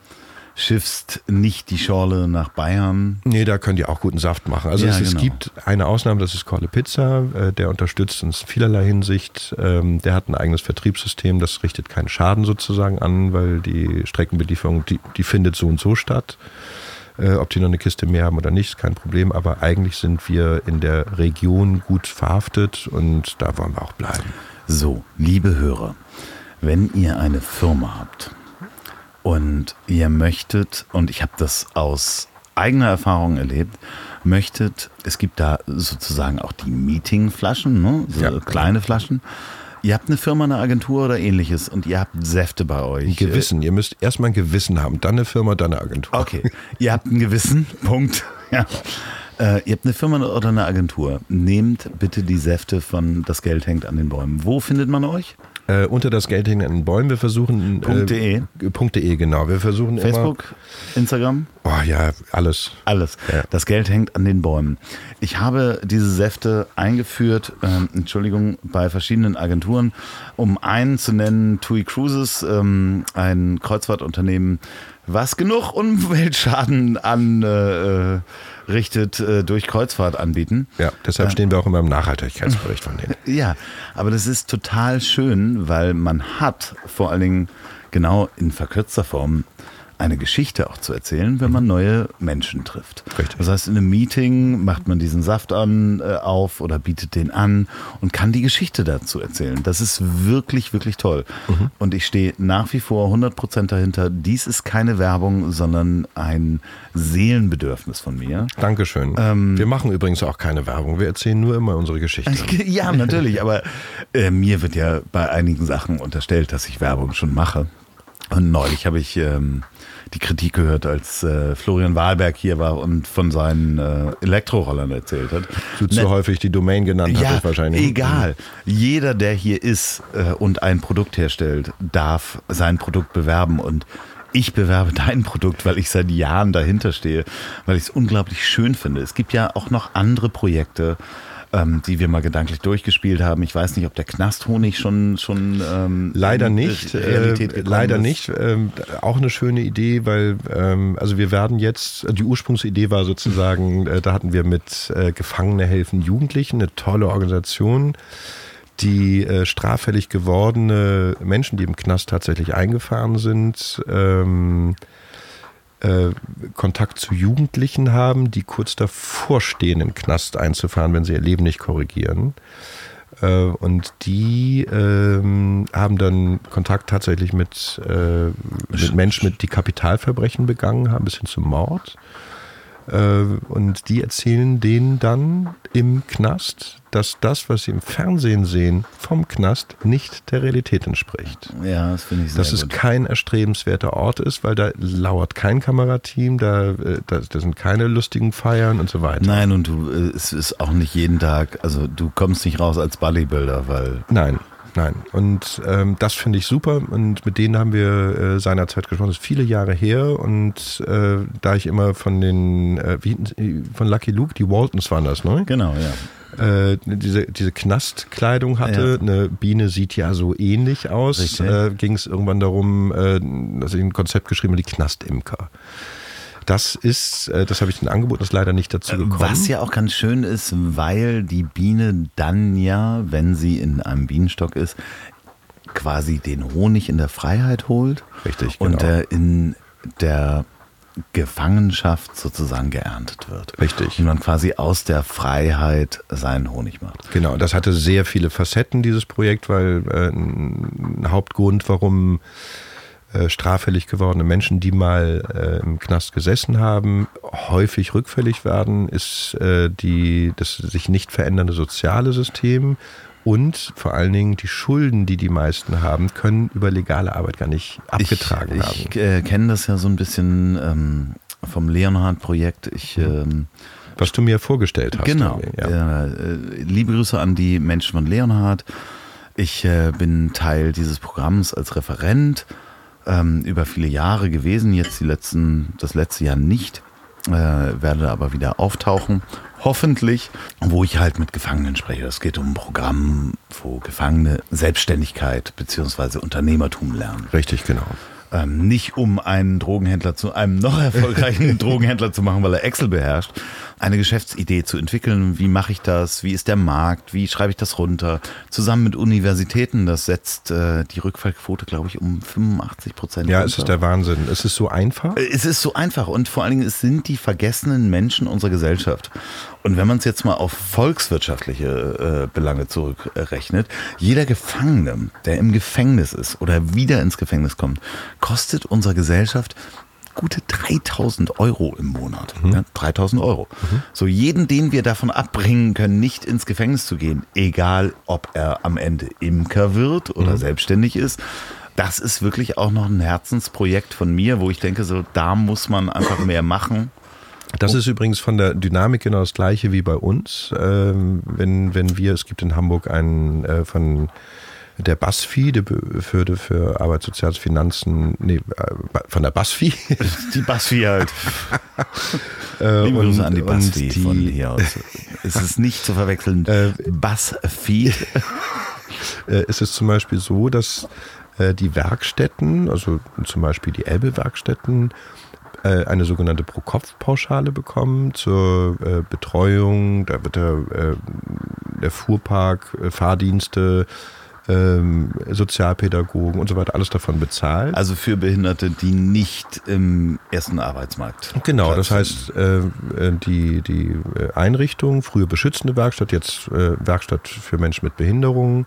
schiffst nicht die Schorle nach Bayern. Nee, da könnt ihr auch guten Saft machen. Also ja, es, es genau. gibt eine Ausnahme, das ist Corle Pizza, äh, der unterstützt uns in vielerlei Hinsicht. Ähm, der hat ein eigenes Vertriebssystem, das richtet keinen Schaden sozusagen an, weil die Streckenbelieferung, die, die findet so und so statt. Äh, ob die noch eine Kiste mehr haben oder nicht, ist kein Problem. Aber eigentlich sind wir in der Region gut verhaftet und da wollen wir auch bleiben. So, liebe Hörer, wenn ihr eine Firma habt, und ihr möchtet, und ich habe das aus eigener Erfahrung erlebt, möchtet, es gibt da sozusagen auch die Meetingflaschen, ne? so ja. kleine Flaschen. Ihr habt eine Firma, eine Agentur oder ähnliches und ihr habt Säfte bei euch. Ein Gewissen. Ihr müsst erstmal ein Gewissen haben, dann eine Firma, dann eine Agentur. Okay. ihr habt ein Gewissen. [LAUGHS] Punkt. Ja. Äh, ihr habt eine Firma oder eine Agentur. Nehmt bitte die Säfte von Das Geld hängt an den Bäumen. Wo findet man euch? Äh, unter das Geld hängt an den Bäumen. Wir versuchen. Äh, .de. .de, genau. Wir versuchen Facebook, immer, Instagram? Oh ja, alles. Alles. Ja. Das Geld hängt an den Bäumen. Ich habe diese Säfte eingeführt, ähm, Entschuldigung, bei verschiedenen Agenturen. Um einen zu nennen, TUI Cruises, ähm, ein Kreuzfahrtunternehmen, was genug Umweltschaden anrichtet äh, äh, durch Kreuzfahrt anbieten. Ja, deshalb äh, stehen wir auch immer im Nachhaltigkeitsbericht von denen. Ja, aber das ist total schön, weil man hat vor allen Dingen genau in verkürzter Form eine Geschichte auch zu erzählen, wenn man neue Menschen trifft. Richtig. Das heißt, in einem Meeting macht man diesen Saft an, äh, auf oder bietet den an und kann die Geschichte dazu erzählen. Das ist wirklich, wirklich toll. Mhm. Und ich stehe nach wie vor 100 Prozent dahinter. Dies ist keine Werbung, sondern ein Seelenbedürfnis von mir. Dankeschön. Ähm, wir machen übrigens auch keine Werbung. Wir erzählen nur immer unsere Geschichte. [LAUGHS] ja, natürlich. Aber äh, mir wird ja bei einigen Sachen unterstellt, dass ich Werbung schon mache. Und neulich habe ich ähm, die Kritik gehört, als äh, Florian Wahlberg hier war und von seinen äh, Elektrorollern erzählt hat. Du zu ne, häufig die Domain genannt ja, hast wahrscheinlich. Egal. Jeder, der hier ist äh, und ein Produkt herstellt, darf sein Produkt bewerben und ich bewerbe dein Produkt, weil ich seit Jahren dahinter stehe, weil ich es unglaublich schön finde. Es gibt ja auch noch andere Projekte, ähm, die wir mal gedanklich durchgespielt haben. Ich weiß nicht, ob der Knasthonig schon schon ähm, leider nicht, Realität äh, leider ist. nicht. Ähm, auch eine schöne Idee, weil ähm, also wir werden jetzt die Ursprungsidee war sozusagen, äh, da hatten wir mit äh, Gefangene helfen Jugendlichen eine tolle Organisation die äh, straffällig gewordene Menschen, die im Knast tatsächlich eingefahren sind, ähm, äh, Kontakt zu Jugendlichen haben, die kurz davor stehen, im Knast einzufahren, wenn sie ihr Leben nicht korrigieren. Äh, und die ähm, haben dann Kontakt tatsächlich mit, äh, mit Menschen, die Kapitalverbrechen begangen haben, bis hin zum Mord. Äh, und die erzählen denen dann im Knast, dass das, was sie im Fernsehen sehen, vom Knast nicht der Realität entspricht. Ja, das finde ich sehr Dass es kein erstrebenswerter Ort ist, weil da lauert kein Kamerateam, da, äh, da, da, sind keine lustigen Feiern und so weiter. Nein, und du, äh, es ist auch nicht jeden Tag, also du kommst nicht raus als Bodybuilder, weil. Nein. Nein, und ähm, das finde ich super und mit denen haben wir äh, seinerzeit gesprochen. Das ist viele Jahre her und äh, da ich immer von den, äh, wie, von Lucky Luke, die Waltons waren das, ne? Genau, ja äh, diese, diese Knastkleidung hatte. Ja. Eine Biene sieht ja so ähnlich aus. Äh, Ging es irgendwann darum, äh, dass ich ein Konzept geschrieben habe, die Knastimker. Das ist, äh, das habe ich den Angebot, das leider nicht dazu gekommen. Was ja auch ganz schön ist, weil die Biene dann ja, wenn sie in einem Bienenstock ist, quasi den Honig in der Freiheit holt. Richtig, genau. Und äh, in der Gefangenschaft sozusagen geerntet wird. Richtig. Und man quasi aus der Freiheit seinen Honig macht. Genau, das hatte sehr viele Facetten, dieses Projekt, weil äh, ein Hauptgrund, warum äh, straffällig gewordene Menschen, die mal äh, im Knast gesessen haben, häufig rückfällig werden, ist äh, die, das sich nicht verändernde soziale System und vor allen Dingen die Schulden, die die meisten haben, können über legale Arbeit gar nicht abgetragen ich, werden. Ich äh, kenne das ja so ein bisschen ähm, vom Leonhard-Projekt. Ich ähm, was du mir vorgestellt hast. Genau. Ja. Äh, liebe Grüße an die Menschen von Leonhard. Ich äh, bin Teil dieses Programms als Referent ähm, über viele Jahre gewesen, jetzt die letzten, das letzte Jahr nicht, äh, werde aber wieder auftauchen, hoffentlich, wo ich halt mit Gefangenen spreche. Es geht um ein Programm, wo Gefangene Selbstständigkeit bzw. Unternehmertum lernen. Richtig, genau. Ähm, nicht um einen Drogenhändler zu einem noch erfolgreichen [LAUGHS] Drogenhändler zu machen, weil er Excel beherrscht, eine Geschäftsidee zu entwickeln. Wie mache ich das? Wie ist der Markt? Wie schreibe ich das runter? Zusammen mit Universitäten, das setzt äh, die Rückfallquote, glaube ich, um 85 Prozent. Ja, es ist der Wahnsinn. Es ist so einfach. Äh, Es ist so einfach und vor allen Dingen, es sind die vergessenen Menschen unserer Gesellschaft. Und wenn man es jetzt mal auf volkswirtschaftliche äh, Belange zurückrechnet, jeder Gefangene, der im Gefängnis ist oder wieder ins Gefängnis kommt, kostet unserer Gesellschaft gute 3000 Euro im Monat. Ja, 3000 Euro. So jeden, den wir davon abbringen können, nicht ins Gefängnis zu gehen, egal ob er am Ende Imker wird oder selbstständig ist, das ist wirklich auch noch ein Herzensprojekt von mir, wo ich denke, so da muss man einfach mehr machen. Das ist übrigens von der Dynamik genau das gleiche wie bei uns. Ähm, wenn, wenn wir, es gibt in Hamburg einen äh, von der BASFI, der Behörde für Arbeit, Soziales, Finanzen, nee, äh, von der BASFI. [LAUGHS] Die Basfi halt. [LAUGHS] Äh, Liebe Grüße an die Basfi von hier aus. Es ist nicht zu verwechseln. Äh, Basfi. [LAUGHS] äh, ist es zum Beispiel so, dass äh, die Werkstätten, also zum Beispiel die Elbe-Werkstätten, eine sogenannte Pro-Kopf-Pauschale bekommen zur äh, Betreuung. Da wird der, äh, der Fuhrpark, äh, Fahrdienste, ähm, Sozialpädagogen und so weiter, alles davon bezahlt. Also für Behinderte, die nicht im ersten Arbeitsmarkt. Genau, das heißt, äh, äh, die, die äh, Einrichtung, früher beschützende Werkstatt, jetzt äh, Werkstatt für Menschen mit Behinderungen,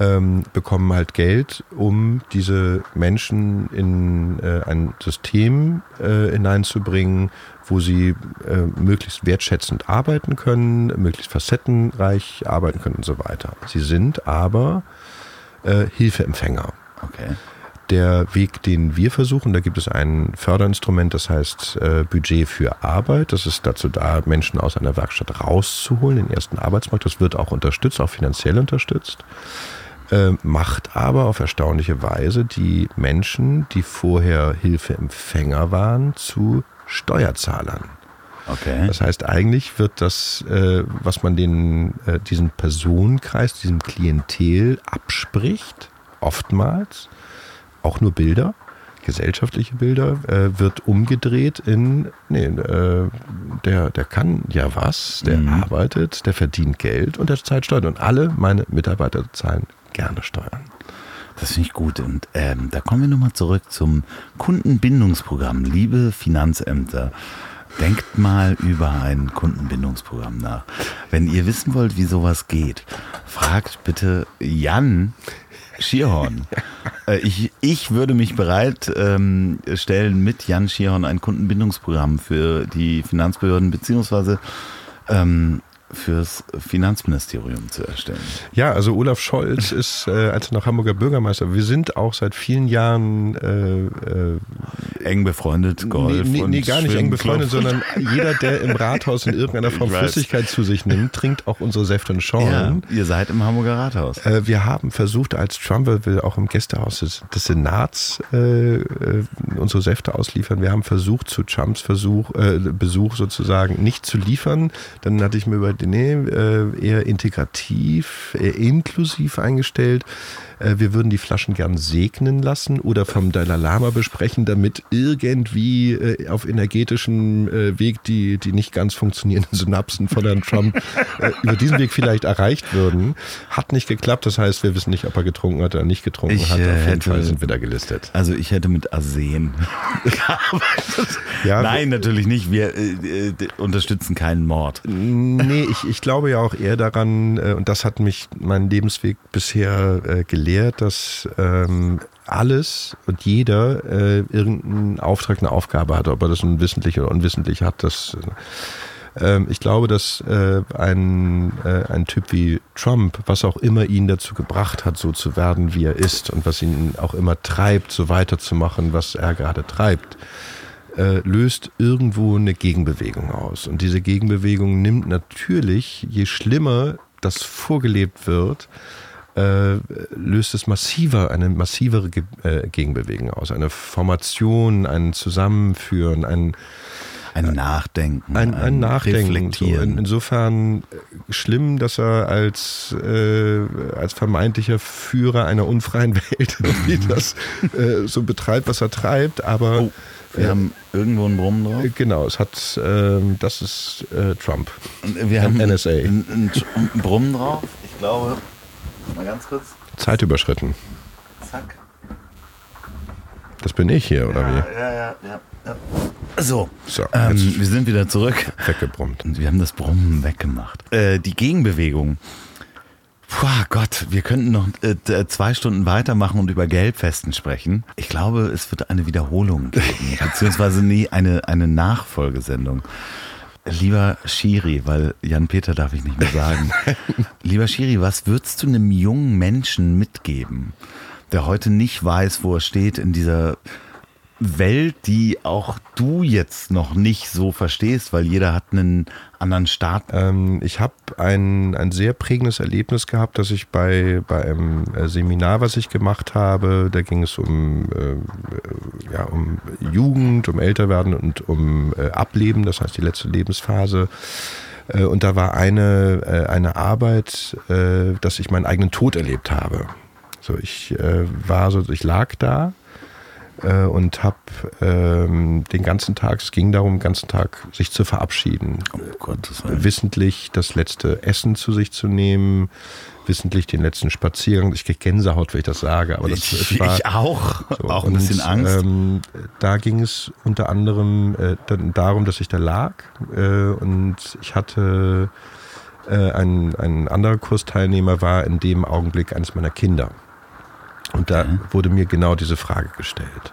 ähm, bekommen halt Geld, um diese Menschen in äh, ein System äh, hineinzubringen, wo sie äh, möglichst wertschätzend arbeiten können, möglichst facettenreich arbeiten können und so weiter. Sie sind aber äh, Hilfeempfänger Okay. der Weg, den wir versuchen, da gibt es ein Förderinstrument, das heißt äh, Budget für Arbeit. Das ist dazu da, Menschen aus einer Werkstatt rauszuholen, den ersten Arbeitsmarkt. Das wird auch unterstützt, auch finanziell unterstützt. Äh, macht aber auf erstaunliche Weise die Menschen, die vorher Hilfeempfänger waren, zu Steuerzahlern. Okay. Das heißt, eigentlich wird das, äh, was man den, äh, diesen Personenkreis, diesem Klientel abspricht, oftmals, auch nur Bilder, gesellschaftliche Bilder, äh, wird umgedreht in, nee, äh, der, der kann ja was, der arbeitet, der verdient Geld und der zahlt Steuern. Und alle meine Mitarbeiter zahlen gerne Steuern. Das finde ich gut. Und ähm, da kommen wir nochmal zurück zum Kundenbindungsprogramm. Liebe Finanzämter, denkt mal über ein Kundenbindungsprogramm nach. Wenn ihr wissen wollt, wie sowas geht, fragt bitte Jan Schierhorn. [LAUGHS] Äh, ich, ich würde mich bereit ähm, stellen, mit Jan Schierhorn ein Kundenbindungsprogramm für die Finanzbehörden beziehungsweise ähm, fürs Finanzministerium zu erstellen. Ja, also Olaf Scholz [LAUGHS] ist äh, als noch Hamburger Bürgermeister. Wir sind auch seit vielen Jahren äh, äh, Eng befreundet, Golf nee, nee, nee, gar nicht eng befreundet, sondern jeder, der im Rathaus in irgendeiner [LAUGHS] Form. Flüssigkeit zu sich nimmt, trinkt auch unsere Säfte und Ja, Schorlen. ihr seid im Hamburger Rathaus. Äh, wir haben versucht, als Trumbull auch im Gästehaus des, des Senats äh, äh, unsere Säfte ausliefern. Wir haben versucht, zu Trumps Versuch, Besuch sozusagen nicht zu liefern. Dann hatte ich mir überlegt, nee, äh, eher integrativ, eher inklusiv eingestellt. Äh, wir würden die Flaschen gern segnen lassen oder vom Dalai Lama besprechen, damit irgendwie äh, auf energetischem äh, Weg die, die nicht ganz funktionierenden Synapsen von Herrn Trump über diesen Weg vielleicht erreicht würden. Hat nicht geklappt, das heißt, wir wissen nicht, ob er getrunken hat oder nicht getrunken Ich, hat. Auf jeden hätte- Fall sind wir da gelistet. Also ich hätte mit Arsen [LAUGHS] gearbeitet. Ja, Nein, natürlich nicht. Wir äh, unterstützen keinen Mord. Nee, ich, ich glaube ja auch eher daran, und das hat mich mein Lebensweg bisher äh, gelehrt, dass ähm, alles und jeder äh, irgendeinen Auftrag, eine Aufgabe hat, ob er das nun wissentlich oder unwissentlich hat. Das, ähm, ich glaube, dass äh, ein, äh, ein Typ wie Trump, was auch immer ihn dazu gebracht hat, so zu werden, wie er ist und was ihn auch immer treibt, so weiterzumachen, was er gerade treibt, äh, löst irgendwo eine Gegenbewegung aus. Und diese Gegenbewegung nimmt natürlich, je schlimmer das vorgelebt wird, äh, löst es massiver, eine massivere Ge äh, Gegenbewegung aus. Eine Formation, ein Zusammenführen, ein, Ein Nachdenken. ein, ein Nachdenken. So. In, Reflektieren. insofern äh, schlimm, dass er als, äh, als vermeintlicher Führer einer unfreien [LAUGHS] Welt [LAUGHS] irgendwie das äh, so betreibt, was er treibt, aber oh, wir haben irgendwo einen Brummen drauf. äh, genau, es hat, ähm, das ist äh, Trump. Wir haben NSA. Einen, einen, einen Brummen drauf. Ich glaube, mal ganz kurz. Zeit überschritten. Zack. Das bin ich hier, oder wie? Ja, ja, ja. ja. So, So, ähm, wir sind wieder zurück. Weggebrummt. Und [LAUGHS] wir haben das Brummen weggemacht. Äh, die Gegenbewegung. Puh, Gott, wir könnten noch äh, d- zwei Stunden weitermachen und über Gelbfesten sprechen. Ich glaube, es wird eine Wiederholung geben, [LAUGHS] beziehungsweise nie eine, eine Nachfolgesendung. Lieber Schiri, weil Jan-Peter darf ich nicht mehr sagen. [LAUGHS] Lieber Schiri, was würdest du einem jungen Menschen mitgeben, der heute nicht weiß, wo er steht in dieser Welt, die auch du jetzt noch nicht so verstehst, weil jeder hat einen anderen Start. Ähm, ich habe ein, ein sehr prägendes Erlebnis gehabt, dass ich bei, bei einem äh, Seminar, was ich gemacht habe, da ging es um, äh, ja, um Jugend, um Älterwerden und um äh, Ableben, das heißt die letzte Lebensphase. Äh, und da war eine, äh, eine Arbeit, äh, dass ich meinen eigenen Tod erlebt habe. So, ich war so, ich lag da äh, und habe ähm, den ganzen Tag, es ging darum, den ganzen Tag sich zu verabschieden. Oh Gottes Willen. Wissentlich das letzte Essen zu sich zu nehmen, wissentlich den letzten Spaziergang. Ich kriege Gänsehaut, wenn ich das sage, aber das Ich, war ich auch. so. auch ein bisschen Und, Angst. Ähm, da ging es unter anderem äh, dann darum, dass ich da lag äh, und ich hatte äh, ein, ein anderer Kursteilnehmer war in dem Augenblick eines meiner Kinder. Und da Okay. wurde mir genau diese Frage gestellt.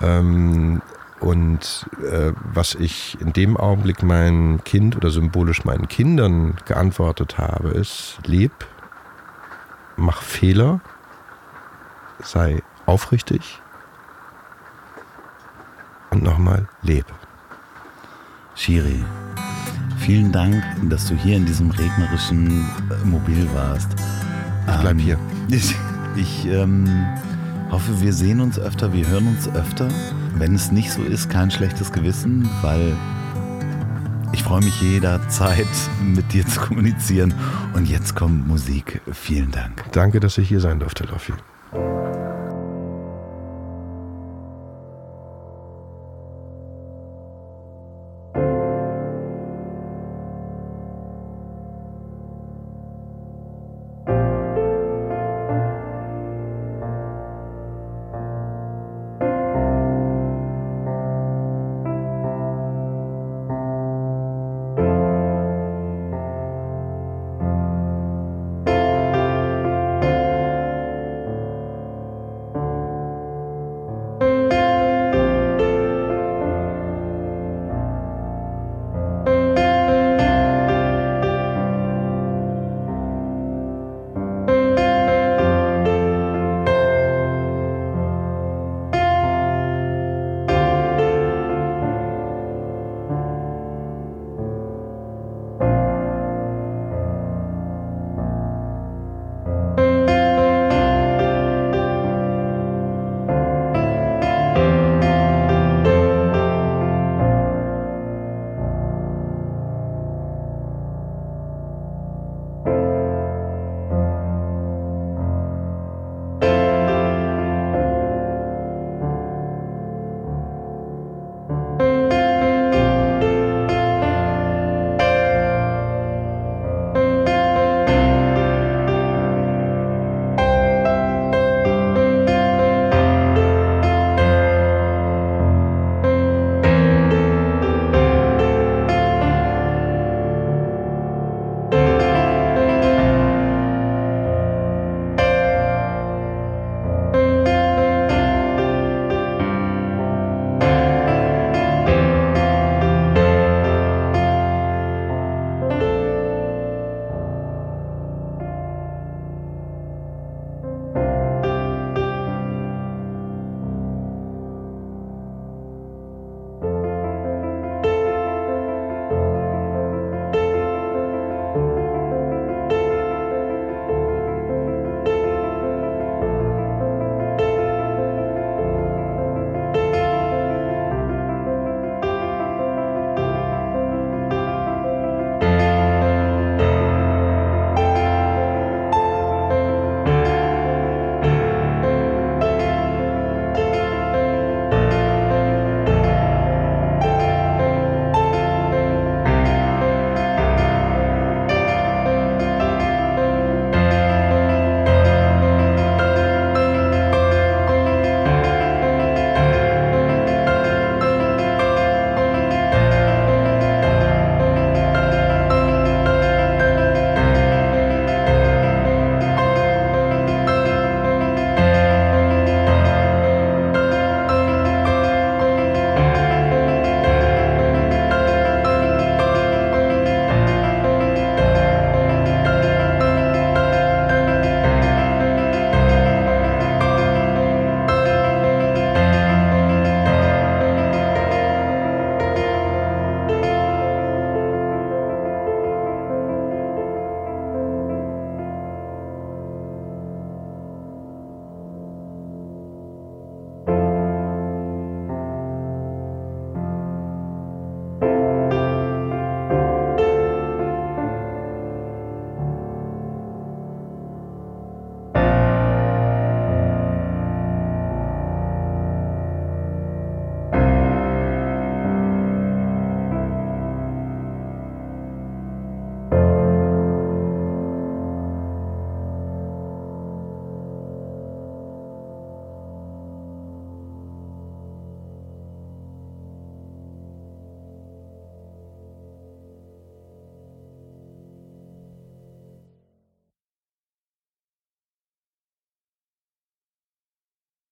Ähm, und äh, was ich in dem Augenblick mein Kind oder symbolisch meinen Kindern geantwortet habe, ist, leb, mach Fehler, sei aufrichtig und nochmal leb. Schiri, vielen Dank, dass du hier in diesem regnerischen äh, Mobil warst. Ich bleib Ähm, hier. [LAUGHS] Ich, ähm, hoffe, wir sehen uns öfter, wir hören uns öfter. Wenn es nicht so ist, kein schlechtes Gewissen, weil ich freue mich jederzeit, [LAUGHS] mit dir zu kommunizieren. Und jetzt kommt Musik. Vielen Dank. Danke, dass ich hier sein durfte, Loffi.